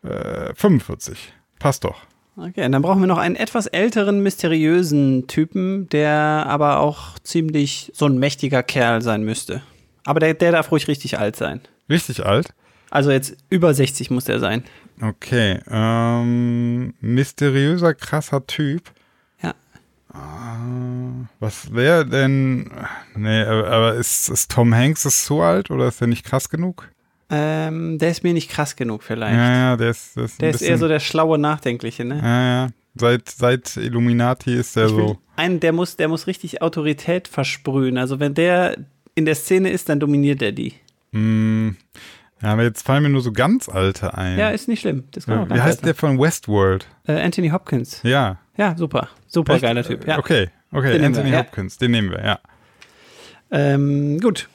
äh, 45. Passt doch. Okay, und dann brauchen wir noch einen etwas älteren, mysteriösen Typen, der aber auch ziemlich so ein mächtiger Kerl sein müsste. Aber der, der darf ruhig richtig alt sein. Richtig alt. Also jetzt über 60 muss der sein. Okay. Ähm, mysteriöser, krasser Typ. Ja. Was wäre denn. Nee, aber aber ist, ist Tom Hanks ist so alt oder ist er nicht krass genug? Ähm, der ist mir nicht krass genug vielleicht. Ja, ja, der ist. Der ist, ein der ist eher so der schlaue, nachdenkliche, ne? Ja, ja. Seit, seit Illuminati ist der Ich so. einen, der muss, der muss richtig Autorität versprühen. Also wenn der in der Szene ist, dann dominiert er die. Hm, ja, aber jetzt fallen mir nur so ganz alte ein. Ja, ist nicht schlimm. Das kann auch Wie heißt der von Westworld? Äh, Anthony Hopkins. Ja. Ja, super. Super Echt? geiler Typ. Ja. Okay, okay, Den Anthony wir, ja. Hopkins, den nehmen wir, ja. Ähm, gut.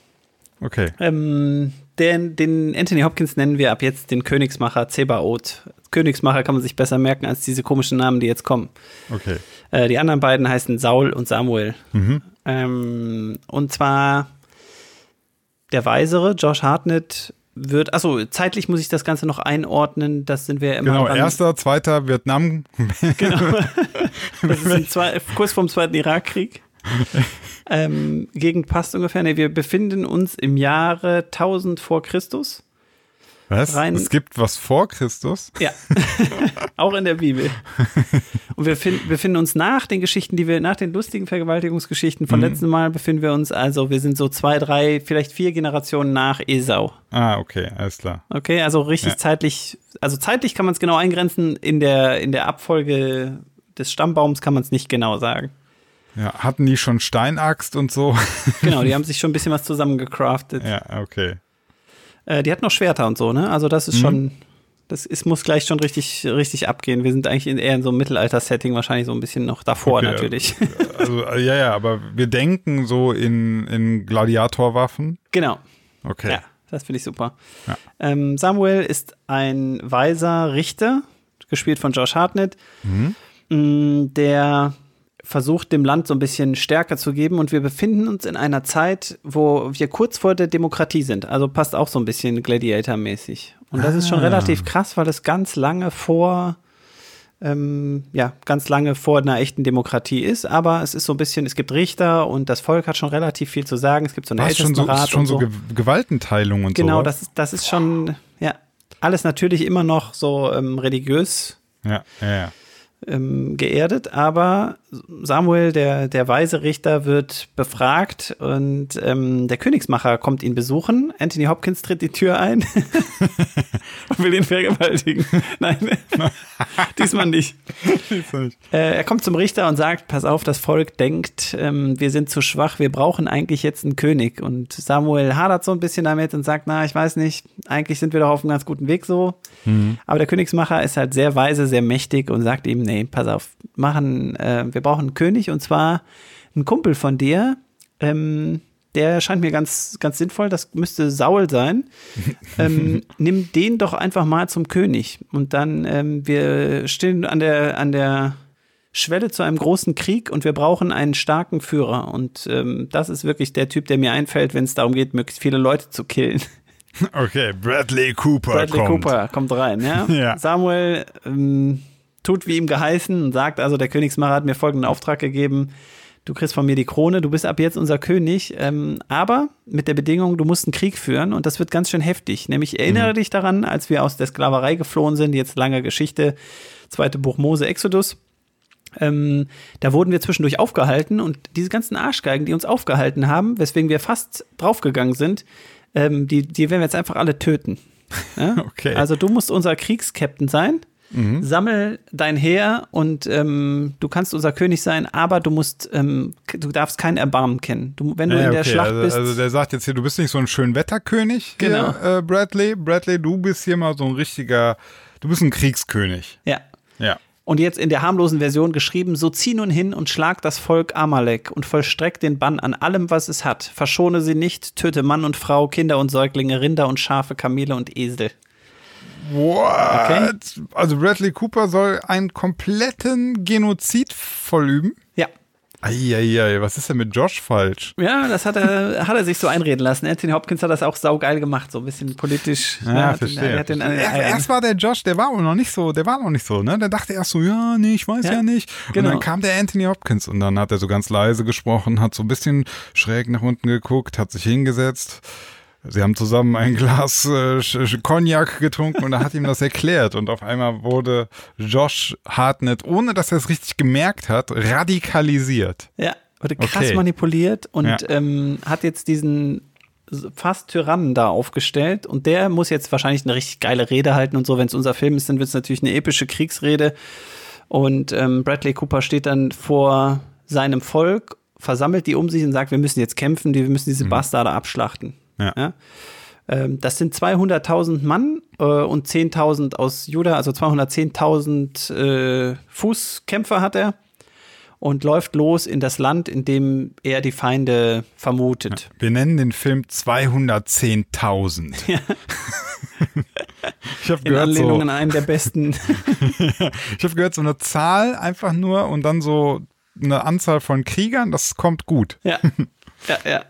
Okay. Ähm, den, den Anthony Hopkins nennen wir ab jetzt den Königsmacher Zebaoth. Königsmacher kann man sich besser merken als diese komischen Namen, die jetzt kommen. Okay. Äh, die anderen beiden heißen Saul und Samuel. Mhm. Ähm, und zwar der Weisere, Josh Hartnett, wird, achso, zeitlich muss ich das Ganze noch einordnen. Das sind wir immer. Genau, beim- erster, zweiter Vietnam. Genau. Das ist zwei, kurz vorm Zweiten Irakkrieg. Ähm, Gegend passt ungefähr. Nee, wir befinden uns im Jahre 1000 vor Christus. Was? Rein- es gibt was vor Christus? Ja, auch in der Bibel. Und wir fin- befinden uns nach den Geschichten, die wir, nach den lustigen Vergewaltigungsgeschichten von letzten Mal befinden wir uns, also wir sind so zwei, drei, vielleicht vier Generationen nach Esau. Ah, okay, alles klar. Okay, also richtig Ja. zeitlich, also zeitlich kann man es genau eingrenzen, in der, in der Abfolge des Stammbaums kann man es nicht genau sagen. Ja, hatten die schon Steinaxt und so? Genau, die haben sich schon ein bisschen was zusammengecraftet. ja, okay. Äh, die hat noch Schwerter und so, ne? Also das ist schon, das ist, muss gleich schon richtig, richtig abgehen. Wir sind eigentlich in, eher in so einem Mittelalter-Setting, wahrscheinlich so ein bisschen noch davor Okay, natürlich. Also, äh, ja, ja, aber wir denken so in, in Gladiatorwaffen. genau. Okay. Ja, das finde ich super. Ja. Ähm, Samuel ist ein weiser Richter, gespielt von Josh Hartnett, mm, der versucht, dem Land so ein bisschen Stärke zu geben. Und wir befinden uns in einer Zeit, wo wir kurz vor der Demokratie sind. Also passt auch so ein bisschen Gladiator-mäßig. Und das ist schon relativ krass, weil es ganz lange vor ähm, ja, ganz lange vor einer echten Demokratie ist, aber es ist so ein bisschen, es gibt Richter und das Volk hat schon relativ viel zu sagen. Es gibt so einen War es schon so, ist schon so Ge Gewaltenteilung und Genau, so. das ist, das ist schon, ja, alles natürlich immer noch so ähm, religiös Ja, ja, ja. Ähm, geerdet, aber Samuel, der, der weise Richter, wird befragt und ähm, der Königsmacher kommt ihn besuchen. Anthony Hopkins tritt die Tür ein und will ihn vergewaltigen. Nein, diesmal nicht. Äh, er kommt zum Richter und sagt, pass auf, das Volk denkt, ähm, wir sind zu schwach, wir brauchen eigentlich jetzt einen König. Und Samuel hadert so ein bisschen damit und sagt, na, ich weiß nicht, eigentlich sind wir doch auf einem ganz guten Weg so. Aber der Königsmacher ist halt sehr weise, sehr mächtig und sagt ihm, nee, pass auf, machen, äh, wir brauchen einen König und zwar ein Kumpel von dir, ähm, der scheint mir ganz, ganz sinnvoll, das müsste Saul sein. ähm, nimm den doch einfach mal zum König. Und dann, ähm, wir stehen an der, an der Schwelle zu einem großen Krieg und wir brauchen einen starken Führer. Und ähm, das ist wirklich der Typ, der mir einfällt, wenn es darum geht, möglichst viele Leute zu killen. Okay, Bradley Cooper Bradley kommt. Cooper kommt rein, ja. Ja. Samuel ähm, tut wie ihm geheißen und sagt, also der Königsmacher hat mir folgenden Auftrag gegeben. Du kriegst von mir die Krone, du bist ab jetzt unser König, ähm, aber mit der Bedingung, du musst einen Krieg führen und das wird ganz schön heftig. Nämlich erinnere dich daran, als wir aus der Sklaverei geflohen sind, jetzt lange Geschichte, zweite Buch Mose, Exodus. Ähm, da wurden wir zwischendurch aufgehalten und diese ganzen Arschgeigen, die uns aufgehalten haben, weswegen wir fast draufgegangen sind, ähm, die, die werden wir jetzt einfach alle töten. Ja? Okay. Also du musst unser Kriegskapitän sein, sammel dein Heer und ähm, du kannst unser König sein, aber du musst, ähm, du darfst kein Erbarmen kennen. Du, wenn du Ja, in der okay, Schlacht also, bist, also der sagt jetzt hier, du bist nicht so ein Schönwetterkönig, Genau. hier, äh, Bradley. Bradley, du bist hier mal so ein richtiger, du bist ein Kriegskönig. ja. Ja. Und jetzt in der harmlosen Version geschrieben, so zieh nun hin und schlag das Volk Amalek und vollstreck den Bann an allem, was es hat. Verschone sie nicht, töte Mann und Frau, Kinder und Säuglinge, Rinder und Schafe, Kamele und Esel. What? Also Bradley Cooper soll einen kompletten Genozid vollüben? Ja. Eieiei, was ist denn mit Josh falsch? Ja, das hat er, hat er sich so einreden lassen. Anthony Hopkins hat das auch saugeil gemacht, so ein bisschen politisch. Ja, hat- verstehe. er hat den, erst, erst war der Josh, der war noch nicht so, der war noch nicht so, ne? Der dachte erst so, ja, nee, ich weiß ja, Ja, nicht. genau. Und dann kam der Anthony Hopkins und dann hat er so ganz leise gesprochen, hat so ein bisschen schräg nach unten geguckt, hat sich hingesetzt. Sie haben zusammen ein Glas äh, Cognac getrunken und er hat ihm das erklärt. Und auf einmal wurde Josh Hartnett, ohne dass er es richtig gemerkt hat, radikalisiert. Ja, wurde krass Okay. manipuliert und Ja. ähm, hat jetzt diesen fast Tyrannen da aufgestellt und der muss jetzt wahrscheinlich eine richtig geile Rede halten und so. Wenn es unser Film ist, dann wird es natürlich eine epische Kriegsrede und ähm, Bradley Cooper steht dann vor seinem Volk, versammelt die um sich und sagt, wir müssen jetzt kämpfen, wir müssen diese Bastarde abschlachten. Ja. Ja? Ähm, das sind 200.000 Mann äh, und 10.000 aus Juda, also 210.000 äh, Fußkämpfer hat er und läuft los in das Land, in dem er die Feinde vermutet. Wir nennen den Film 210.000. Ich habe gehört, Anlehnung so, an einen der besten. ich habe gehört, so eine Zahl einfach nur und dann so eine Anzahl von Kriegern, das kommt gut. ja. ja, ja.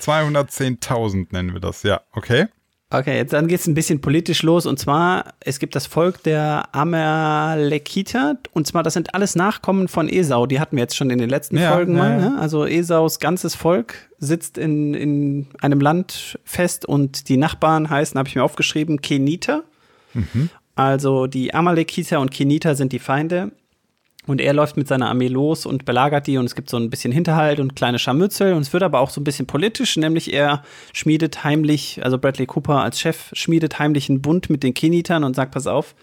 210.000 nennen wir das, ja, okay. Okay, jetzt dann geht es ein bisschen politisch los und zwar, es gibt das Volk der Amalekiter und zwar, das sind alles Nachkommen von Esau, die hatten wir jetzt schon in den letzten Ja, Folgen ja, mal. Ne? Also Esaus ganzes Volk sitzt in, in einem Land fest und die Nachbarn heißen, habe ich mir aufgeschrieben, Keniter. Mhm. Also die Amalekiter und Keniter sind die Feinde. Und er läuft mit seiner Armee los und belagert die und es gibt so ein bisschen Hinterhalt und kleine Scharmützel und es wird aber auch so ein bisschen politisch, nämlich er schmiedet heimlich, also Bradley Cooper als Chef schmiedet heimlich einen Bund mit den Kenitern und sagt, pass auf,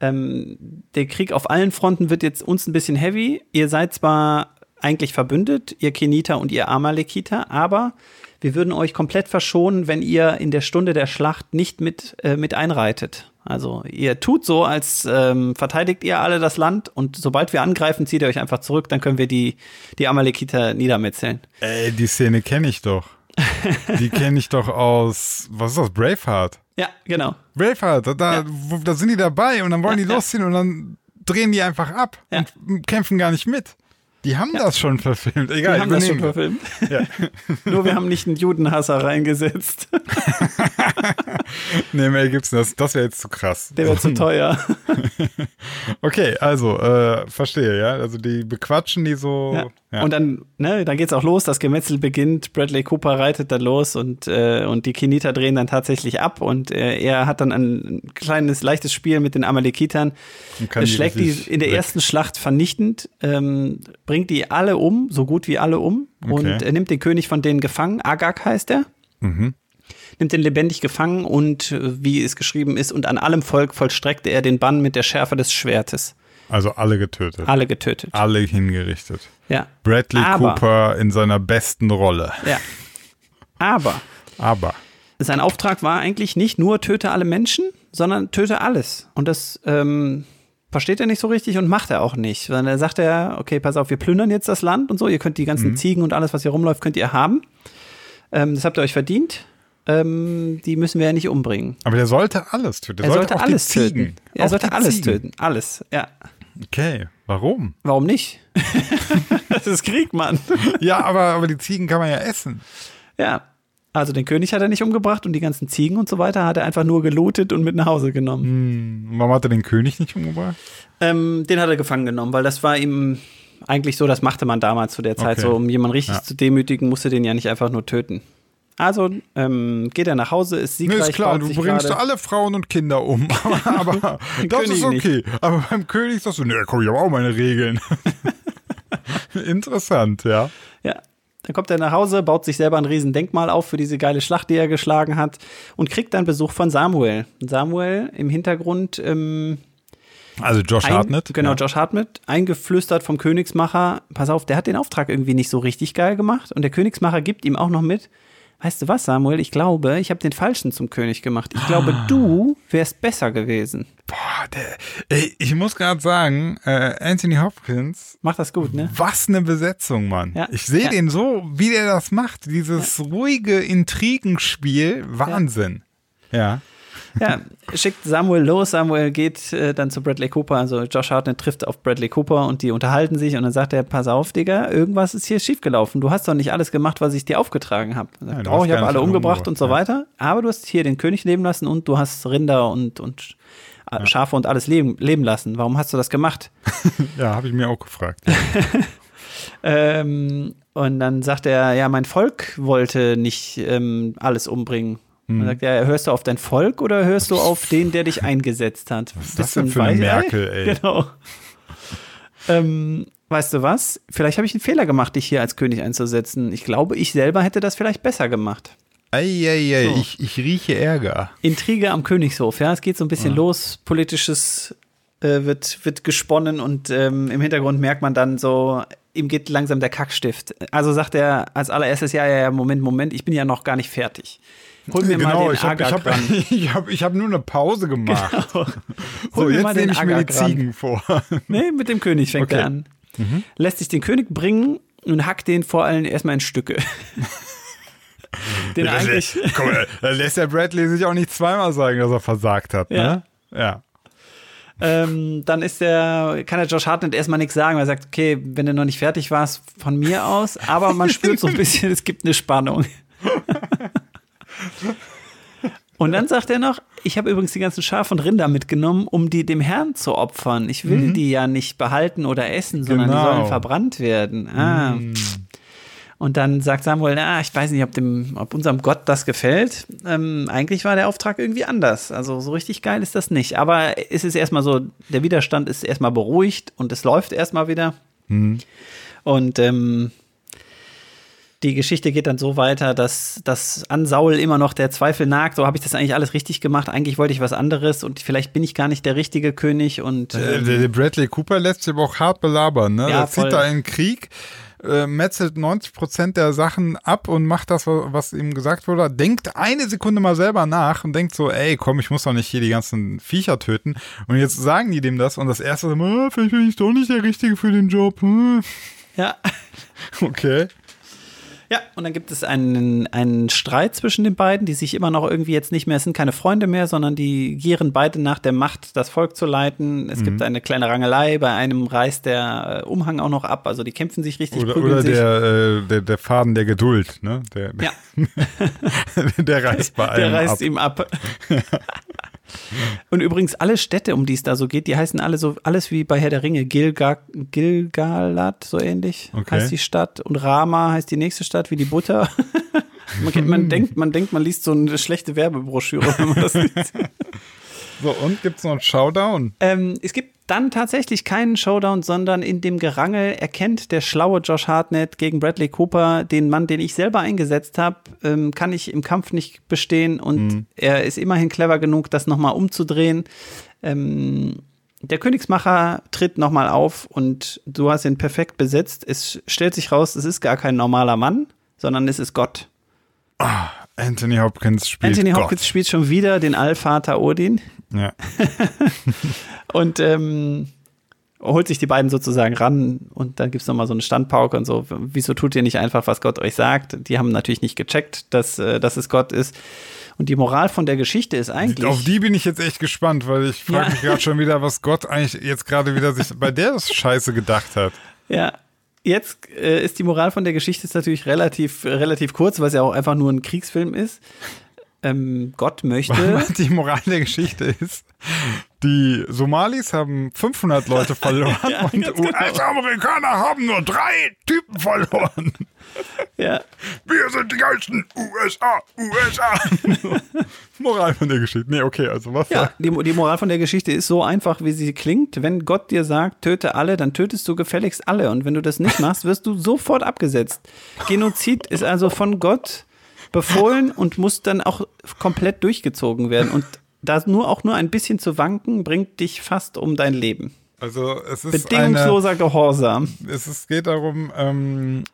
ähm, der Krieg auf allen Fronten wird jetzt uns ein bisschen heavy. Ihr seid zwar eigentlich verbündet, ihr Keniter und ihr Amalekiter, aber wir würden euch komplett verschonen, wenn ihr in der Stunde der Schlacht nicht mit, äh, mit einreitet. Also ihr tut so, als ähm, verteidigt ihr alle das Land und sobald wir angreifen, zieht ihr euch einfach zurück, dann können wir die, die Amalekiter niedermetzeln. Ey, die Szene kenne ich doch. Die kenne ich doch aus, was ist das, Braveheart? Ja, genau. Braveheart, da, wo, da sind die dabei und dann wollen Ja, die ja. losziehen und dann drehen die einfach ab Ja. und kämpfen gar nicht mit. Die haben das schon verfilmt. Egal, Wir haben das schon verfilmt. Nur wir haben nicht einen Judenhasser reingesetzt. Nee, Mel Gibson, das, das wäre jetzt zu krass. Der wäre zu teuer. Okay, also, äh, verstehe, ja. Also die bequatschen die so. Ja. Ja. Und dann, ne, dann geht's auch los, das Gemetzel beginnt, Bradley Cooper reitet dann los und, äh, und die Keniter drehen dann tatsächlich ab und äh, er hat dann ein kleines, leichtes Spiel mit den Amalekitern, Und Er die schlägt die richtig in der weg- ersten Schlacht vernichtend, ähm, bringt die alle um, so gut wie alle um und Okay. er nimmt den König von denen gefangen, Agag heißt er. Mhm. Nimmt den lebendig gefangen und, äh, wie es geschrieben ist, und an allem Volk vollstreckte er den Bann mit der Schärfe des Schwertes. Also alle getötet. Alle getötet. Alle hingerichtet. Ja. Bradley Aber- Cooper in seiner besten Rolle. Ja. Aber Aber. sein Auftrag war eigentlich nicht nur töte alle Menschen, sondern töte alles. Und das ähm, versteht er nicht so richtig und macht er auch nicht. Sondern er sagt er, okay, pass auf, wir plündern jetzt das Land und so, ihr könnt die ganzen Mhm. Ziegen und alles, was hier rumläuft, könnt ihr haben. Ähm, das habt ihr euch verdient. Ähm, die müssen wir ja nicht umbringen. Aber der sollte alles töten. Der Er sollte, auch alles töten. Er Auch sollte alles Ziegen. töten. Alles, ja. Okay, warum? Warum nicht? das ist Krieg, Mann. Ja, aber, aber die Ziegen kann man ja essen. Ja. Also den König hat er nicht umgebracht und die ganzen Ziegen und so weiter hat er einfach nur gelootet und mit nach Hause genommen. Warum hat er den König nicht umgebracht? Ähm, den hat er gefangen genommen, weil das war ihm eigentlich so, das machte man damals zu der Zeit Okay. so, um jemanden richtig Ja. zu demütigen, musste den ja nicht einfach nur töten. Also ähm, geht er nach Hause, ist Nee, siegreich. ist klar, du bringst gerade- alle Frauen und Kinder um. Aber, das König ist okay. Aber beim König sagst du, nee, komm, ich habe auch meine Regeln. Interessant, ja. Ja. Dann kommt er nach Hause, baut sich selber ein Riesendenkmal auf für diese geile Schlacht, die er geschlagen hat und kriegt dann Besuch von Samuel. Samuel im Hintergrund ähm, Also Josh ein, Hartnett. Genau, ja. Josh Hartnett, eingeflüstert vom Königsmacher. Pass auf, der hat den Auftrag irgendwie nicht so richtig geil gemacht. Und der Königsmacher gibt ihm auch noch mit. Weißt du was, Samuel? Ich glaube, ich habe den Falschen zum König gemacht. Ich glaube, Ah. du wärst besser gewesen. Boah, der, ey, ich muss gerade sagen, äh, Anthony Hopkins, Macht das gut, ne? was eine Besetzung, Mann. Ja. Ich sehe Ja. den so, wie der das macht. Dieses ruhige Intrigenspiel, Wahnsinn. Ja. Ja, schickt Samuel los. Samuel geht äh, dann zu Bradley Cooper. Also Josh Hartnett trifft auf Bradley Cooper und die unterhalten sich. Und dann sagt er: Pass auf, Digga, irgendwas ist hier schiefgelaufen. Du hast doch nicht alles gemacht, was ich dir aufgetragen habe. Ja, oh, ich habe alle umgebracht und so ja. weiter. Aber du hast hier den König leben lassen und du hast Rinder und, und äh, Schafe und alles leben, leben lassen. Warum hast du das gemacht? Ja, habe ich mir auch gefragt. Ähm, und dann sagt er, ja, mein Volk wollte nicht ähm, alles umbringen. Hm. Dann sagt er, hörst du auf dein Volk oder hörst du auf den, der dich eingesetzt hat? Was ist das denn für eine Merkel, ey? Genau. ähm, weißt du was? Vielleicht habe ich einen Fehler gemacht, dich hier als König einzusetzen. Ich glaube, ich selber hätte das vielleicht besser gemacht. Eieiei, So. ich, ich rieche Ärger. Intrige am Königshof, ja. Es geht so ein bisschen los, politisches äh, wird, wird gesponnen und ähm, im Hintergrund merkt man dann so, ihm geht langsam der Kackstift. Also sagt er als allererstes, ja, ja, ja, Moment, Moment, ich bin ja noch gar nicht fertig. Hol mir mal genau, den ich habe ich hab, ich hab, ich hab nur eine Pause gemacht. Hol So, jetzt mal den nehme ich mir die. Ziegen vor. Nee, mit dem König fängt Okay. er an. Lässt sich den König bringen und hackt den vor allem erstmal in Stücke. den eigentlich. Guck mal, da lässt der Bradley sich auch nicht zweimal sagen, dass er versagt hat. Ja. Ne? Ja. Ähm, dann ist der, kann der Josh Hartnett erstmal nichts sagen, weil er sagt, okay, wenn du noch nicht fertig warst, von mir aus, aber man spürt so ein bisschen, es gibt eine Spannung. Und dann sagt er noch, ich habe übrigens die ganzen Schafe und Rinder mitgenommen, um die dem Herrn zu opfern. Ich will die ja nicht behalten oder essen, sondern die Genau. sollen verbrannt werden. Ah. Und dann sagt Samuel, na, ich weiß nicht, ob, dem, ob unserem Gott das gefällt. Ähm, eigentlich war der Auftrag irgendwie anders. Also so richtig geil ist das nicht. Aber es ist erstmal so, der Widerstand ist erstmal beruhigt und es läuft erstmal wieder. Und ähm, die Geschichte geht dann so weiter, dass, dass an Saul immer noch der Zweifel nagt. So habe ich das eigentlich alles richtig gemacht. Eigentlich wollte ich was anderes und vielleicht bin ich gar nicht der richtige König. Und Äh, ähm, Der, der Bradley Cooper lässt sich aber auch hart belabern. Ne? Ja, der zieht da in den Krieg, äh, metzelt 90 Prozent der Sachen ab und macht das, was ihm gesagt wurde. Denkt eine Sekunde mal selber nach und denkt so, ey, komm, ich muss doch nicht hier die ganzen Viecher töten. Und jetzt sagen die dem das und das erste ist immer, "Ah, vielleicht bin ich doch nicht der Richtige für den Job. Hm. ja. Okay. Ja, und dann gibt es einen, einen Streit zwischen den beiden, die sich immer noch irgendwie jetzt nicht mehr, es sind keine Freunde mehr, sondern die gieren beide nach der Macht, das Volk zu leiten. Es gibt eine kleine Rangelei, bei einem reißt der äh, Umhang auch noch ab, also die kämpfen sich richtig, Oder, prügeln oder sich. der, äh, der, der Faden der Geduld, ne? Der, ja, der reißt bei der einem reißt ab. ihm ab. Und übrigens alle Städte, um die es da so geht, die heißen alle so, alles wie bei Herr der Ringe, Gilga, Gilgalad, so ähnlich Okay. heißt die Stadt. Und Rama heißt die nächste Stadt, wie die Butter. man, kennt, man, denkt, man denkt, man liest so eine schlechte Werbebroschüre, wenn man das liest. So, und gibt's noch einen Showdown? ähm, es gibt dann tatsächlich keinen Showdown, sondern in dem Gerangel erkennt der schlaue Josh Hartnett gegen Bradley Cooper den Mann, den ich selber eingesetzt habe, ähm, kann ich im Kampf nicht bestehen und er ist immerhin clever genug, das nochmal umzudrehen. Ähm, der Königsmacher tritt nochmal auf und du hast ihn perfekt besetzt. Es stellt sich raus, es ist gar kein normaler Mann, sondern es ist Gott. Anthony Hopkins spielt Anthony Gott. Hopkins spielt schon wieder den Allvater Odin. Ja. Und ähm, holt sich die beiden sozusagen ran und dann gibt es nochmal so eine Standpauke und so. Wieso tut ihr nicht einfach, was Gott euch sagt? Die haben natürlich nicht gecheckt, dass, äh, dass es Gott ist. Und die Moral von der Geschichte ist eigentlich. Auf die bin ich jetzt echt gespannt, weil ich frage Ja. mich gerade schon wieder, was Gott eigentlich jetzt gerade wieder sich bei der Scheiße gedacht hat. Ja. Jetzt äh, ist die Moral von der Geschichte ist natürlich relativ, relativ kurz, weil es ja auch einfach nur ein Kriegsfilm ist. Ähm, Gott möchte. Die Moral der Geschichte ist, die Somalis haben 500 Leute verloren Ja, und genau. US-Amerikaner haben nur drei Typen verloren. ja, Wir sind die geilsten USA, USA. Moral von der Geschichte. Nee, okay, also was? Ja, die, die Moral von der Geschichte ist so einfach, wie sie klingt. Wenn Gott dir sagt, töte alle, dann tötest du gefälligst alle. Und wenn du das nicht machst, wirst du sofort abgesetzt. Genozid ist also von Gott befohlen und muss dann auch komplett durchgezogen werden. Und da nur auch nur ein bisschen zu wanken, bringt dich fast um dein Leben. Also es ist eine, Bedingungsloser Gehorsam. es ist, geht darum, ähm,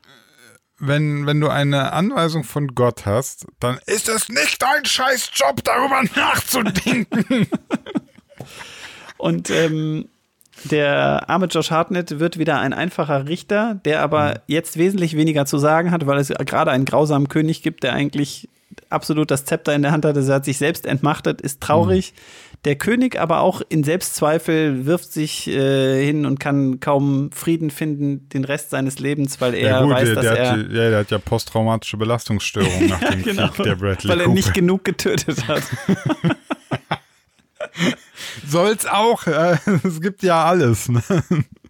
wenn, wenn du eine Anweisung von Gott hast, dann ist es nicht dein scheiß Job, darüber nachzudenken. Und ähm, der arme Josh Hartnett wird wieder ein einfacher Richter, der aber jetzt wesentlich weniger zu sagen hat, weil es gerade einen grausamen König gibt, der eigentlich absolut das Zepter in der Hand hat. Also er hat sich selbst entmachtet, ist traurig. Mhm. Der König aber auch in Selbstzweifel wirft sich äh, hin und kann kaum Frieden finden den Rest seines Lebens, weil er ja, gut, weiß, der, dass der, er hat, ja, der hat ja posttraumatische Belastungsstörung nach dem genau, Krieg, der Bradley weil er Cooper. nicht genug getötet hat. Soll's auch, äh, es gibt ja alles. Ne?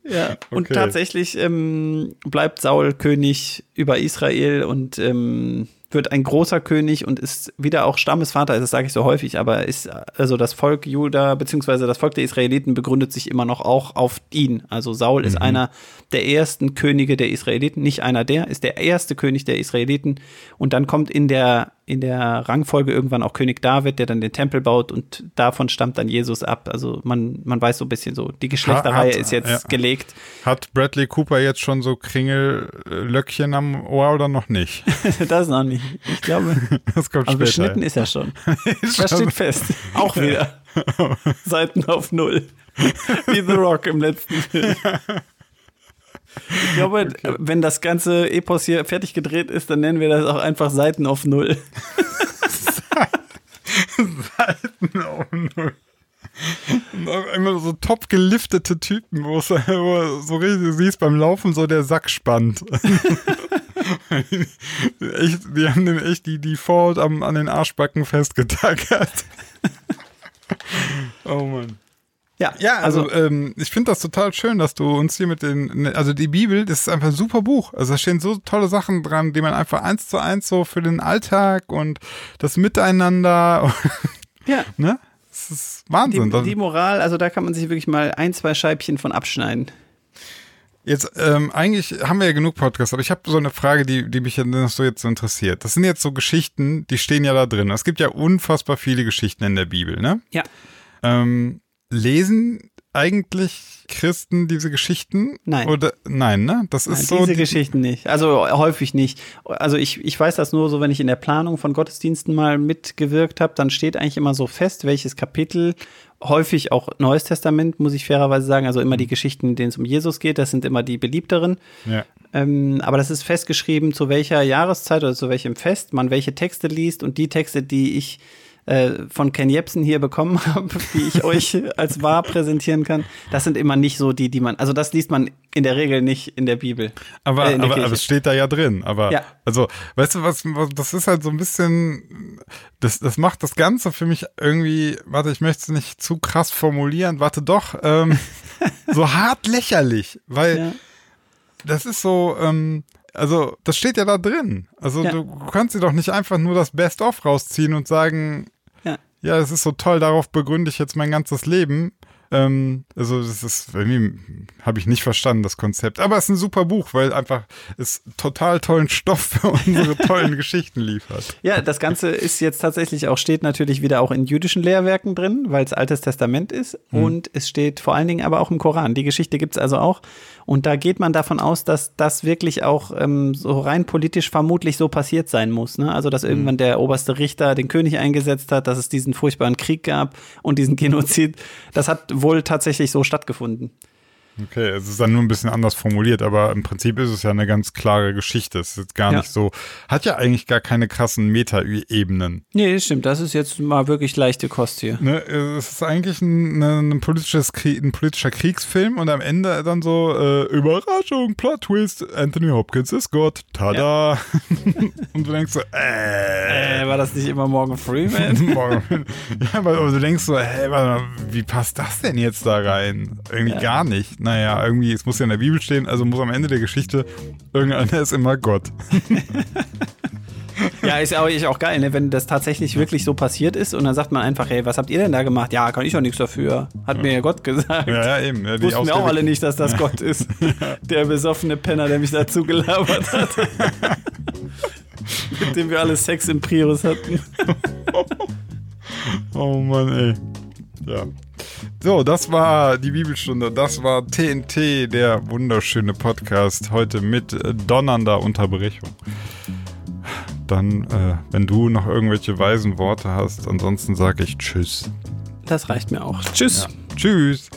Ja, und Okay. tatsächlich ähm, bleibt Saul König über Israel und ähm, wird ein großer König und ist wieder auch Stammesvater, das sage ich so häufig, aber ist also das Volk Juda beziehungsweise das Volk der Israeliten begründet sich immer noch auch auf ihn. Also Saul ist einer der ersten Könige der Israeliten, nicht einer der, ist der erste König der Israeliten und dann kommt in der in der Rangfolge irgendwann auch König David, der dann den Tempel baut und davon stammt dann Jesus ab. Also man, man weiß so ein bisschen so, die Geschlechterreihe Hat- ist jetzt ja. gelegt. Hat Bradley Cooper jetzt schon so Kringellöckchen am Ohr oder noch nicht? das noch nicht. Ich glaube, Das kommt aber beschnitten ist er schon. Das steht fest. Auch wieder. Seiten auf Null. Wie The Rock im letzten Film. Ich glaube, wenn das ganze Epos hier fertig gedreht ist, dann nennen wir das auch einfach Seiten auf Null. Oh, null. Und auch immer so top geliftete Typen, wo es so richtig siehst beim Laufen so der Sack spannt. echt, die haben den echt die Default am, an den Arschbacken festgetackert. oh Mann. Ja, Ja, also, ähm, ich finde das total schön, dass du uns hier mit den, also die Bibel, das ist einfach ein super Buch. Also da stehen so tolle Sachen dran, die man einfach eins zu eins so für den Alltag und das Miteinander, ja. ne? Das ist Wahnsinn. Die, die Moral, also da kann man sich wirklich mal ein, zwei Scheibchen von abschneiden. Jetzt, ähm, eigentlich haben wir ja genug Podcasts, aber ich habe so eine Frage, die, die mich ja noch so jetzt so interessiert. Das sind jetzt so Geschichten, die stehen ja da drin. Es gibt ja unfassbar viele Geschichten in der Bibel, ne? Ja. Ähm, lesen eigentlich Christen diese Geschichten? Nein. Oder nein, ne? Das Nein, ist so. diese die- Geschichten nicht. Also häufig nicht. Also ich, ich weiß das nur so, wenn ich in der Planung von Gottesdiensten mal mitgewirkt habe, dann steht eigentlich immer so fest, welches Kapitel, häufig auch Neues Testament, muss ich fairerweise sagen, also immer die Geschichten, in denen es um Jesus geht, das sind immer die beliebteren. Ja. Ähm, aber das ist festgeschrieben, zu welcher Jahreszeit oder zu welchem Fest man welche Texte liest und die Texte, die ich äh, von Ken Jebsen hier bekommen habe, die ich euch als wahr präsentieren kann, das sind immer nicht so die, die man, also das liest man in der Regel nicht in der Bibel. Aber, Äh, der aber es steht da ja drin. Aber Ja. also, weißt du was, was, das ist halt so ein bisschen, das, das macht das Ganze für mich irgendwie, warte, ich möchte es nicht zu krass formulieren, warte doch, ähm, so hart lächerlich, weil Ja. das ist so, ähm, also das steht ja da drin. Also Ja. du kannst dir doch nicht einfach nur das Best-of rausziehen und sagen, Ja. es ist so toll, darauf begründe ich jetzt mein ganzes Leben. Ähm, also das ist, irgendwie habe ich nicht verstanden, das Konzept. Aber es ist ein super Buch, weil einfach es total tollen Stoff für unsere tollen Geschichten liefert. Ja, das Ganze ist jetzt tatsächlich auch, steht natürlich wieder auch in jüdischen Lehrwerken drin, weil es Altes Testament ist. Und es steht vor allen Dingen aber auch im Koran. Die Geschichte gibt es also auch. Und da geht man davon aus, dass das wirklich auch ähm, so rein politisch vermutlich so passiert sein muss. Ne? Also, dass irgendwann der oberste Richter den König eingesetzt hat, dass es diesen furchtbaren Krieg gab und diesen Genozid. Das hat wohl tatsächlich so stattgefunden. Okay, es ist dann nur ein bisschen anders formuliert, aber im Prinzip ist es ja eine ganz klare Geschichte. Es ist jetzt gar Ja. nicht so, hat ja eigentlich gar keine krassen Meta-Ebenen. Nee, stimmt. Das ist jetzt mal wirklich leichte Kost hier. Ne, es ist eigentlich ein, ein, politisches, ein politischer Kriegsfilm und am Ende dann so äh, Überraschung, Plot Twist, Anthony Hopkins ist Gott, tada. und du denkst so, äh, Äh, war das nicht immer Morgan Freeman? Morgen. ja, aber, aber du denkst so, hä, warte mal, wie passt das denn jetzt da rein? Irgendwie Ja. gar nicht. Naja, irgendwie, es muss ja in der Bibel stehen, also muss am Ende der Geschichte irgendeiner ist immer Gott. Ja, ist ja auch, ist auch geil, ne? wenn das tatsächlich wirklich so passiert ist und dann sagt man einfach, hey, was habt ihr denn da gemacht? Ja, kann ich doch nichts dafür. Hat mir ja Gott gesagt. Ja, ja, eben. Ja, die Wussten wir auch alle nicht, dass das Gott ist. Der besoffene Penner, der mich dazu gelabert hat. Mit dem wir alle Sex im Prius hatten. Oh Mann, ey. Ja. So, das war die Bibelstunde. Das war TNT, der wunderschöne Podcast. Heute mit äh, donnernder Unterbrechung. Dann, äh, wenn du noch irgendwelche weisen Worte hast, ansonsten sage ich Tschüss. Das reicht mir auch. Tschüss. Tschüss.